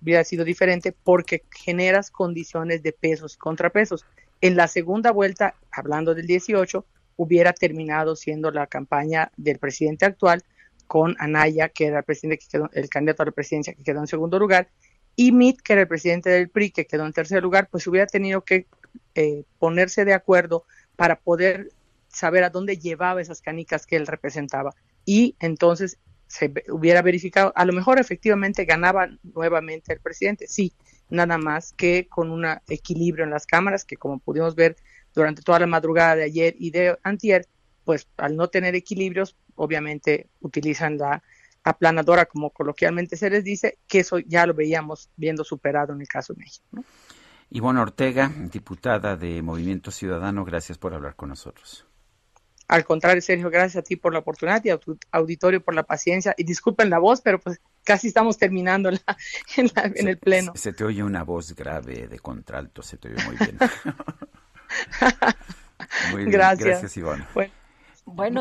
hubiera sido diferente porque generas condiciones de pesos y contrapesos. En la segunda vuelta, hablando del 18, hubiera terminado siendo la campaña del presidente actual con Anaya, que era el presidente que quedó, el candidato a la presidencia que quedó en segundo lugar, y Mitt, que era el presidente del PRI, que quedó en tercer lugar, pues hubiera tenido que eh, ponerse de acuerdo para poder saber a dónde llevaba esas canicas que él representaba. Y entonces se hubiera verificado, a lo mejor efectivamente ganaba nuevamente el presidente, sí, nada más que con un equilibrio en las cámaras, que como pudimos ver durante toda la madrugada de ayer y de antier, pues al no tener equilibrios, obviamente utilizan la aplanadora, como coloquialmente se les dice, que eso ya lo veíamos viendo superado en el caso de México. ¿no? Ivonne Ortega, diputada de Movimiento Ciudadano, gracias por hablar con nosotros. Al contrario, Sergio, gracias a ti por la oportunidad y a tu auditorio por la paciencia. Y disculpen la voz, pero pues casi estamos terminando la, en, la- en el pleno. Se te oye una voz grave de contralto, se te oye muy bien. muy bien, Gracias. gracias Ivonne. Bueno,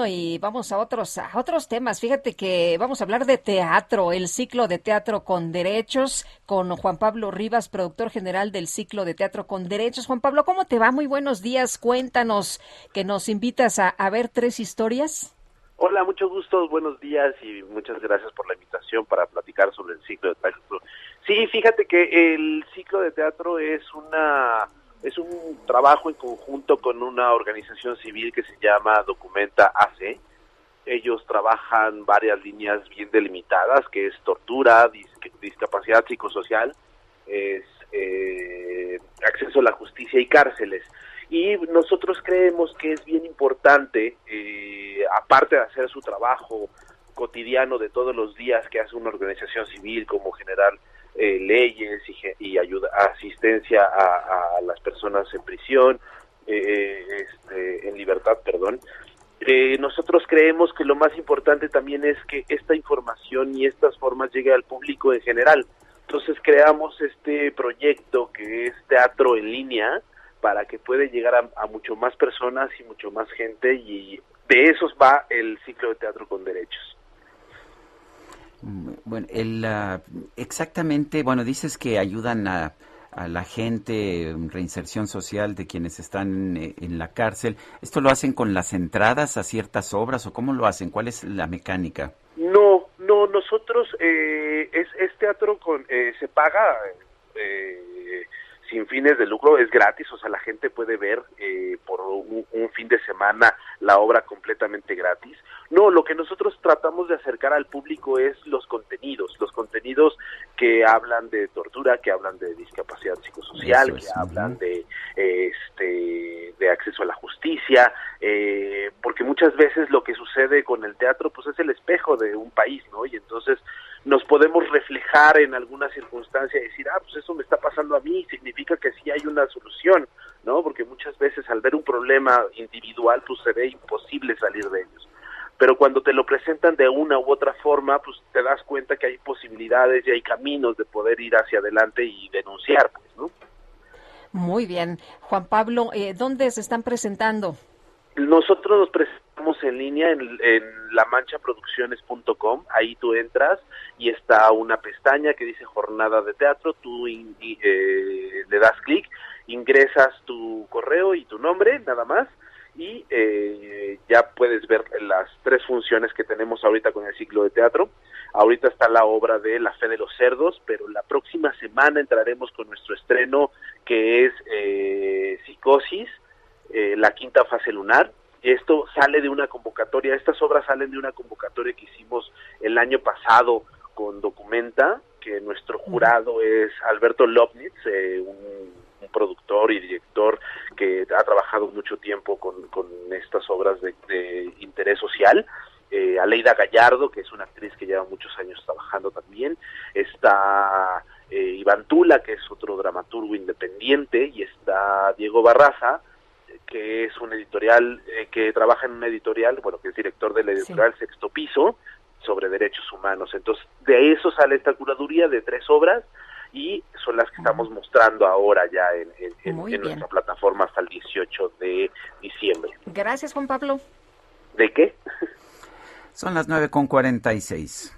y vamos a otros, a otros temas. Fíjate que vamos a hablar de teatro, el ciclo de teatro con derechos, con Juan Pablo Rivas, productor general del ciclo de teatro con derechos. Juan Pablo, ¿cómo te va? Muy buenos días. Cuéntanos que nos invitas a, a ver tres historias. Hola, mucho gusto, buenos días y muchas gracias por la invitación para platicar sobre el ciclo de teatro. Sí, fíjate que el ciclo de teatro es una es un trabajo en conjunto con una organización civil que se llama Documenta AC. Ellos trabajan varias líneas bien delimitadas, que es tortura, dis- discapacidad psicosocial, es eh, acceso a la justicia y cárceles. Y nosotros creemos que es bien importante, eh, aparte de hacer su trabajo cotidiano de todos los días que hace una organización civil como generar eh, leyes y, y ayuda, asistencia a, las personas en prisión, eh, este, en libertad, perdón. Eh, nosotros creemos que lo más importante también es que esta información y estas formas llegue al público en general. Entonces creamos este proyecto que es teatro en línea para que pueda llegar a, a mucho más personas y mucho más gente y de esos va el ciclo de teatro con derechos. Bueno, el, exactamente, bueno, dices que ayudan a, a la gente, mm, reinserción social de quienes están eh, en la cárcel. ¿Esto lo hacen con las entradas a ciertas obras o cómo lo hacen? ¿Cuál es la mecánica? No, no, nosotros eh, es, es teatro con eh, se paga eh, sin fines de lucro, es gratis, o sea, la gente puede ver eh, por un, un fin de semana la obra completamente gratis. No, lo que nosotros tratamos de acercar al público es los contenidos, los contenidos que hablan de tortura, que hablan de discapacidad psicosocial, que hablan de este de acceso a la justicia, eh, porque muchas veces lo que sucede con el teatro pues es el espejo de un país, ¿no? Y entonces nos podemos reflejar en alguna circunstancia y decir, ah, pues eso me está pasando a mí, significa que sí hay una solución, ¿no? Porque muchas veces al ver un problema individual pues se ve imposible salir de ellos. Pero cuando te lo presentan de una u otra forma, pues te das cuenta que hay posibilidades y hay caminos de poder ir hacia adelante y denunciar, pues, ¿no? Muy bien. Juan Pablo, eh, ¿dónde se están presentando? Nosotros nos presentamos en línea en, en lamanchaproducciones.com, ahí tú entras y está una pestaña que dice jornada de teatro, tú eh, le das clic, ingresas tu correo y tu nombre, nada más, y eh, ya puedes ver las tres funciones que tenemos ahorita con el ciclo de teatro. Ahorita está la obra de La Fe de los Cerdos, pero la próxima semana entraremos con nuestro estreno que es eh, Psicosis, eh, la quinta fase lunar. Esto sale de una convocatoria, estas obras salen de una convocatoria que hicimos el año pasado con Documenta, que nuestro jurado es Alberto Lobnitz, eh, un, un productor y director que ha trabajado mucho tiempo con, con estas obras de, de interés social. Eh, Aleida Gallardo, que es una actriz que lleva muchos años trabajando también. Está eh, Iván Tula, que es otro dramaturgo independiente. Y está Diego Barraza, que es un editorial, eh, que trabaja en una editorial, bueno, que es director de la editorial Sexto Piso, sobre derechos humanos. Entonces, de eso sale esta curaduría de tres obras y son las que estamos mostrando ahora ya en, en- en- Muy en bien. nuestra plataforma hasta el 18 de diciembre. Gracias, Juan Pablo. ¿De qué? Son las 9 con 46.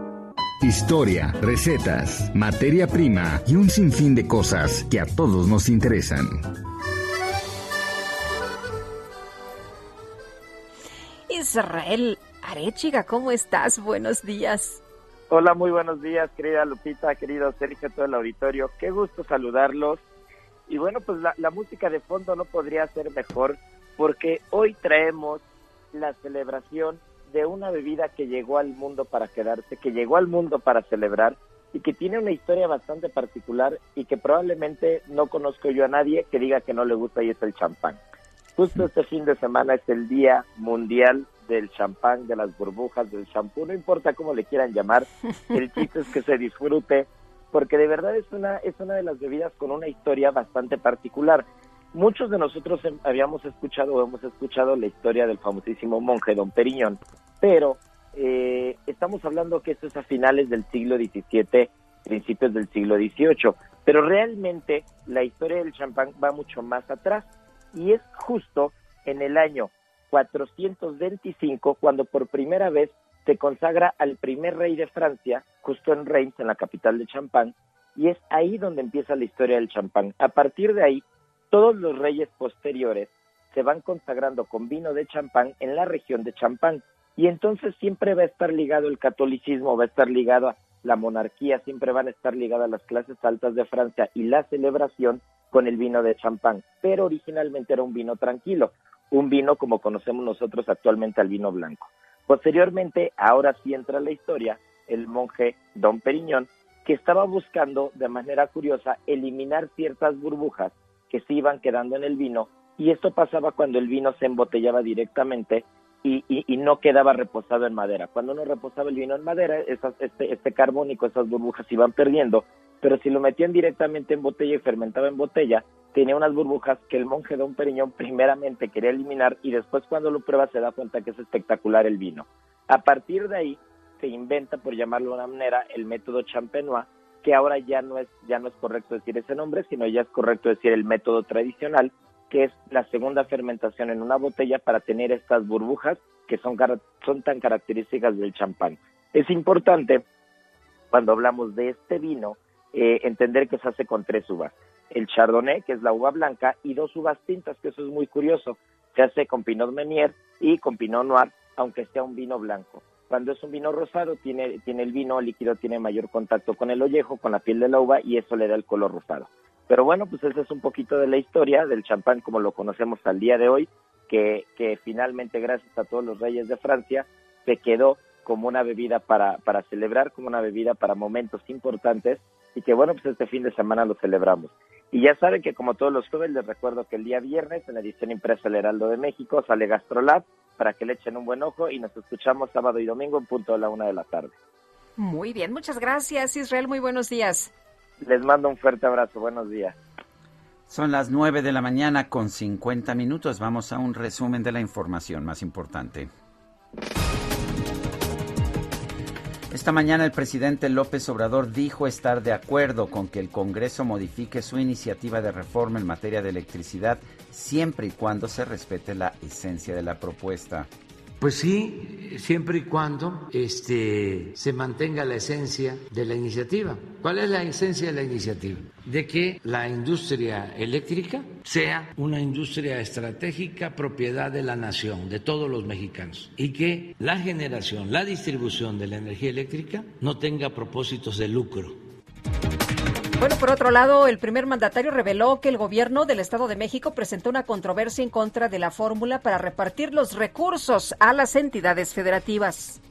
Historia, recetas, materia prima y un sinfín de cosas que a todos nos interesan. Israel Arechiga, ¿cómo estás? Buenos días. Hola, muy buenos días, querida Lupita, querido Sergio, todo el auditorio. Qué gusto saludarlos. Y bueno, pues la, la música de fondo no podría ser mejor porque hoy traemos la celebración de una bebida que llegó al mundo para quedarse, que llegó al mundo para celebrar y que tiene una historia bastante particular y que probablemente no conozco yo a nadie que diga que no le gusta y es el champán. Justo este fin de semana es el Día Mundial del Champán, de las burbujas, del champú, no importa cómo le quieran llamar, el chiste es que se disfrute, porque de verdad es una, es una de las bebidas con una historia bastante particular. Muchos de nosotros habíamos escuchado o hemos escuchado la historia del famosísimo monje Don Periñón, pero eh, estamos hablando que esto es a finales del siglo XVII, principios del siglo XVIII, pero realmente la historia del champán va mucho más atrás y es justo en el año 425 cuando por primera vez se consagra al primer rey de Francia, justo en Reims, en la capital de Champán, y es ahí donde empieza la historia del champán. A partir de ahí, todos los reyes posteriores se van consagrando con vino de champán en la región de Champán. Y entonces siempre va a estar ligado el catolicismo, va a estar ligado a la monarquía, siempre van a estar ligadas las clases altas de Francia y la celebración con el vino de champán. Pero originalmente era un vino tranquilo, un vino como conocemos nosotros actualmente al vino blanco. Posteriormente, ahora sí entra la historia, el monje Don Periñón, que estaba buscando de manera curiosa eliminar ciertas burbujas que se iban quedando en el vino y esto pasaba cuando el vino se embotellaba directamente y, y- no quedaba reposado en madera. Cuando uno reposaba el vino en madera, esas- este, este carbónico, esas burbujas se iban perdiendo, pero si lo metían directamente en botella y fermentaba en botella, tenía unas burbujas que el monje Don Periñón primeramente quería eliminar y después cuando lo prueba se da cuenta que es espectacular el vino. A partir de ahí se inventa, por llamarlo de una manera, el método champenois, que ahora ya no es ya no es correcto decir ese nombre, sino ya es correcto decir el método tradicional, que es la segunda fermentación en una botella para tener estas burbujas que son son tan características del champán. Es importante cuando hablamos de este vino eh, entender que se hace con tres uvas. El chardonnay, que es la uva blanca, y dos uvas tintas, que eso es muy curioso. Se hace con pinot meunier y con pinot noir, aunque sea un vino blanco. Cuando es un vino rosado, tiene, tiene el vino líquido, tiene mayor contacto con el ollejo, con la piel de la uva, y eso le da el color rosado. Pero bueno, pues esa es un poquito de la historia del champán como lo conocemos al día de hoy, que, que finalmente, gracias a todos los reyes de Francia, se quedó como una bebida para, para celebrar, como una bebida para momentos importantes, y que bueno, pues este fin de semana lo celebramos. Y ya saben que como todos los jueves les recuerdo que el día viernes en la edición impresa del Heraldo de México sale Gastrolab para que le echen un buen ojo y nos escuchamos sábado y domingo en punto de la una de la tarde. Muy bien, muchas gracias Israel, muy buenos días. Les mando un fuerte abrazo, buenos días. Son las 9 de la mañana con 50 minutos. Vamos a un resumen de la información más importante. Esta mañana el presidente López Obrador dijo estar de acuerdo con que el Congreso modifique su iniciativa de reforma en materia de electricidad siempre y cuando se respete la esencia de la propuesta. Pues sí, siempre y cuando este, se mantenga la esencia de la iniciativa. ¿Cuál es la esencia de la iniciativa? De que la industria eléctrica sea una industria estratégica propiedad de la nación, de todos los mexicanos, y que la generación, la distribución de la energía eléctrica no tenga propósitos de lucro. Bueno, por otro lado, el primer mandatario reveló que el gobierno del Estado de México presentó una controversia en contra de la fórmula para repartir los recursos a las entidades federativas.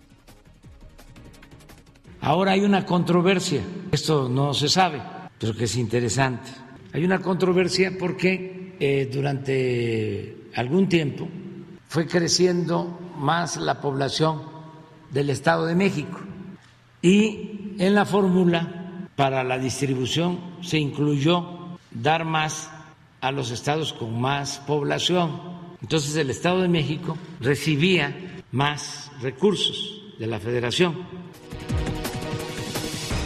Ahora hay una controversia, esto no se sabe, pero que es interesante. Hay una controversia porque eh, durante algún tiempo fue creciendo más la población del Estado de México y en la fórmula para la distribución se incluyó dar más a los estados con más población. Entonces el Estado de México recibía más recursos de la federación.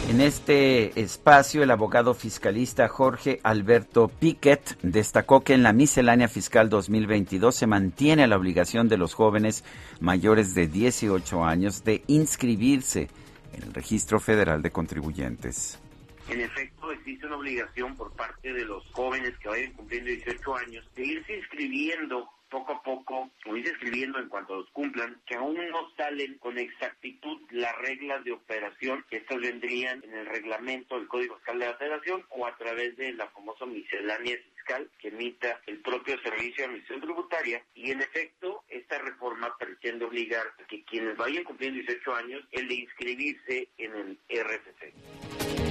En este espacio, el abogado fiscalista Jorge Alberto Piquet destacó que en la miscelánea fiscal 2022 se mantiene la obligación de los jóvenes mayores de 18 años de inscribirse en el Registro Federal de Contribuyentes. En efecto, existe una obligación por parte de los jóvenes que vayan cumpliendo 18 años de irse inscribiendo poco a poco, como dice escribiendo en cuanto los cumplan, que aún no salen con exactitud las reglas de operación, estas vendrían en el reglamento del Código Fiscal de la Federación o a través de la famosa miscelánea fiscal que emita el propio Servicio de Administración Tributaria y en efecto esta reforma pretende obligar a que quienes vayan cumpliendo 18 años el de inscribirse en el RFC.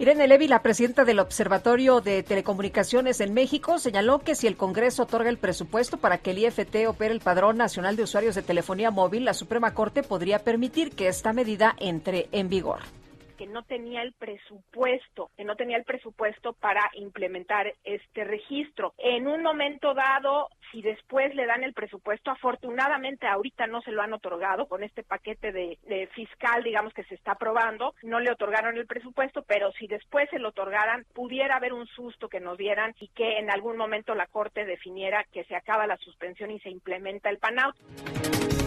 Irene Levy, la presidenta del Observatorio de Telecomunicaciones en México, señaló que si el Congreso otorga el presupuesto para que el IFT opere el Padrón Nacional de Usuarios de Telefonía Móvil, la Suprema Corte podría permitir que esta medida entre en vigor que no tenía el presupuesto, que no tenía el presupuesto para implementar este registro. En un momento dado, si después le dan el presupuesto, afortunadamente ahorita no se lo han otorgado con este paquete de, fiscal, digamos que se está aprobando, no le otorgaron el presupuesto, pero si después se lo otorgaran, pudiera haber un susto que nos dieran y que en algún momento la Corte definiera que se acaba la suspensión y se implementa el PANAUT.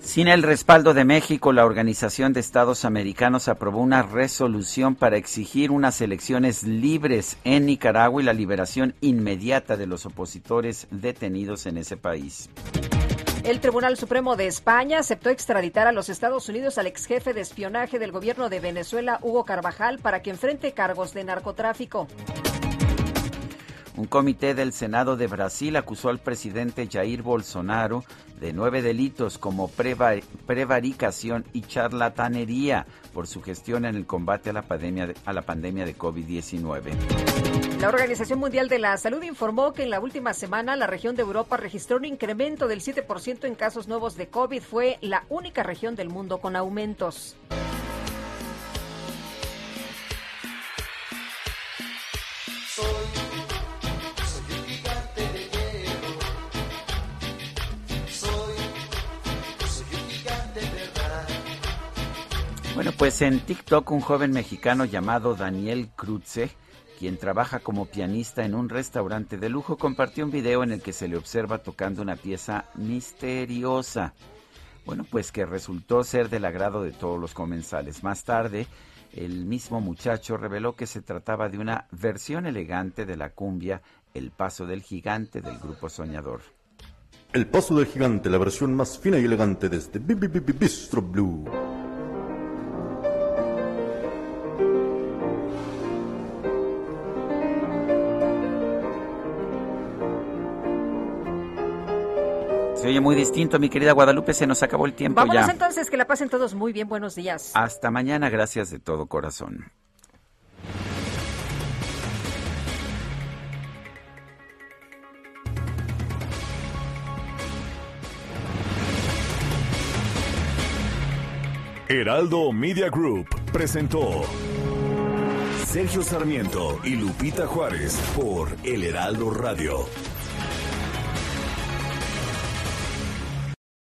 Sin el respaldo de México, la Organización de Estados Americanos aprobó una resolución para exigir unas elecciones libres en Nicaragua y la liberación inmediata de los opositores detenidos en ese país. El Tribunal Supremo de España aceptó extraditar a los Estados Unidos al ex jefe de espionaje del gobierno de Venezuela, Hugo Carvajal, para que enfrente cargos de narcotráfico. Un comité del Senado de Brasil acusó al presidente Jair Bolsonaro de nueve delitos como prevaricación y charlatanería por su gestión en el combate a la pandemia de, a la pandemia de COVID-19. La Organización Mundial de la Salud informó que en la última semana la región de Europa registró un incremento del 7% en casos nuevos de COVID. Fue la única región del mundo con aumentos. Bueno, pues en TikTok un joven mexicano llamado Daniel Cruze, quien trabaja como pianista en un restaurante de lujo, compartió un video en el que se le observa tocando una pieza misteriosa. Bueno, pues que resultó ser del agrado de todos los comensales. Más tarde, el mismo muchacho reveló que se trataba de una versión elegante de la cumbia El Paso del Gigante del grupo Soñador. El Paso del Gigante, la versión más fina y elegante desde Bistro Blue. Oye muy distinto, mi querida Guadalupe, se nos acabó el tiempo Vámonos ya. entonces, que la pasen todos muy bien, buenos días. Hasta mañana, gracias de todo corazón. Heraldo Media Group presentó Sergio Sarmiento y Lupita Juárez por El Heraldo Radio.